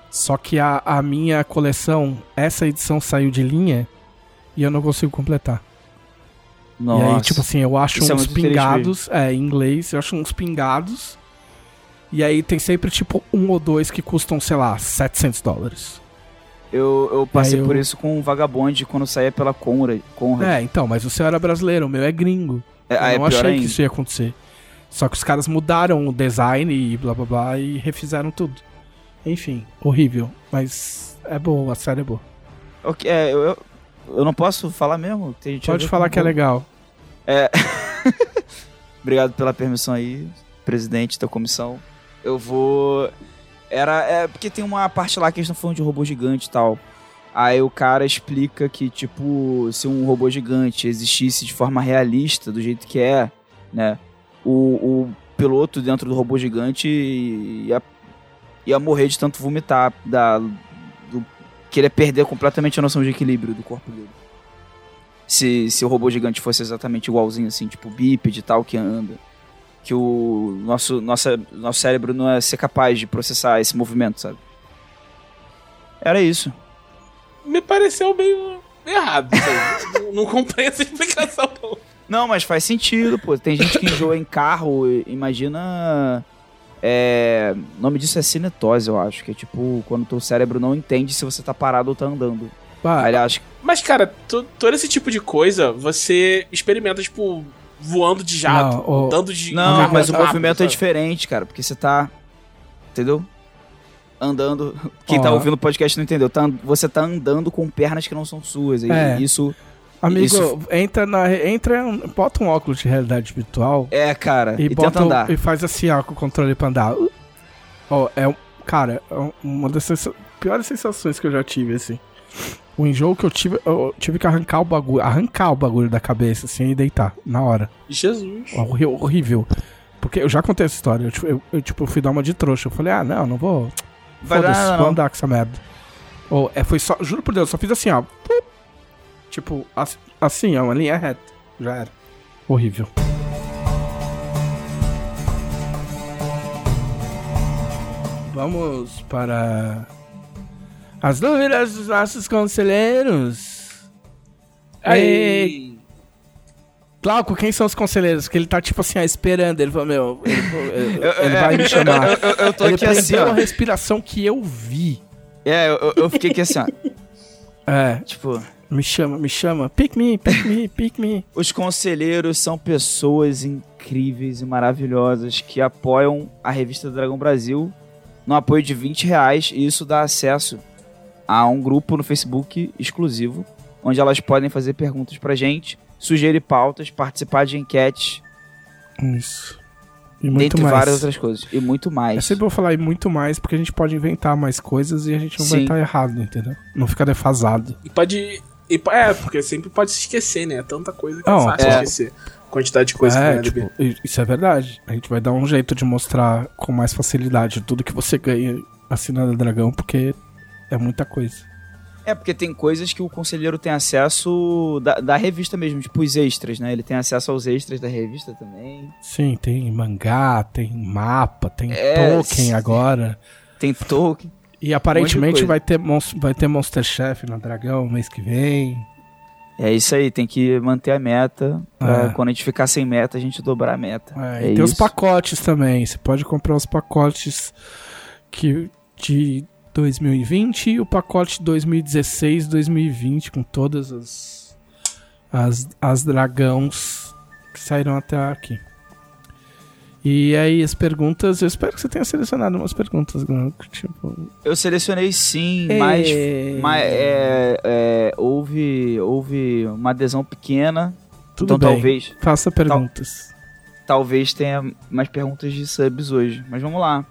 Só que a, a minha coleção, essa edição saiu de linha e eu não consigo completar. Nossa. E aí, tipo assim, eu acho Isso é uns triste pingados, é, em inglês, eu acho uns pingados. E aí tem sempre, tipo, um ou dois que custam, sei lá, 700 dólares. Eu, eu passei eu- por isso com o Vagabond quando saía pela Conrad. Conrad. É, então, mas o seu era brasileiro, o meu é gringo. É, ah, é eu não pior achei ainda. que isso ia acontecer. Só que os caras mudaram o design e blá blá blá e refizeram tudo. Enfim, horrível. Mas é boa, a série é boa. Ok, é, eu, eu, não posso falar mesmo? Pode falar que é legal. Obrigado pela permissão aí, presidente da comissão. Eu vou. Era. É porque tem uma parte lá que eles estão falando de robô gigante e tal. Aí o cara explica que, tipo, se um robô gigante existisse de forma realista, do jeito que é, né? O, o piloto dentro do robô gigante ia, ia morrer de tanto vomitar. Da, do, que ele ia perder completamente a noção de equilíbrio do corpo dele. Se, se o robô gigante fosse exatamente igualzinho, assim, tipo bípede e tal, que anda. Que o nosso, nossa, nosso cérebro não é ser capaz de processar esse movimento, sabe? Era isso. Me pareceu meio errado. não, não comprei essa explicação, não. Não, mas faz sentido, pô. Tem gente que enjoa em carro, e- imagina. É. O nome disso é cinetose, eu acho. Que é tipo, quando o teu cérebro não entende se você tá parado ou tá andando. Ah, Aí ele acha que. Mas, cara, to- todo esse tipo de coisa, você experimenta, tipo, voando de jato, Não, o- andando de Não, carro mas o rápido, movimento é sabe? diferente, cara, porque você tá. Entendeu? Andando. Quem Ó. tá ouvindo o podcast não entendeu. Tá, você tá andando com pernas que não são suas. E É. isso. amigo, isso- entra na. Entra, bota um óculos de realidade virtual É, cara. e, E, bota tenta o- andar. e faz assim, ó, com o controle pra andar. Ó, é um. Cara, é uma das sensa- piores sensações que eu já tive, assim. O enjoo que eu tive, eu tive que arrancar o bagulho, arrancar o bagulho da cabeça, assim, e deitar, na hora. Jesus. Horrível. Porque eu já contei essa história. Eu, eu, eu, tipo, fui dar uma de trouxa. Eu falei, ah, não, não vou. Foda-se, vou andar com essa merda. Ou, é, foi só, juro por Deus, só fiz assim, ó. Tipo, as- assim, ó, uma linha reta. Já era. Horrível. Vamos para as dúvidas dos nossos conselheiros. Ei, Glauco, quem são os conselheiros? Que ele tá tipo assim, ó, esperando. Ele falou, meu, ele, ele- ele vai me chamar. Eu, eu- eu tô ele aqui assim, ó. a respiração que eu vi. É, eu, eu- eu fiquei aqui assim, ó. É, Tipo, me chama, me chama. Pick me, pick me, pick me. os conselheiros são pessoas incríveis e maravilhosas que apoiam a revista Dragão Brasil no apoio de 20 reais e isso dá acesso a um grupo no Facebook exclusivo, onde elas podem fazer perguntas pra gente, sugerir pautas, participar de enquetes, Isso. E muito dentre mais. várias outras coisas. E muito mais. É sempre vou falar e muito mais, porque a gente pode inventar mais coisas e a gente não vai Sim. estar errado, entendeu? Não fica defasado. E pode. e é, porque sempre pode se esquecer, né? É tanta coisa que é Não, fácil é. esquecer. Quantidade de coisa que é, vai tipo, i- isso é verdade. A gente vai dar um jeito de mostrar com mais facilidade tudo que você ganha assinando a Dragão, porque é muita coisa. É, porque tem coisas que o conselheiro tem acesso da, da revista mesmo, tipo os extras, né? Ele tem acesso aos extras da revista também. Sim, tem mangá, tem mapa, tem É, token sim. agora. Tem token. E aparentemente coisa. vai ter, vai ter Monster Chef na Dragão mês que vem. É isso aí, tem que manter a meta. É. Quando a gente ficar sem meta, a gente dobrar a meta. É, É e tem os isso. pacotes também. Você pode comprar os pacotes que de 2020 e o pacote 2016, 2020 com todas as as, as dragões que saíram até aqui. E aí as perguntas, eu espero que você tenha selecionado umas perguntas, tipo, Eu selecionei sim, É. mas, mas é, é, houve, houve uma adesão pequena. tudo então bem. talvez, Faça perguntas. talvez tenha mais perguntas de subs hoje. Mas vamos lá.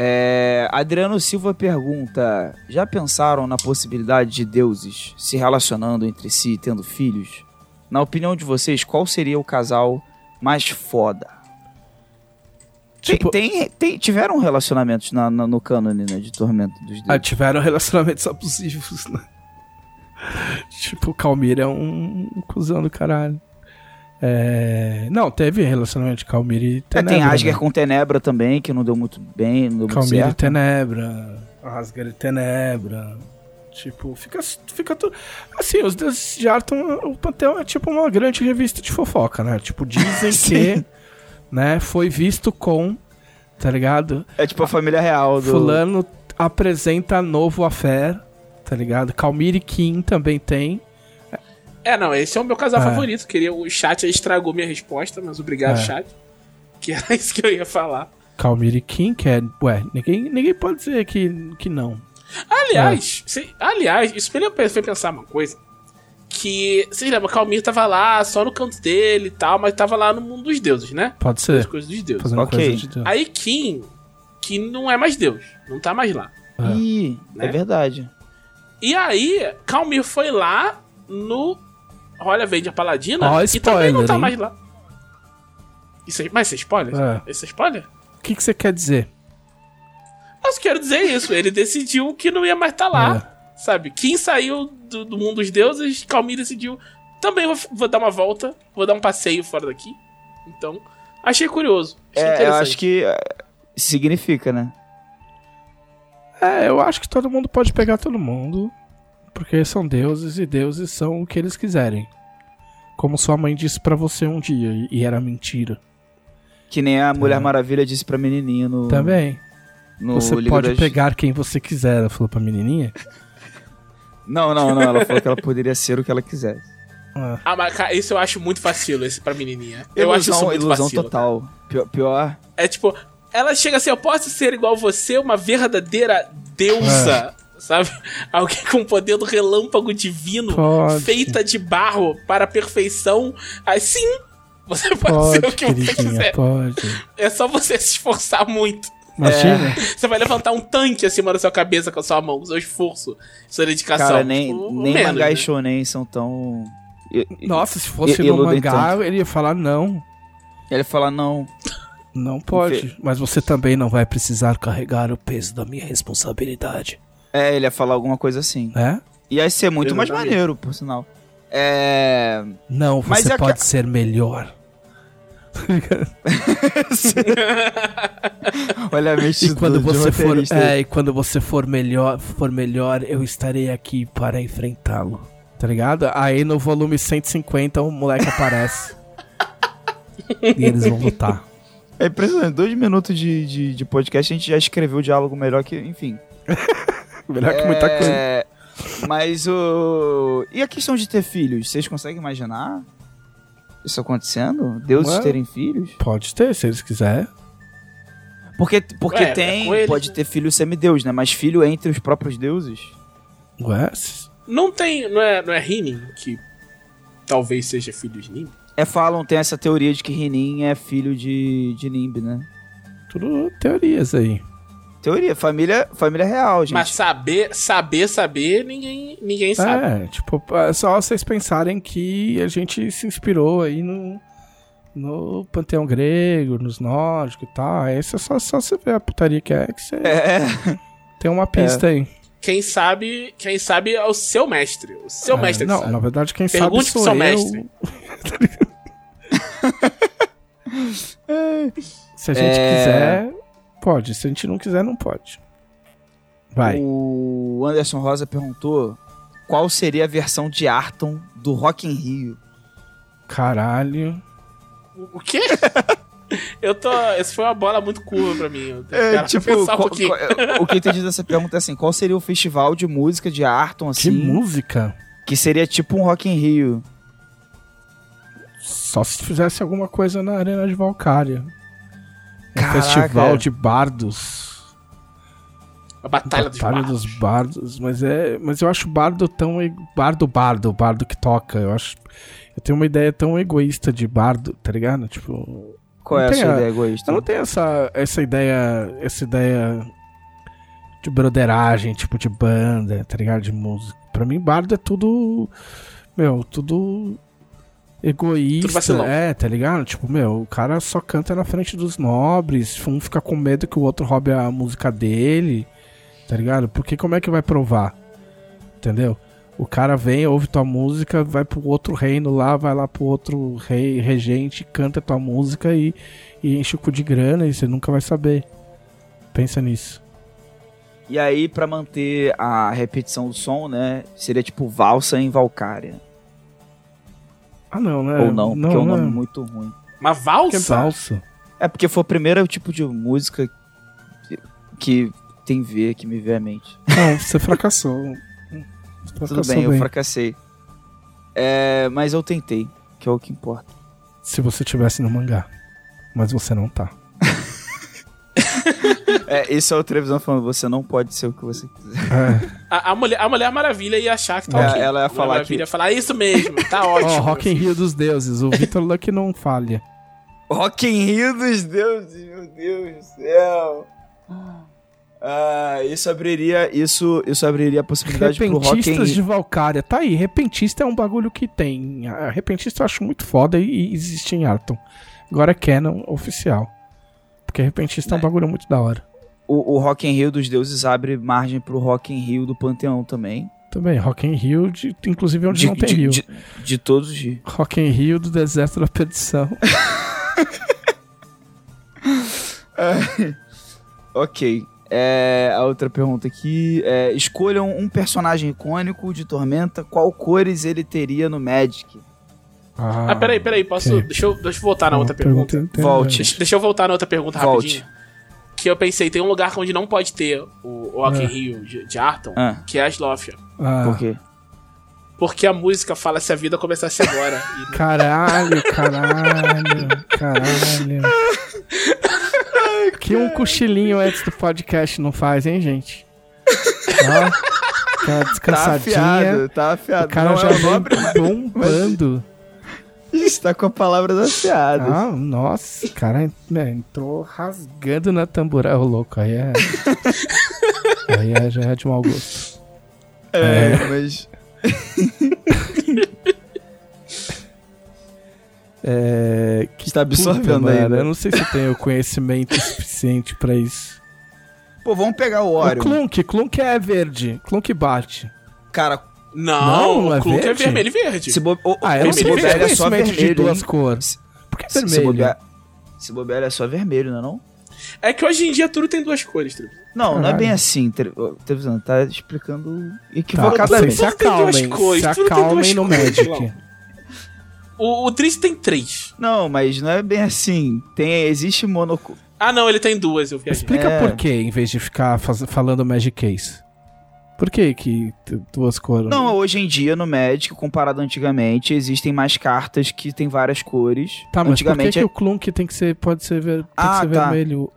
É, Adriano Silva pergunta: Já pensaram na possibilidade de deuses se relacionando entre si e tendo filhos? Na opinião de vocês, qual seria o casal mais foda? Tipo, tem, tem, tem- tiveram relacionamentos na, na- no cânone, né? De Tormento dos Deuses. ah, tiveram relacionamentos abusivos, né? tipo, o Calmir é um, um cuzão do caralho. É... Não, teve relacionamento de Calmir e É, Tenebra. tem Asger né? com Tenebra também, que não deu muito bem, não deu Calmir e. Tenebra. Asger e Tenebra. Tipo, fica, fica tudo. Assim, os deuses de Arton, o Panteão é tipo uma grande revista de fofoca, né? Tipo, dizem que, né, foi visto com, tá ligado? É tipo a família real do... Fulano apresenta novo affair, tá ligado? Calmir e Kim também tem. É, não, esse é o meu casal É. favorito. Queria, o chat estragou minha resposta, mas obrigado, É. chat. Que era isso que eu ia falar. Calmir e Kim, que é. Ué, ninguém, ninguém pode dizer que, que não. Aliás, cê- aliás, isso me fez pensar uma coisa. Que, vocês lembram, Calmir tava lá só no canto dele e tal, mas tava lá no mundo dos deuses, né? Pode As ser. coisas dos deuses. Fazendo Ok. coisa de Deus. Aí Kim, Kim não é mais deus, não tá mais lá. Ih, Né? é verdade. E aí, Calmir foi lá no Olha Verde a Paladina Ó, e também não spoiler, tá hein? mais lá. Isso é, mas isso é spoiler? É. Isso é spoiler? O que, que você quer dizer? Eu só quero dizer isso. Ele decidiu que não ia mais estar lá. É. Sabe? Quem saiu do, do mundo dos deuses, Calmir decidiu. Também vou, vou dar uma volta. Vou dar um passeio fora daqui. Então, achei curioso. Achei É, eu acho que é, significa, né? É, eu acho que todo mundo pode pegar todo mundo. Porque são deuses e deuses são o que eles quiserem. Como sua mãe disse pra você um dia, e- era mentira. Que nem a Mulher Maravilha disse pra menininha no, Também. no você Liga pode das- pegar quem você quiser, ela falou pra menininha. Não, não, não. Ela falou que ela poderia ser o que ela quisesse. Ah, Ah, mas cara, isso eu acho muito vacilo, esse pra menininha. Eu acho isso Ilusão, muito ilusão vacilo. total. Pior, pior. É tipo, ela chega assim, eu posso ser igual você, uma verdadeira deusa, É. sabe? Alguém com o poder do relâmpago divino, Pode. feita de barro para a perfeição. Assim, você pode, pode, ser o que você quiser. pode. É só você se esforçar muito. Imagina. Você vai levantar um tanque acima da sua cabeça com a sua mão, com seu esforço, sua dedicação. Cara, nem, Tipo, nem menos, mangá né? e shonen são tão... Nossa, se fosse no mangá, tanto. ele ia falar não. Ele fala, não. Não pode. Mas você também não vai precisar carregar o peso da minha responsabilidade. É, ele ia falar alguma coisa assim. É? Ia ser muito mais maneiro, por sinal. É... Não, Mas você é que- pode ser melhor. Olha a mente E quando do- você for, é, e quando você for melhor, for melhor, eu estarei aqui para enfrentá-lo. Tá ligado? Aí no volume 150 o moleque aparece. e eles vão lutar. É impressionante. Dois minutos de, de, de podcast a gente já escreveu o diálogo melhor que... Enfim. Melhor que muita coisa. É, Mas o. E a questão de ter filhos? Vocês conseguem imaginar isso acontecendo? Deuses Ué. terem filhos? Pode ter, se eles quiserem. Porque, porque Ué, é tem. eles, pode né? ter filho semideus, né? Mas filho entre os próprios deuses? Ué, Não tem. Não é, não é Rinin que talvez seja filho de Nin? É, falam, tem essa teoria de que Rinin é filho de, de Nimb, né? tudo teorias aí. Teoria, família, família real, gente. Mas saber, saber, saber, ninguém, ninguém sabe. É, tipo, é só vocês pensarem que a gente se inspirou aí no, no panteão grego, nos nórdicos e tal. Aí é só, só você ver a putaria que é, que você É, tem uma pista aí. Quem sabe, quem sabe é o seu mestre. O seu É, mestre Não, sabe. na verdade, quem Pergunte sabe pro sou seu eu. mestre. Se a gente É. quiser, pode. Se a gente não quiser, não pode. Vai. o Anderson Rosa perguntou qual seria a versão de Arton do Rock in Rio. Caralho. O quê? Eu tô. Essa foi uma bola muito curva pra mim. Eu É, tipo, pensar um qual- qual- o que eu entendi dessa pergunta é assim, qual seria o festival de música de Arton, Que assim, música. que seria tipo um Rock in Rio? Só se fizesse alguma coisa na Arena de Valkyria. Caraca. festival de bardos. A Batalha dos Batalha Bardos. dos bardos, mas é, mas eu acho bardo tão bardo bardo, bardo que toca, eu acho eu tenho uma ideia tão egoísta de bardo, tá ligado? Tipo, Qual é Não a sua a- ideia egoísta? eu não tenho essa essa ideia, essa ideia de broderagem, tipo de banda, tá ligado? De música. Pra mim bardo é tudo meu, tudo egoísta. É, tá ligado? Tipo, meu, o cara só canta na frente dos nobres. Um fica com medo que o outro roube a música dele. Tá ligado? Porque como é que vai provar? Entendeu? O cara vem, ouve tua música, vai pro outro reino lá, vai lá pro outro rei, regente, canta tua música e, e enche o cu de grana e você nunca vai saber. Pensa nisso. E aí, pra manter a repetição do som, né? Seria tipo valsa em Valkyria. Ah, não, né? Ou não, porque é um né? nome muito ruim. Uma Que valsa? valsa. É porque foi o primeiro tipo de música que, que tem V que me veio à mente. Não, você fracassou. Você Tudo fracassou bem, eu fracassei. É, mas eu tentei, que é o que importa. Se você tivesse no mangá. Mas você não tá. É, isso é o televisão falando, você não pode ser o que você quiser. É. A, a mulher, a Mulher Maravilha ia achar que tá É, ok. ela ia falar Maravilha que- ia falar, isso mesmo, tá ótimo. Ó, Rock in meu filho." Rio dos deuses. O Victor Luck não falha. Rock in Rio dos deuses, meu Deus do céu. Ah, isso abriria, isso, isso abriria a possibilidade pro Rock in Repentistas de Rio. Valkyria. Tá aí, repentista é um bagulho que tem. A repentista eu acho muito foda e, e existe em Arton. Agora é canon oficial. Porque repentista é um bagulho muito da hora. O, o Rock in Rio dos deuses abre margem pro Rock in Rio do Panteão também. Também, Rock in Rio, de, inclusive onde De, não tem de, rio. de, de todos os dias. Rock in Rio do deserto da perdição. Ok. É, a outra pergunta aqui é: escolham um personagem icônico de Tormenta, qual cores ele teria no Magic? Ah, peraí, peraí, posso. Deixa, eu, deixa eu voltar na outra pergunta. Volte. Deixa, deixa eu voltar na outra pergunta Volte. rapidinho. Que eu pensei, tem um lugar onde não pode ter o, Rock in É. Rio de, de Arton, Ah. que é a Slófia. Ah, Por quê? Porque a música fala se a vida começasse agora. E Caralho, caralho, caralho. Que um cochilinho antes do podcast não faz, hein, gente? Ó, aquela Tá descansadinha. afiado, tá afiado. o cara Não já é o vem nobre, mas bombando. Está com a palavras afiadas. Ah, nossa, o cara né, entrou rasgando na tambura. Ô, louco, aí é. aí é, já é de mau gosto. é, mas. É. Que está absorvendo Puta? Eu não sei se tenho conhecimento suficiente pra isso. Pô, vamos pegar o O Orion. Clunk, Clunk é verde. Clunk bate. Cara, Não, Não, é o Clunk é verde? vermelho e verde. se, bo... o- Ah, eu não sei é só conhecimento de vermelho. duas cores. Por que se, vermelho? bobear, se bobear, é só vermelho, não é não? É que hoje em dia tudo tem duas cores, Trupe. Não, não é Caralho. bem assim. Televisão, tá explicando Tá, equivocadamente. vocês se Tudo tem duas acalmem, cores, se tudo tem acalmem duas no cores, Magic. O, o Tris tem três. Não, mas não é bem assim. Tem, existe monoco... Ah, não, ele tem duas, eu viajei. Explica É. por que, em vez de ficar faz- falando Magic Case. Por que que duas cores? Não, hoje em dia no Magic, comparado antigamente, existem mais cartas que tem várias cores. Tá, mas por que, antigamente que o Clunk tem que ser, pode ser, ver, tem Ah, ser tá. vermelho?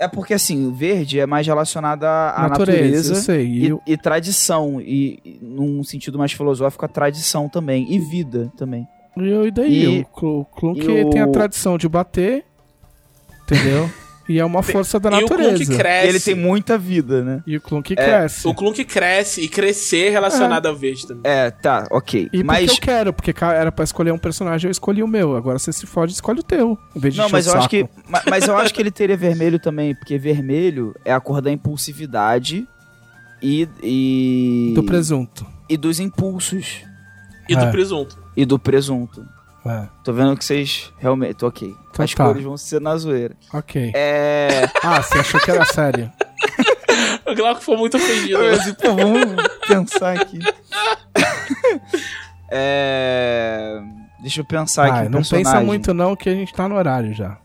é... é porque assim, o verde é mais relacionado à natureza, natureza, eu sei. E, e, o- e tradição. E, e num sentido mais filosófico, a tradição também. E vida também. e, e daí? E- o Cl- o Clunk e o- tem a tradição de bater, entendeu? e é uma força da E o Clunk natureza. cresce. Ele tem muita vida, né? E o Clunk É, cresce. O Clunk cresce e crescer relacionado ao verde também. É, tá, ok. E mas. porque eu quero, porque era pra escolher um personagem, eu escolhi o meu. Agora você se fode, escolhe o teu. Em vez de Não, mas o eu acho que. ma- Mas eu acho que ele teria vermelho também, porque vermelho é a cor da impulsividade e. e Do presunto. e dos impulsos. E É. do presunto. E do presunto. É, Tô vendo que vocês realmente. Tô ok. Então As tá. cores vão ser na zoeira. ok. É. Ah, você achou que era sério. O Glauco foi muito ofendido. Eu assim, pô, vamos pensar aqui. é. Deixa eu pensar Vai, aqui. não pensa personagem. muito não, que a gente tá no horário já.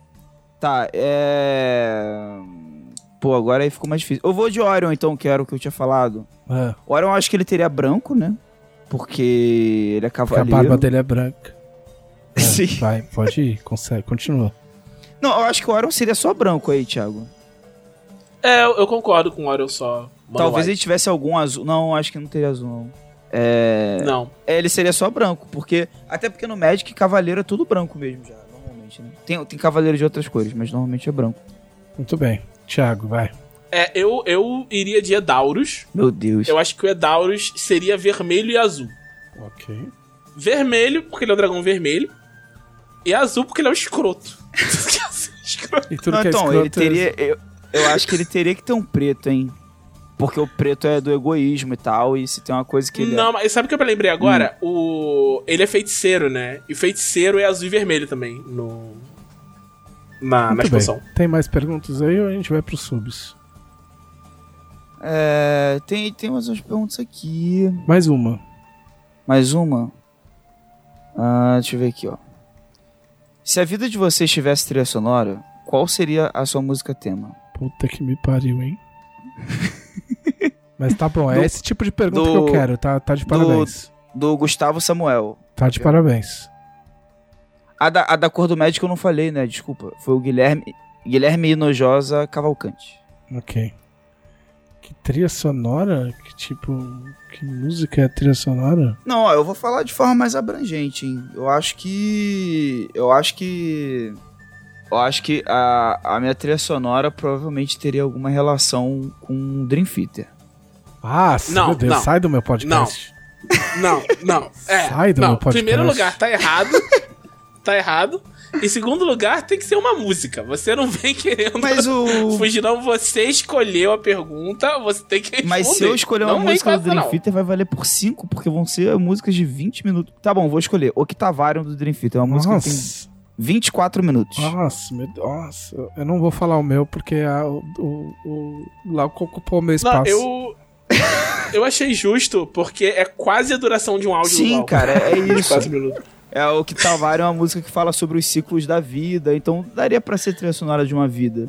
Tá, é. Pô, agora aí ficou mais difícil. Eu vou de Orion, então, que era o que eu tinha falado. É, Orion eu acho que ele teria branco, né? Porque ele é porque a cavaleiro. barba dele é branca. É, Sim. Vai, pode ir, consegue, continua. Não, eu acho que o Orion seria só branco aí, Thiago. É, eu, eu concordo com o Orion só. Mono Talvez white. ele tivesse algum azul. Não, acho que não teria azul, não. É... Não. é. Ele seria só branco, porque. Até porque no Magic, cavaleiro é tudo branco mesmo já, normalmente, né? Tem, tem cavaleiro de outras cores, mas normalmente é branco. Muito bem. Thiago, vai. É, eu, eu iria de Edauros. Meu Deus. Eu acho que o Edauros seria vermelho e azul. Ok. Vermelho, porque ele é um dragão vermelho. E azul, porque ele é um escroto. E tudo Não, que é então, escroto ele teria. Eu, eu acho que ele teria que ter um preto, hein? Porque o preto é do egoísmo e tal, e se tem uma coisa que ele. é- Não, mas sabe o que eu lembrei agora? O... Ele é feiticeiro, né? E feiticeiro é azul e vermelho também no... na, na Muito bem. expansão. Tem mais perguntas aí ou a gente vai pros subs? É, tem, tem mais umas perguntas aqui. Mais uma. Mais uma. Ah, deixa eu ver aqui, ó. Se a vida de vocês tivesse trilha sonora, qual seria a sua música tema? Puta que me pariu, hein? Mas tá bom, é Do- esse tipo de pergunta do- que eu quero, tá, tá de parabéns. Do Gustavo Samuel. Tá de parabéns. A da, a da cor do médico eu não falei, né? Desculpa. Foi o Guilherme, Guilherme Hinojosa Cavalcante. Ok. Que trilha sonora? Que tipo. Que música é a trilha sonora? Não, ó, eu vou falar de forma mais abrangente, hein? Eu acho que. Eu acho que. Eu acho que a, a minha trilha sonora provavelmente teria alguma relação com Dream Theater. Ah, Não, meu Deus, não. sai do meu podcast. Não, não. É, Sai do não. meu podcast. Primeiro lugar, tá errado. tá errado. Em segundo lugar, tem que ser uma música. Você não vem querendo Mas o. fugir, não. Você escolheu a pergunta, você tem que responder. Mas se eu escolher uma Não música do Dream não. Theater, vai valer por 5, porque vão ser músicas de 20 minutos. Tá bom, vou escolher. Octavarium do Dream Theater. É uma música que tem Nossa, 24 minutos. nossa, meu Deus. Nossa, eu não vou falar o meu porque a, o, o, o Lauco ocupou o meu Não, espaço. eu. Eu achei justo, porque é quase a duração de um áudio Sim, cara, é isso. 24 minutos. É o Octavarium é uma música que fala sobre os ciclos da vida, então daria pra ser trilha sonora de uma vida.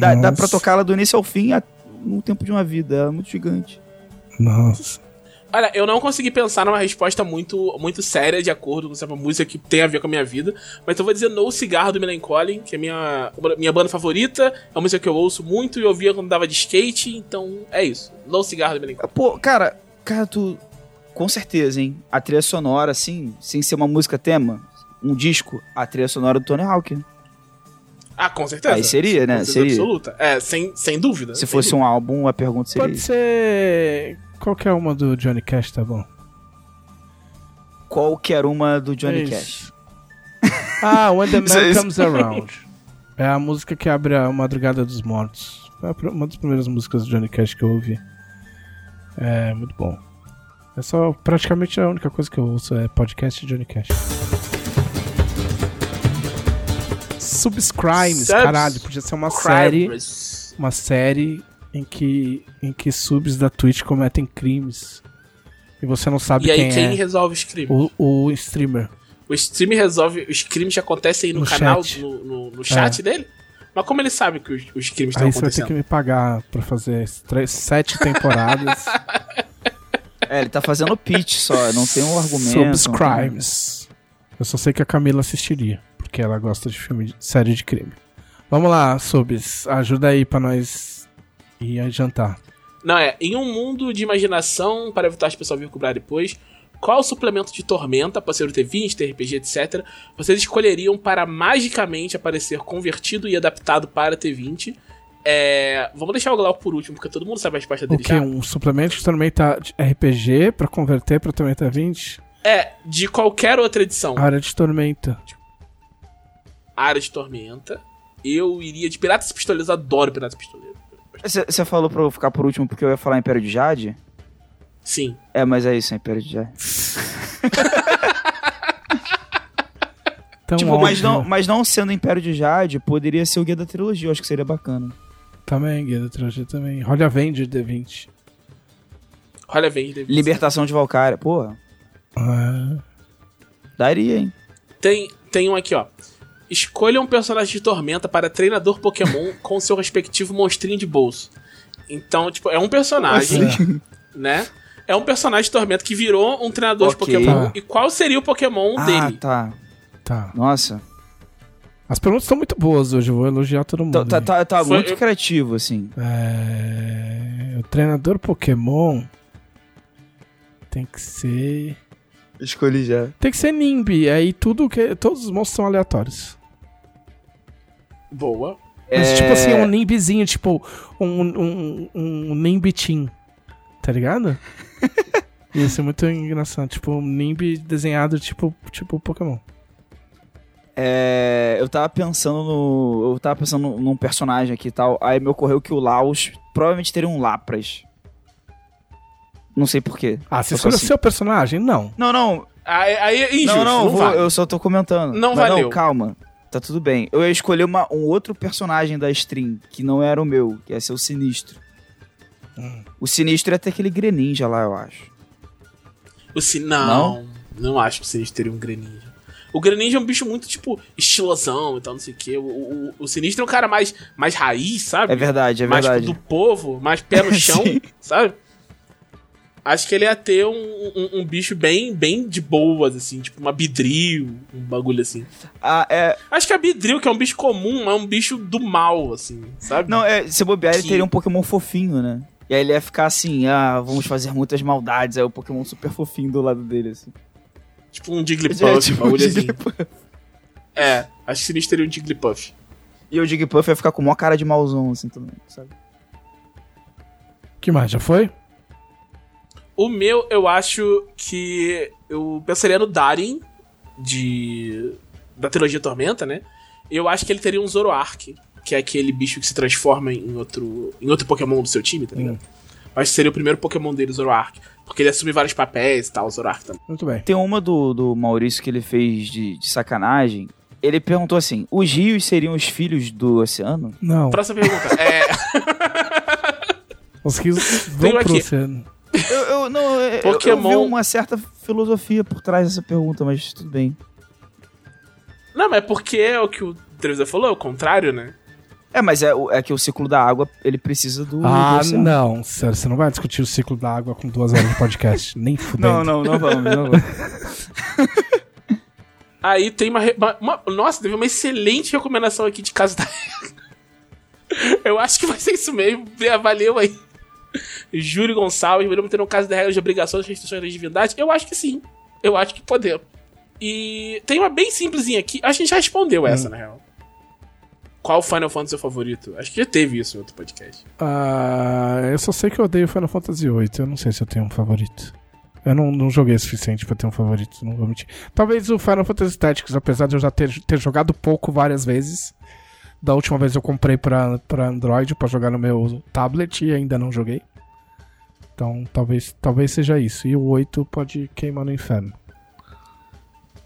Dá, dá pra ela do início ao fim a- no tempo de uma vida, é muito gigante. Nossa. Olha, eu não consegui pensar numa resposta muito, muito séria de acordo com essa música que tem a ver com a minha vida, mas eu vou dizer No Cigarro do Melancholy, que é minha, minha banda favorita, é uma música que eu ouço muito e ouvia quando dava de skate, então é isso. No Cigarro do Melancholy. Pô, cara, cara, tu. Com certeza, hein? A trilha sonora, assim, sem ser uma música tema, um disco, a trilha sonora do Tony Hawk. Ah, com certeza. Aí seria, né? Seria. absoluta. É, sem, sem dúvida. Se sem fosse dúvida. um álbum, a pergunta seria Pode ser qualquer uma do Johnny Cash, tá bom? Qualquer uma do Johnny É Cash. isso. Ah, When the Man é. Comes Around. É a música que abre a Madrugada dos Mortos. Foi pr- uma das primeiras músicas do Johnny Cash que eu ouvi. É muito bom. É só praticamente a única coisa que eu ouço é podcast de Johnny Cash. Subscrimes, Subs- caralho, podia ser uma série, Crimes. uma série em que em que subs da Twitch cometem crimes. E você não sabe E aí, quem, quem é. resolve os crimes? O, o streamer. O stream resolve. Os crimes que acontecem no, No canal, chat. no, no, no chat dele? Mas como ele sabe que os, os crimes estão Aí você vai ter acontecendo? que me pagar pra fazer três, sete temporadas. É, ele tá fazendo pitch só, não tem um argumento. Subscribes. Eu só sei que a Camila assistiria, porque ela gosta de filme de série de crime. Vamos lá, Subs, ajuda aí pra nós ir a jantar. Não, é. Em um mundo de imaginação, para evitar as pessoas virem cobrar depois, qual suplemento de tormenta, pode ser o T20, TRPG, etc., vocês escolheriam para magicamente aparecer convertido e adaptado para T20? É, vamos deixar o Glauco por último, porque todo mundo sabe a resposta O dele que? já. Um suplemento de Tormenta de RPG pra converter pra Tormenta 20? É, de qualquer outra edição. Área de Tormenta. Área de Tormenta. Eu iria de Piratas Pistoleiros, adoro Piratas Pistoleiros. Você falou pra eu ficar por último porque eu ia falar Império de Jade? Sim. É, mas é isso, é Império de Jade. Tão tipo, mas não, mas não sendo Império de Jade, poderia ser o guia da trilogia, eu acho que seria bacana. Também, Guia da Trilogia também. Olha Avenger D20. Olha, vem. David. Libertação de Valkyria, porra, Ah, daria, hein? Tem, tem um aqui, ó. Escolha um personagem de Tormenta para treinador Pokémon com seu respectivo monstrinho de bolso. Então, tipo, é um personagem, né? É um personagem de Tormenta que virou um treinador Ok. de Pokémon. Tá. E qual seria o Pokémon Ah, dele? tá. tá. Nossa. As perguntas estão muito boas hoje, eu vou elogiar todo mundo. Tá, tá, tá, tá Foi- muito eu- criativo, assim. É... O treinador Pokémon tem que ser. Escolhi já. Tem que ser Nimbi. Aí tudo que. Todos os monstros são aleatórios. Boa. Mas, É, tipo assim, um Nimbizinho, tipo um, um, um Nimbi Team. Tá ligado? Ia ser muito engraçado. Tipo, um Nimbi desenhado tipo, tipo Pokémon. É, eu tava pensando no. Eu tava pensando num personagem aqui e tal. Aí me ocorreu que o Laos provavelmente teria um Lapras. Não sei porquê. Ah, você escolheu o assim. seu personagem? Não. Não, não. Aí, aí é injusto, não, não, não, vou- vale. eu só tô comentando. Não Mas valeu. calma. Tá tudo bem. Eu ia escolher uma- um outro personagem da stream, que não era o meu, que ia ser o Sinistro. Hum. O Sinistro ia ter aquele Greninja lá, eu acho. O sin... não, não, acho que o Sinistro teria um Greninja. O Greninja é um bicho muito, tipo, estilosão e tal, não sei o quê. O, o, o Sinistro é um cara mais, mais raiz, sabe? É verdade, é mais verdade. tipo, do povo, mais pé no chão, sabe? Acho que ele ia ter um, um, um bicho bem, bem de boas, assim, tipo uma bidril, um bagulho assim. Ah, é. Acho que a bidril, que é um bicho comum, é um bicho do mal, assim, sabe? Não, é, se bobear, ele Que- teria um Pokémon fofinho, né? E aí ele ia ficar assim, ah, vamos fazer muitas maldades. Aí o Pokémon super fofinho do lado dele, assim. Tipo um Jigglypuff, É, um tipo, bagulho o assim. Jigglypuff. É, acho que Sinistro teria um Jigglypuff. E o Jigglypuff ia ficar com uma cara de mauzão, assim, também, sabe? que mais? Já foi? O meu, eu acho que eu pensaria no Darin, de. da trilogia Tormenta, né? Eu acho que ele teria um Zoroark, que é aquele bicho que se transforma em outro. em outro Pokémon do seu time, tá ligado? Acho que seria o primeiro Pokémon dele, Zoroark. Porque ele assume vários papéis e tal, o Zoroark também. Muito bem. Tem uma do, do Maurício que ele fez de, de sacanagem. Ele perguntou assim: os rios seriam os filhos do oceano? Não. Próxima pergunta. é. Os rios vão pro aqui. oceano. Eu, eu- não, eu- eu, eu Pokémon- vi uma certa filosofia por trás dessa pergunta, mas tudo bem. Não, mas é porque é o que o Trevisan falou, é o contrário, né? É, mas é, é que o ciclo da água, ele precisa do, do Ah, oceano. não. Sério, você não vai discutir o ciclo da água com duas horas de podcast. Nem fudendo. Não, não, não vamos, não vamos. Aí tem uma, uma- uma- Nossa, teve uma excelente recomendação aqui de Casa da Regra. Eu acho que vai ser isso mesmo. Valeu aí. Júlio Gonçalves, podemos ter um caso de regras de obrigações e restrições da divindade? Eu acho que sim. Eu acho que podemos. E tem uma bem simplesinha aqui. Acho que a gente já respondeu essa, na real. Qual Final Fantasy é o favorito? Acho que já teve isso em outro podcast. Ah, eu só sei que eu odeio Final Fantasy VIII. Eu não sei se eu tenho um favorito. Eu não, não joguei o suficiente pra ter um favorito, não vou mentir. Talvez o Final Fantasy Tactics, apesar de eu já ter, ter jogado pouco várias vezes. Da última vez eu comprei pra, pra Android pra jogar no meu tablet e ainda não joguei. Então talvez, talvez seja isso. E o 8 pode queimar no inferno.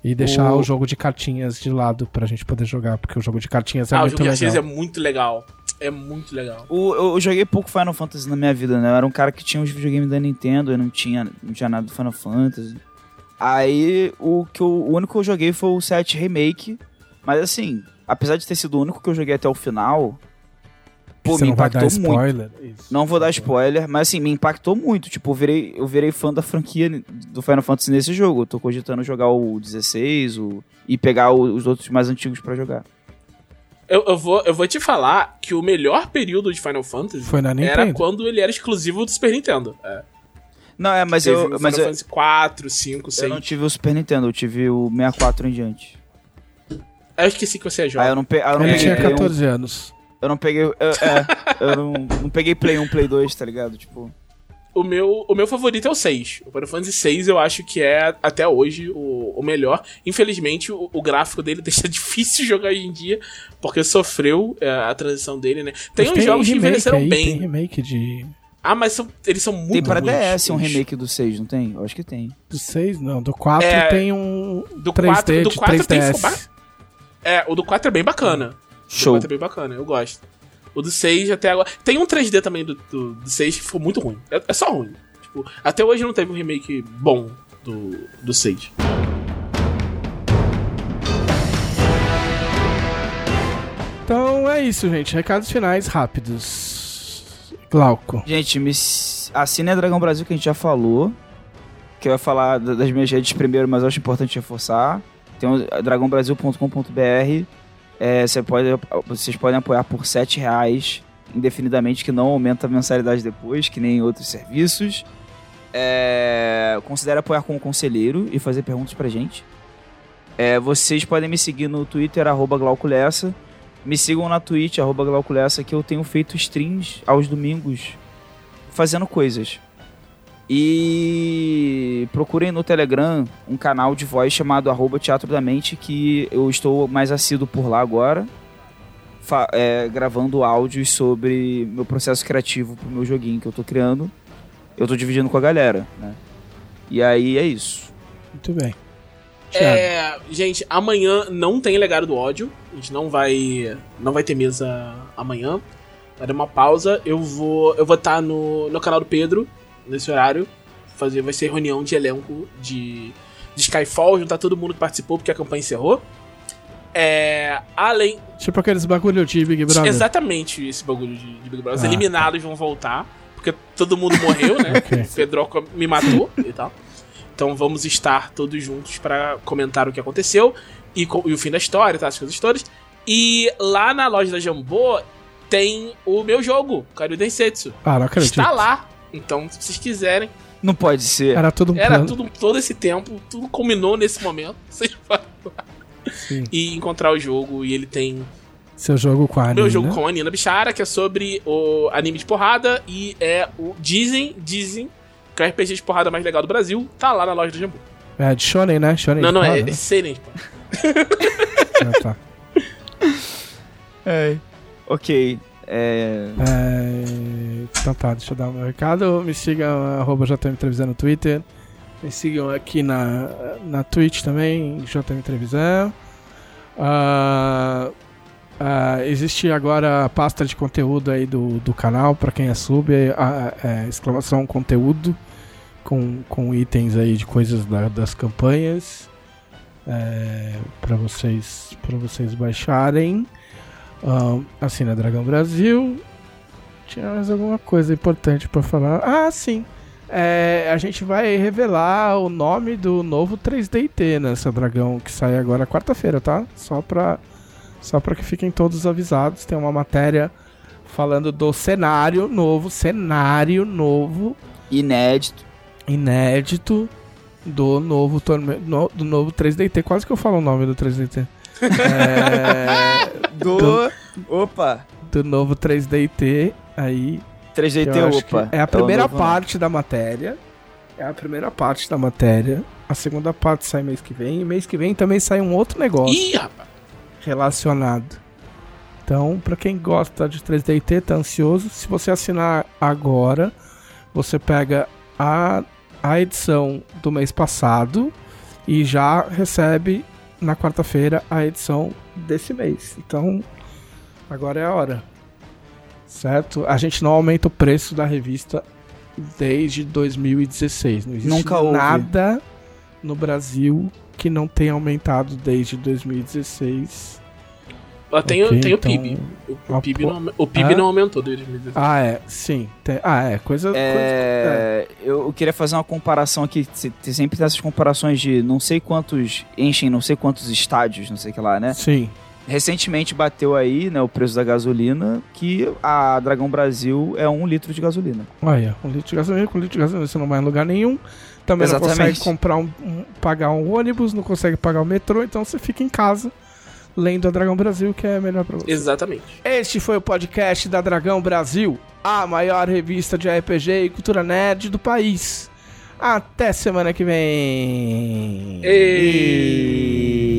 E deixar O- o... jogo de cartinhas de lado pra gente poder jogar, porque o jogo de cartinhas é ah, o muito jogo de legal. Arceus é muito legal. É muito legal. O- eu, eu joguei pouco Final Fantasy na minha vida, né? Eu era um cara que tinha os videogames da Nintendo, eu não tinha, não tinha nada do Final Fantasy. Aí o, que eu, o único que eu joguei foi o 7 Remake. Mas assim, apesar de ter sido o único que eu joguei até o final, pô, Você me não vai dar impactou muito. spoiler? Isso. Não vou dar spoiler, mas assim, me impactou muito. Tipo, eu virei, eu virei fã da franquia do Final Fantasy nesse jogo. Eu tô cogitando jogar o 16 o, e pegar o- os outros mais antigos pra jogar. Eu, eu vou, eu vou te falar que o melhor período de Final Fantasy Foi na era Nintendo. quando ele era exclusivo do Super Nintendo. É. Não, é, mas Teve eu. o Mas Final eu, Fantasy 4, 5, 6. eu não tive o Super Nintendo, eu tive o 64 em diante. Eu esqueci que você é jovem. eu não, pe, aí eu não Ele peguei tinha Play 14 anos. Eu não peguei. Eu, é, eu não, não peguei Play 1, Play 2, tá ligado? Tipo. O, meu, o meu favorito é o 6. O Final Fantasy 6 eu acho que é, até hoje, o, o melhor. Infelizmente, o, o gráfico dele deixa difícil jogar hoje em dia, porque sofreu é, a transição dele, né? Tem Mas uns jogos que remake envelheceram aí, bem. Tem remake de. Ah, mas são- eles são muito tem para ruins, DS um remake do 6, não tem? Eu acho que tem. Do 6, não. Do 4 É, tem um do 3D 4 do de 4 tem 3DS. fubá- É, o do 4 é bem bacana. O Show. do 4 é bem bacana, eu gosto. O do 6 até agora. Tem um 3D também do, do, do 6 que ficou muito ruim. É, é só ruim. Tipo, até hoje não teve um remake bom do, do 6. Então é isso, gente. Recados finais rápidos. Glauco. Gente, me assine a Dragão Brasil que a gente já falou. Que eu ia falar da- das minhas redes primeiro, mas eu acho importante reforçar. Tem o dragãobrasil.com.br. É, você pode, vocês podem apoiar por 7 reais indefinidamente, que não aumenta a mensalidade depois, que nem em outros serviços. É, considere apoiar como conselheiro e fazer perguntas pra gente. É, vocês podem me seguir no Twitter, arroba Glauco Lessa. Me sigam na Twitch, arroba Glauco Lessa, que eu tenho feito streams aos domingos fazendo coisas. E procurem no Telegram um canal de voz chamado arroba Teatro da Mente, que eu estou mais assíduo por lá agora, é, gravando áudios sobre meu processo criativo pro meu joguinho que eu tô criando. Eu tô dividindo com a galera, né? E aí é isso. Muito bem. É, gente, amanhã não tem legado do ódio. A gente não vai, não vai ter mesa amanhã. Vai dar uma pausa. Eu vou, eu vou estar no, no canal do Pedro nesse horário. Fazer, vai ser reunião de elenco de, de Skyfall, juntar todo mundo que participou porque a campanha encerrou. É, além, Tipo aqueles bagulho de Big Brother. exatamente esse bagulho de, de Big Brother. Os Ah, eliminados vão voltar porque todo mundo morreu, né? Ok. O Pedroca me matou e tal. Então vamos estar todos juntos para comentar o que aconteceu e, e o fim da história, tá? As coisas todas. E lá na loja da Jambô tem o meu jogo, Karyu Densetsu. Ah, não acredito. Está lá. Então, se vocês quiserem. Não pode ser. Era tudo um Era plano. tudo todo esse tempo, tudo combinou nesse momento. Vocês podem lá Sim. e encontrar o jogo. E ele tem Seu jogo com a Annie, meu jogo com a Nina Bichara, que é sobre o anime de porrada. E é o Dizem, Dizem, que é o RPG de porrada mais legal do Brasil. Tá lá na loja do Jambu. É de Shonen, né? Shonen Não, não, é, porrada, é né? Seinen, pô. Ah, tá. É. Ok. É... É... Então tá, deixa eu dar o meu recado. Me sigam, arroba JM Trevisan no Twitter. Me sigam aqui na, na Twitch também, JM Trevisan. Ah, ah, existe agora a pasta de conteúdo aí do, do canal, pra quem é sub, é, ah, é, exclamação conteúdo, com, com itens aí de coisas da- das campanhas. É, para vocês, pra vocês baixarem. Ah, assina Dragão Brasil. Tinha mais alguma coisa importante pra falar? Ah, sim. É, a gente vai revelar o nome do novo 3DT nessa Dragão que sai agora quarta-feira, tá? Só pra, só pra que fiquem todos avisados. Tem uma matéria falando do cenário novo, cenário novo, Inédito. inédito do novo torneio, no- do novo 3DT. Quase que eu falo o nome do 3DT. É, Do. Opa! do novo 3DT aí. que 3DT, eu acho opa. que É a o primeira parte da matéria. É a primeira parte da matéria. A segunda parte sai mês que vem. E mês que vem também sai um outro negócio Ih, rapaz. relacionado. Então, pra quem gosta de 3DT, tá ansioso, se você assinar agora, você pega a, a edição do mês passado e já recebe na quarta-feira a edição desse mês. Então, agora é a hora. Certo? A gente não aumenta o preço da revista desde 2016. Não existe Nunca houve. nada no Brasil que não tenha aumentado desde 2016. Ó, tem, o- Ok, tem o então- PIB. O, o Ah, PIB, não, o PIB Ah? não aumentou desde 2016. Ah, é, sim. Tem- ah, é, coisa. coisa- É, eu queria fazer uma comparação aqui. Sempre tem essas comparações de não sei quantos enchem, não sei quantos estádios, não sei o que lá, né? Sim. Recentemente bateu aí, né, o preço da gasolina, que a Dragão Brasil é um litro de gasolina. Olha, um litro de gasolina, com um litro de gasolina você não vai em lugar nenhum. Também não Exatamente. consegue comprar um, um- pagar um ônibus, não consegue pagar o metrô, então você fica em casa lendo a Dragão Brasil, que é melhor pra você. Exatamente. Este foi o podcast da Dragão Brasil, a maior revista de RPG e cultura nerd do país. Até semana que vem. Ei.